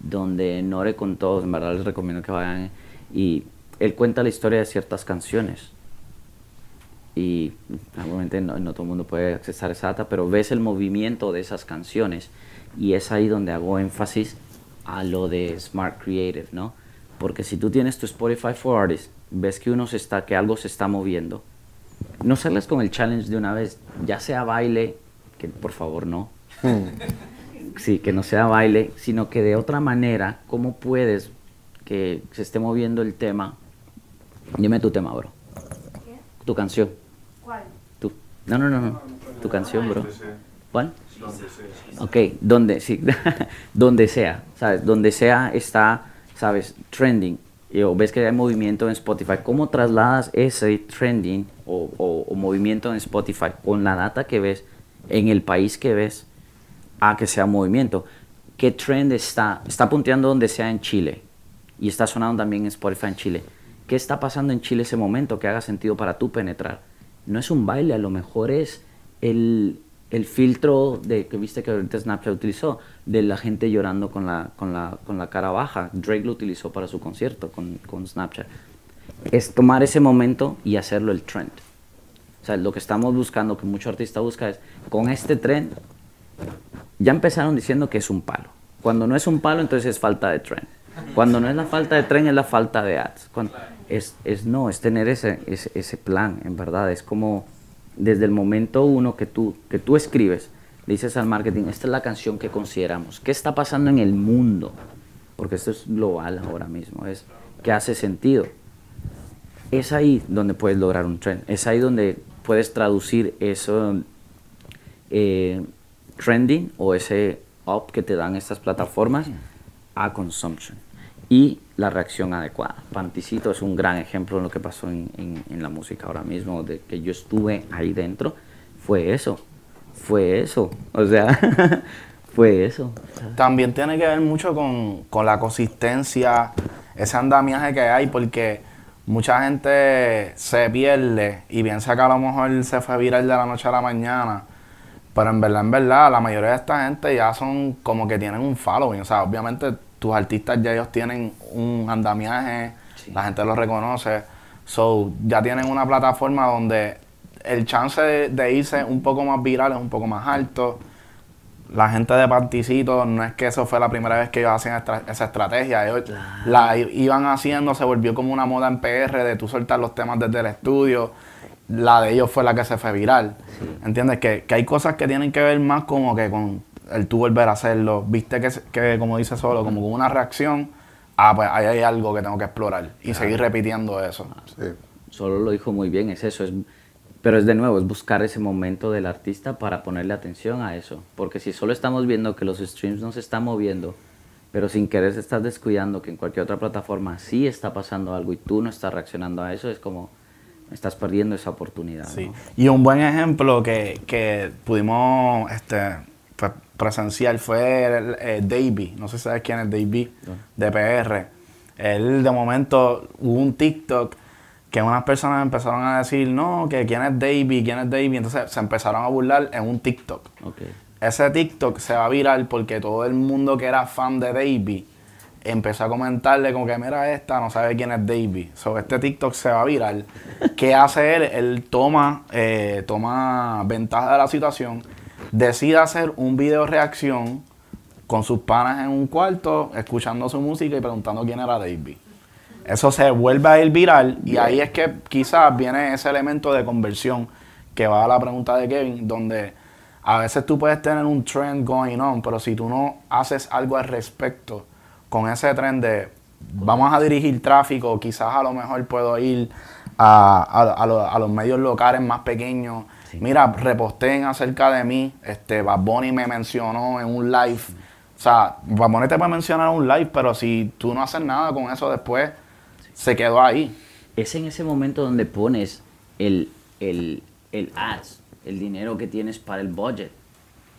donde Nore con todos, en verdad les recomiendo que vayan. Y él cuenta la historia de ciertas canciones. Y obviamente no, no todo el mundo puede accesar esa data, pero ves el movimiento de esas canciones. Y es ahí donde hago énfasis a lo de Smart Creative, ¿no? Porque si tú tienes tu Spotify for Artists, ves que uno se está, que algo se está moviendo, no sales con el challenge de una vez, ya sea baile, que por favor no. (laughs) sí, que no sea baile, sino que de otra manera, ¿cómo puedes que se esté moviendo el tema? Dime tu tema, bro. Tu canción. ¿Cuál? Tú. No, no, no, no. Tu canción, bro. ¿Cuál? Ok, donde, sí, (laughs) donde sea, ¿sabes? Donde sea está, ¿sabes? Trending. Y, o ves que hay movimiento en Spotify. ¿Cómo trasladas ese trending o, o- o movimiento en Spotify con la data que ves en el país que ves a que sea movimiento? ¿Qué trend está? Está punteando donde sea en Chile y está sonando también en Spotify en Chile. ¿Qué está pasando en Chile ese momento que haga sentido para tú penetrar? No es un baile, a lo mejor es el, el filtro de que viste que ahorita Snapchat utilizó, de la gente llorando con la, con la, con la cara baja. Drake lo utilizó para su concierto con, con Snapchat. es tomar ese momento y hacerlo el trend. O sea, lo que estamos buscando, que mucho artista busca es, con este trend, ya empezaron diciendo que es un palo. Cuando no es un palo, entonces es falta de trend. Cuando no es la falta de trend, es la falta de ads. Cuando, es, es no, es tener ese, ese, ese plan, en verdad. Es como desde el momento uno que tú, que tú escribes, le dices al marketing, esta es la canción que consideramos. ¿Qué está pasando en el mundo? Porque esto es global ahora mismo. Es que hace sentido. Es ahí donde puedes lograr un trend. Es ahí donde puedes traducir eso eh, trending o ese up que te dan estas plataformas a consumption y la reacción adecuada. Panticito es un gran ejemplo de lo que pasó en, en- la música ahora mismo, de que yo estuve ahí dentro, fue eso, fue eso, o sea, (laughs) fue eso. También tiene que ver mucho con, con la consistencia, ese andamiaje que hay, porque mucha gente se pierde y piensa que a lo mejor se fue viral de la noche a la mañana. Pero en verdad, en verdad, la mayoría de esta gente ya son como que tienen un following. O sea, obviamente tus artistas ya ellos tienen un andamiaje, Sí. la gente los reconoce. So, ya tienen una plataforma donde el chance de, de irse un poco más viral es un poco más alto. La gente de Panticito, no es que eso fue la primera vez que ellos hacían estra- esa estrategia. Ellos la iban haciendo, se volvió como una moda en PR de tú soltar los temas desde el estudio. La de ellos fue la que se fue viral. ¿Entiendes? Que, que hay cosas que tienen que ver más como que con el tú volver a hacerlo. Viste que, que como dice solo, como con una reacción. Ah, pues ahí hay algo que tengo que explorar. Y seguir repitiendo eso. Sí. solo lo dijo muy bien, es eso, es, pero es de nuevo, es buscar ese momento del artista para ponerle atención a eso, porque si solo estamos viendo que los streams no se están moviendo, pero sin querer se estás descuidando que en cualquier otra plataforma sí está pasando algo y tú no estás reaccionando a eso, es como estás perdiendo esa oportunidad. Sí. ¿no? Y un buen ejemplo que, que pudimos este, presenciar fue el, eh, Davey. No sé si sabes quién es Davey, de PR. Él, de momento, hubo un TikTok que unas personas empezaron a decir, no, que quién es Davey, quién es Davey. Entonces se empezaron a burlar en un TikTok. Ok. Ese TikTok se va a viral porque todo el mundo que era fan de Davey empezó a comentarle como que mira esta, no sabe quién es Davey. So, este TikTok se va a viral. ¿Qué hace él? Él toma, eh, toma ventaja de la situación, decide hacer un video reacción con sus panas en un cuarto, escuchando su música y preguntando quién era Davey. Eso se vuelve a ir viral y ahí es que quizás viene ese elemento de conversión que va a la pregunta de Kevin, donde a veces tú puedes tener un trend going on, pero si tú no haces algo al respecto con ese trend de vamos a dirigir tráfico, quizás a lo mejor puedo ir a, a- a lo- a los medios locales más pequeños. Mira, reposteen acerca de mí. Este, Bad Bunny me mencionó en un live. O sea, Bad Bunny te puede mencionar en un live, pero si tú no haces nada con eso después, se quedó ahí. Es en ese momento donde pones el, el, el ads, el dinero que tienes para el budget.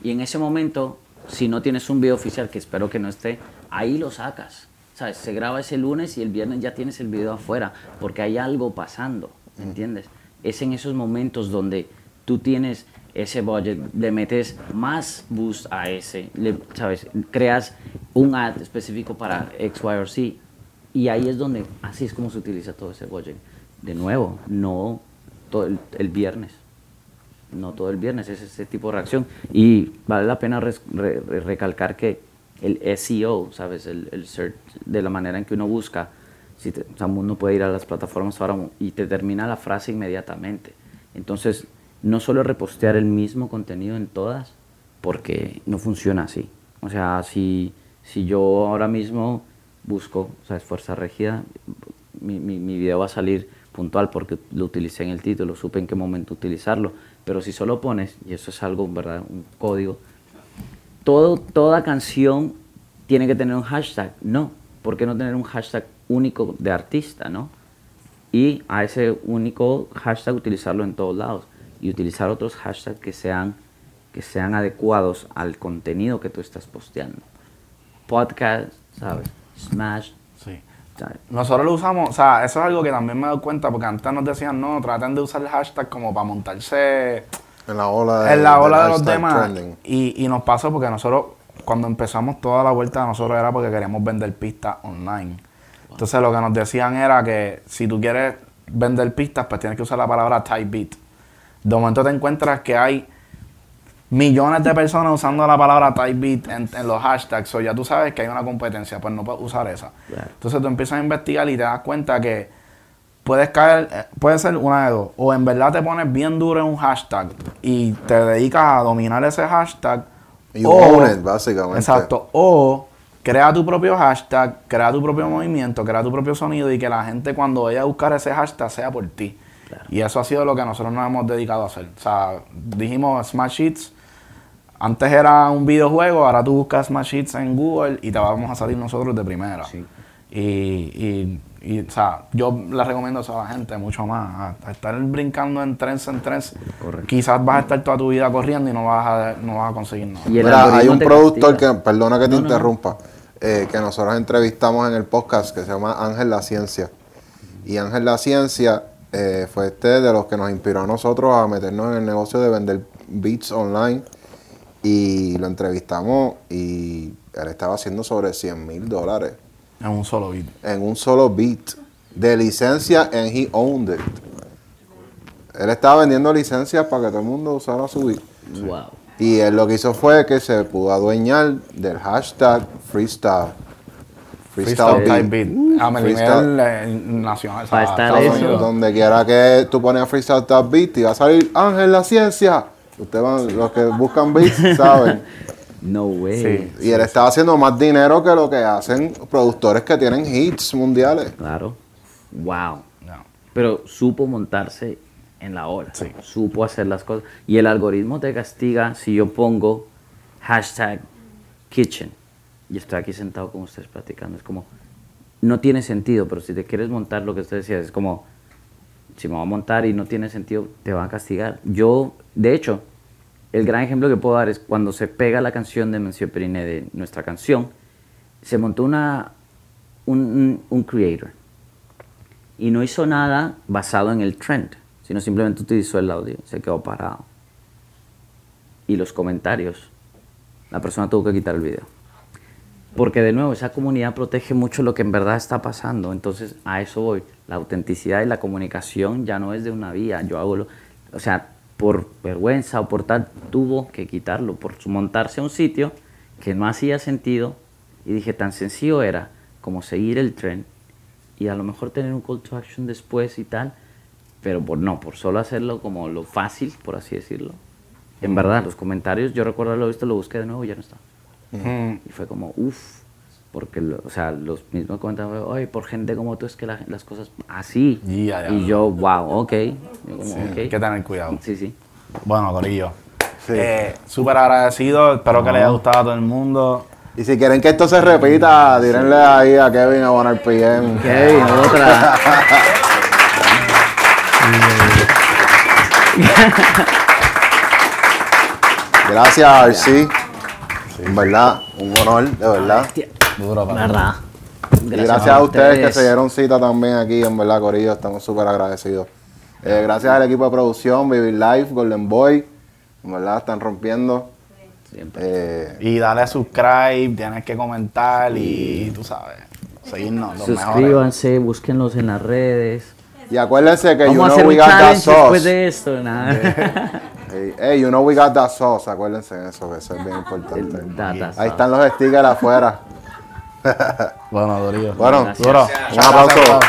Y en ese momento, si no tienes un video oficial, que espero que no esté, ahí lo sacas. ¿Sabes? Se graba ese lunes y el viernes ya tienes el video afuera, porque hay algo pasando, ¿me entiendes? Es en esos momentos donde tú tienes ese budget, le metes más boost a ese, ¿sabes? Creas un ad específico para X, Y o Z y ahí es donde, así es como se utiliza todo ese budget. De nuevo, no todo el, viernes. No todo el viernes, es ese tipo de reacción. Y vale la pena recalcar que el SEO, ¿sabes? El, el search, de la manera en que uno busca, si te- o uno puede ir a las plataformas ahora y te termina la frase inmediatamente. Entonces, no solo repostear el mismo contenido en todas, porque no funciona así. O sea, si, si yo ahora mismo busco, o sea, fuerza rígida, mi, mi, mi video va a salir puntual porque lo utilicé en el título, supe en qué momento utilizarlo. Pero si solo pones, y eso es algo, ¿verdad? Un código, todo, toda canción tiene que tener un hashtag. No, ¿por qué no tener un hashtag único de artista, no? Y a ese único hashtag utilizarlo en todos lados y utilizar otros hashtags que sean, que sean adecuados al contenido que tú estás posteando. Podcast, ¿sabes? Smash, Sí. ¿sabes? Nosotros lo usamos, o sea, eso es algo que también me doy cuenta, porque antes nos decían, no, traten de usar el hashtag como para montarse En la ola, en la ola de los demás. Y, y nos pasó porque nosotros, cuando empezamos toda la vuelta, nosotros era porque queríamos vender pistas online. Entonces lo que nos decían era que si tú quieres vender pistas, pues tienes que usar la palabra type beat. De momento te encuentras que hay millones de personas usando la palabra type beat en, en los hashtags, o ya tú sabes que hay una competencia, pues no puedes usar esa. Entonces tú empiezas a investigar y te das cuenta que puedes caer, eh, puede ser una de dos, o en verdad te pones bien duro en un hashtag y te dedicas a dominar ese hashtag, You o- own it, básicamente. Exacto, o crea tu propio hashtag, crea tu propio movimiento, crea tu propio sonido y que la gente cuando vaya a buscar ese hashtag sea por ti. Y eso ha sido lo que nosotros nos hemos dedicado a hacer. O sea, dijimos Smash Hits, antes era un videojuego, ahora tú buscas Smash Hits en Google y te vamos a salir nosotros de primera. Sí. Y, y, y, o sea, yo le recomiendo eso a la gente mucho más. A, a estar brincando en trends en trends, Correcto. quizás vas a estar toda tu vida corriendo y no vas a, no vas a conseguir nada. Mira, hay un productor castiga. que, perdona que te No, no, no. interrumpa, eh, que nosotros entrevistamos en el podcast que se llama Ángel La Ciencia. Y Ángel La Ciencia eh, fue este de los que nos inspiró a nosotros a meternos en el negocio de vender beats online. Y lo entrevistamos y él estaba haciendo sobre 100 mil dólares En un solo beat. en un solo beat de licencia and he owned it. Él estaba vendiendo licencias para que todo el mundo usara su beat. Wow. Y él lo que hizo fue que se pudo adueñar del hashtag freestyle. Freestyle Freestyle type beat. beat. A Freestyle. nivel nacional. o sea, estar Estados eso. Unidos. Donde quiera que tú pones freestyle type beat y va a salir Ángel la ciencia. Ustedes van, los que buscan beats (laughs) saben. No way. Sí. Y él estaba haciendo más dinero que lo que hacen productores que tienen hits mundiales. Claro. Wow. No. Pero supo montarse en la hora. Sí. Supo hacer las cosas. Y el algoritmo te castiga si yo pongo hashtag kitchen. Y estoy aquí sentado con ustedes platicando. Es como, no tiene sentido, pero si te quieres montar lo que usted decía, es como, si me voy a montar y no tiene sentido, te van a castigar. Yo, de hecho, el gran ejemplo que puedo dar es cuando se pega la canción de Monsieur Periné, de nuestra canción, se montó una, un, un- un creator y no hizo nada basado en el trend, sino simplemente utilizó el audio, se quedó parado. Y los comentarios, la persona tuvo que quitar el video. Porque de nuevo, esa comunidad protege mucho lo que en verdad está pasando. Entonces, a eso voy. La autenticidad y la comunicación ya no es de una vía. Yo hago lo, o sea, por vergüenza o por tal, tuvo que quitarlo, por montarse a un sitio que no hacía sentido. Y dije, tan sencillo era como seguir el tren y a lo mejor tener un call to action después y tal. Pero por no, por solo hacerlo como lo fácil, por así decirlo. En verdad, los comentarios, yo recuerdo haberlo visto, lo busqué de nuevo y ya no está. Mm. Y fue como, uff, porque, lo- o sea, los mismos comentarios, oye, por gente como tú es que la- las cosas así. Y yo, wow, ok. Yo como, Sí, ok. Hay que tener cuidado. Sí, sí. Bueno, Corillo. Sí. Eh, Súper agradecido. Espero que le haya gustado a todo el mundo. Y si quieren que esto se repita, dírenle ahí a Kevin a One RPM. Kevin, otra. (laughs) Gracias, RC. En verdad, un honor, de verdad. Duro, papá. ¿Verdad? y gracias a ustedes que se dieron cita también aquí, en verdad, Corillo. Estamos súper agradecidos. Eh, gracias al equipo de producción, Vivir Life, Golden Boy. En verdad, están rompiendo. Siempre. Eh, Y dale a subscribe, tienes que comentar y, tú sabes, seguirnos. Los mejores. Suscríbanse, búsquenlos en las redes. y acuérdense que you Vamos know we got that challenge después sauce. de esto. Nada. (laughs) Hey, hey, you know we got that sauce. Acuérdense de eso, que eso es bien importante. Ahí están los stickers afuera. Bueno, Dorillo. Bueno, duro. Un aplauso.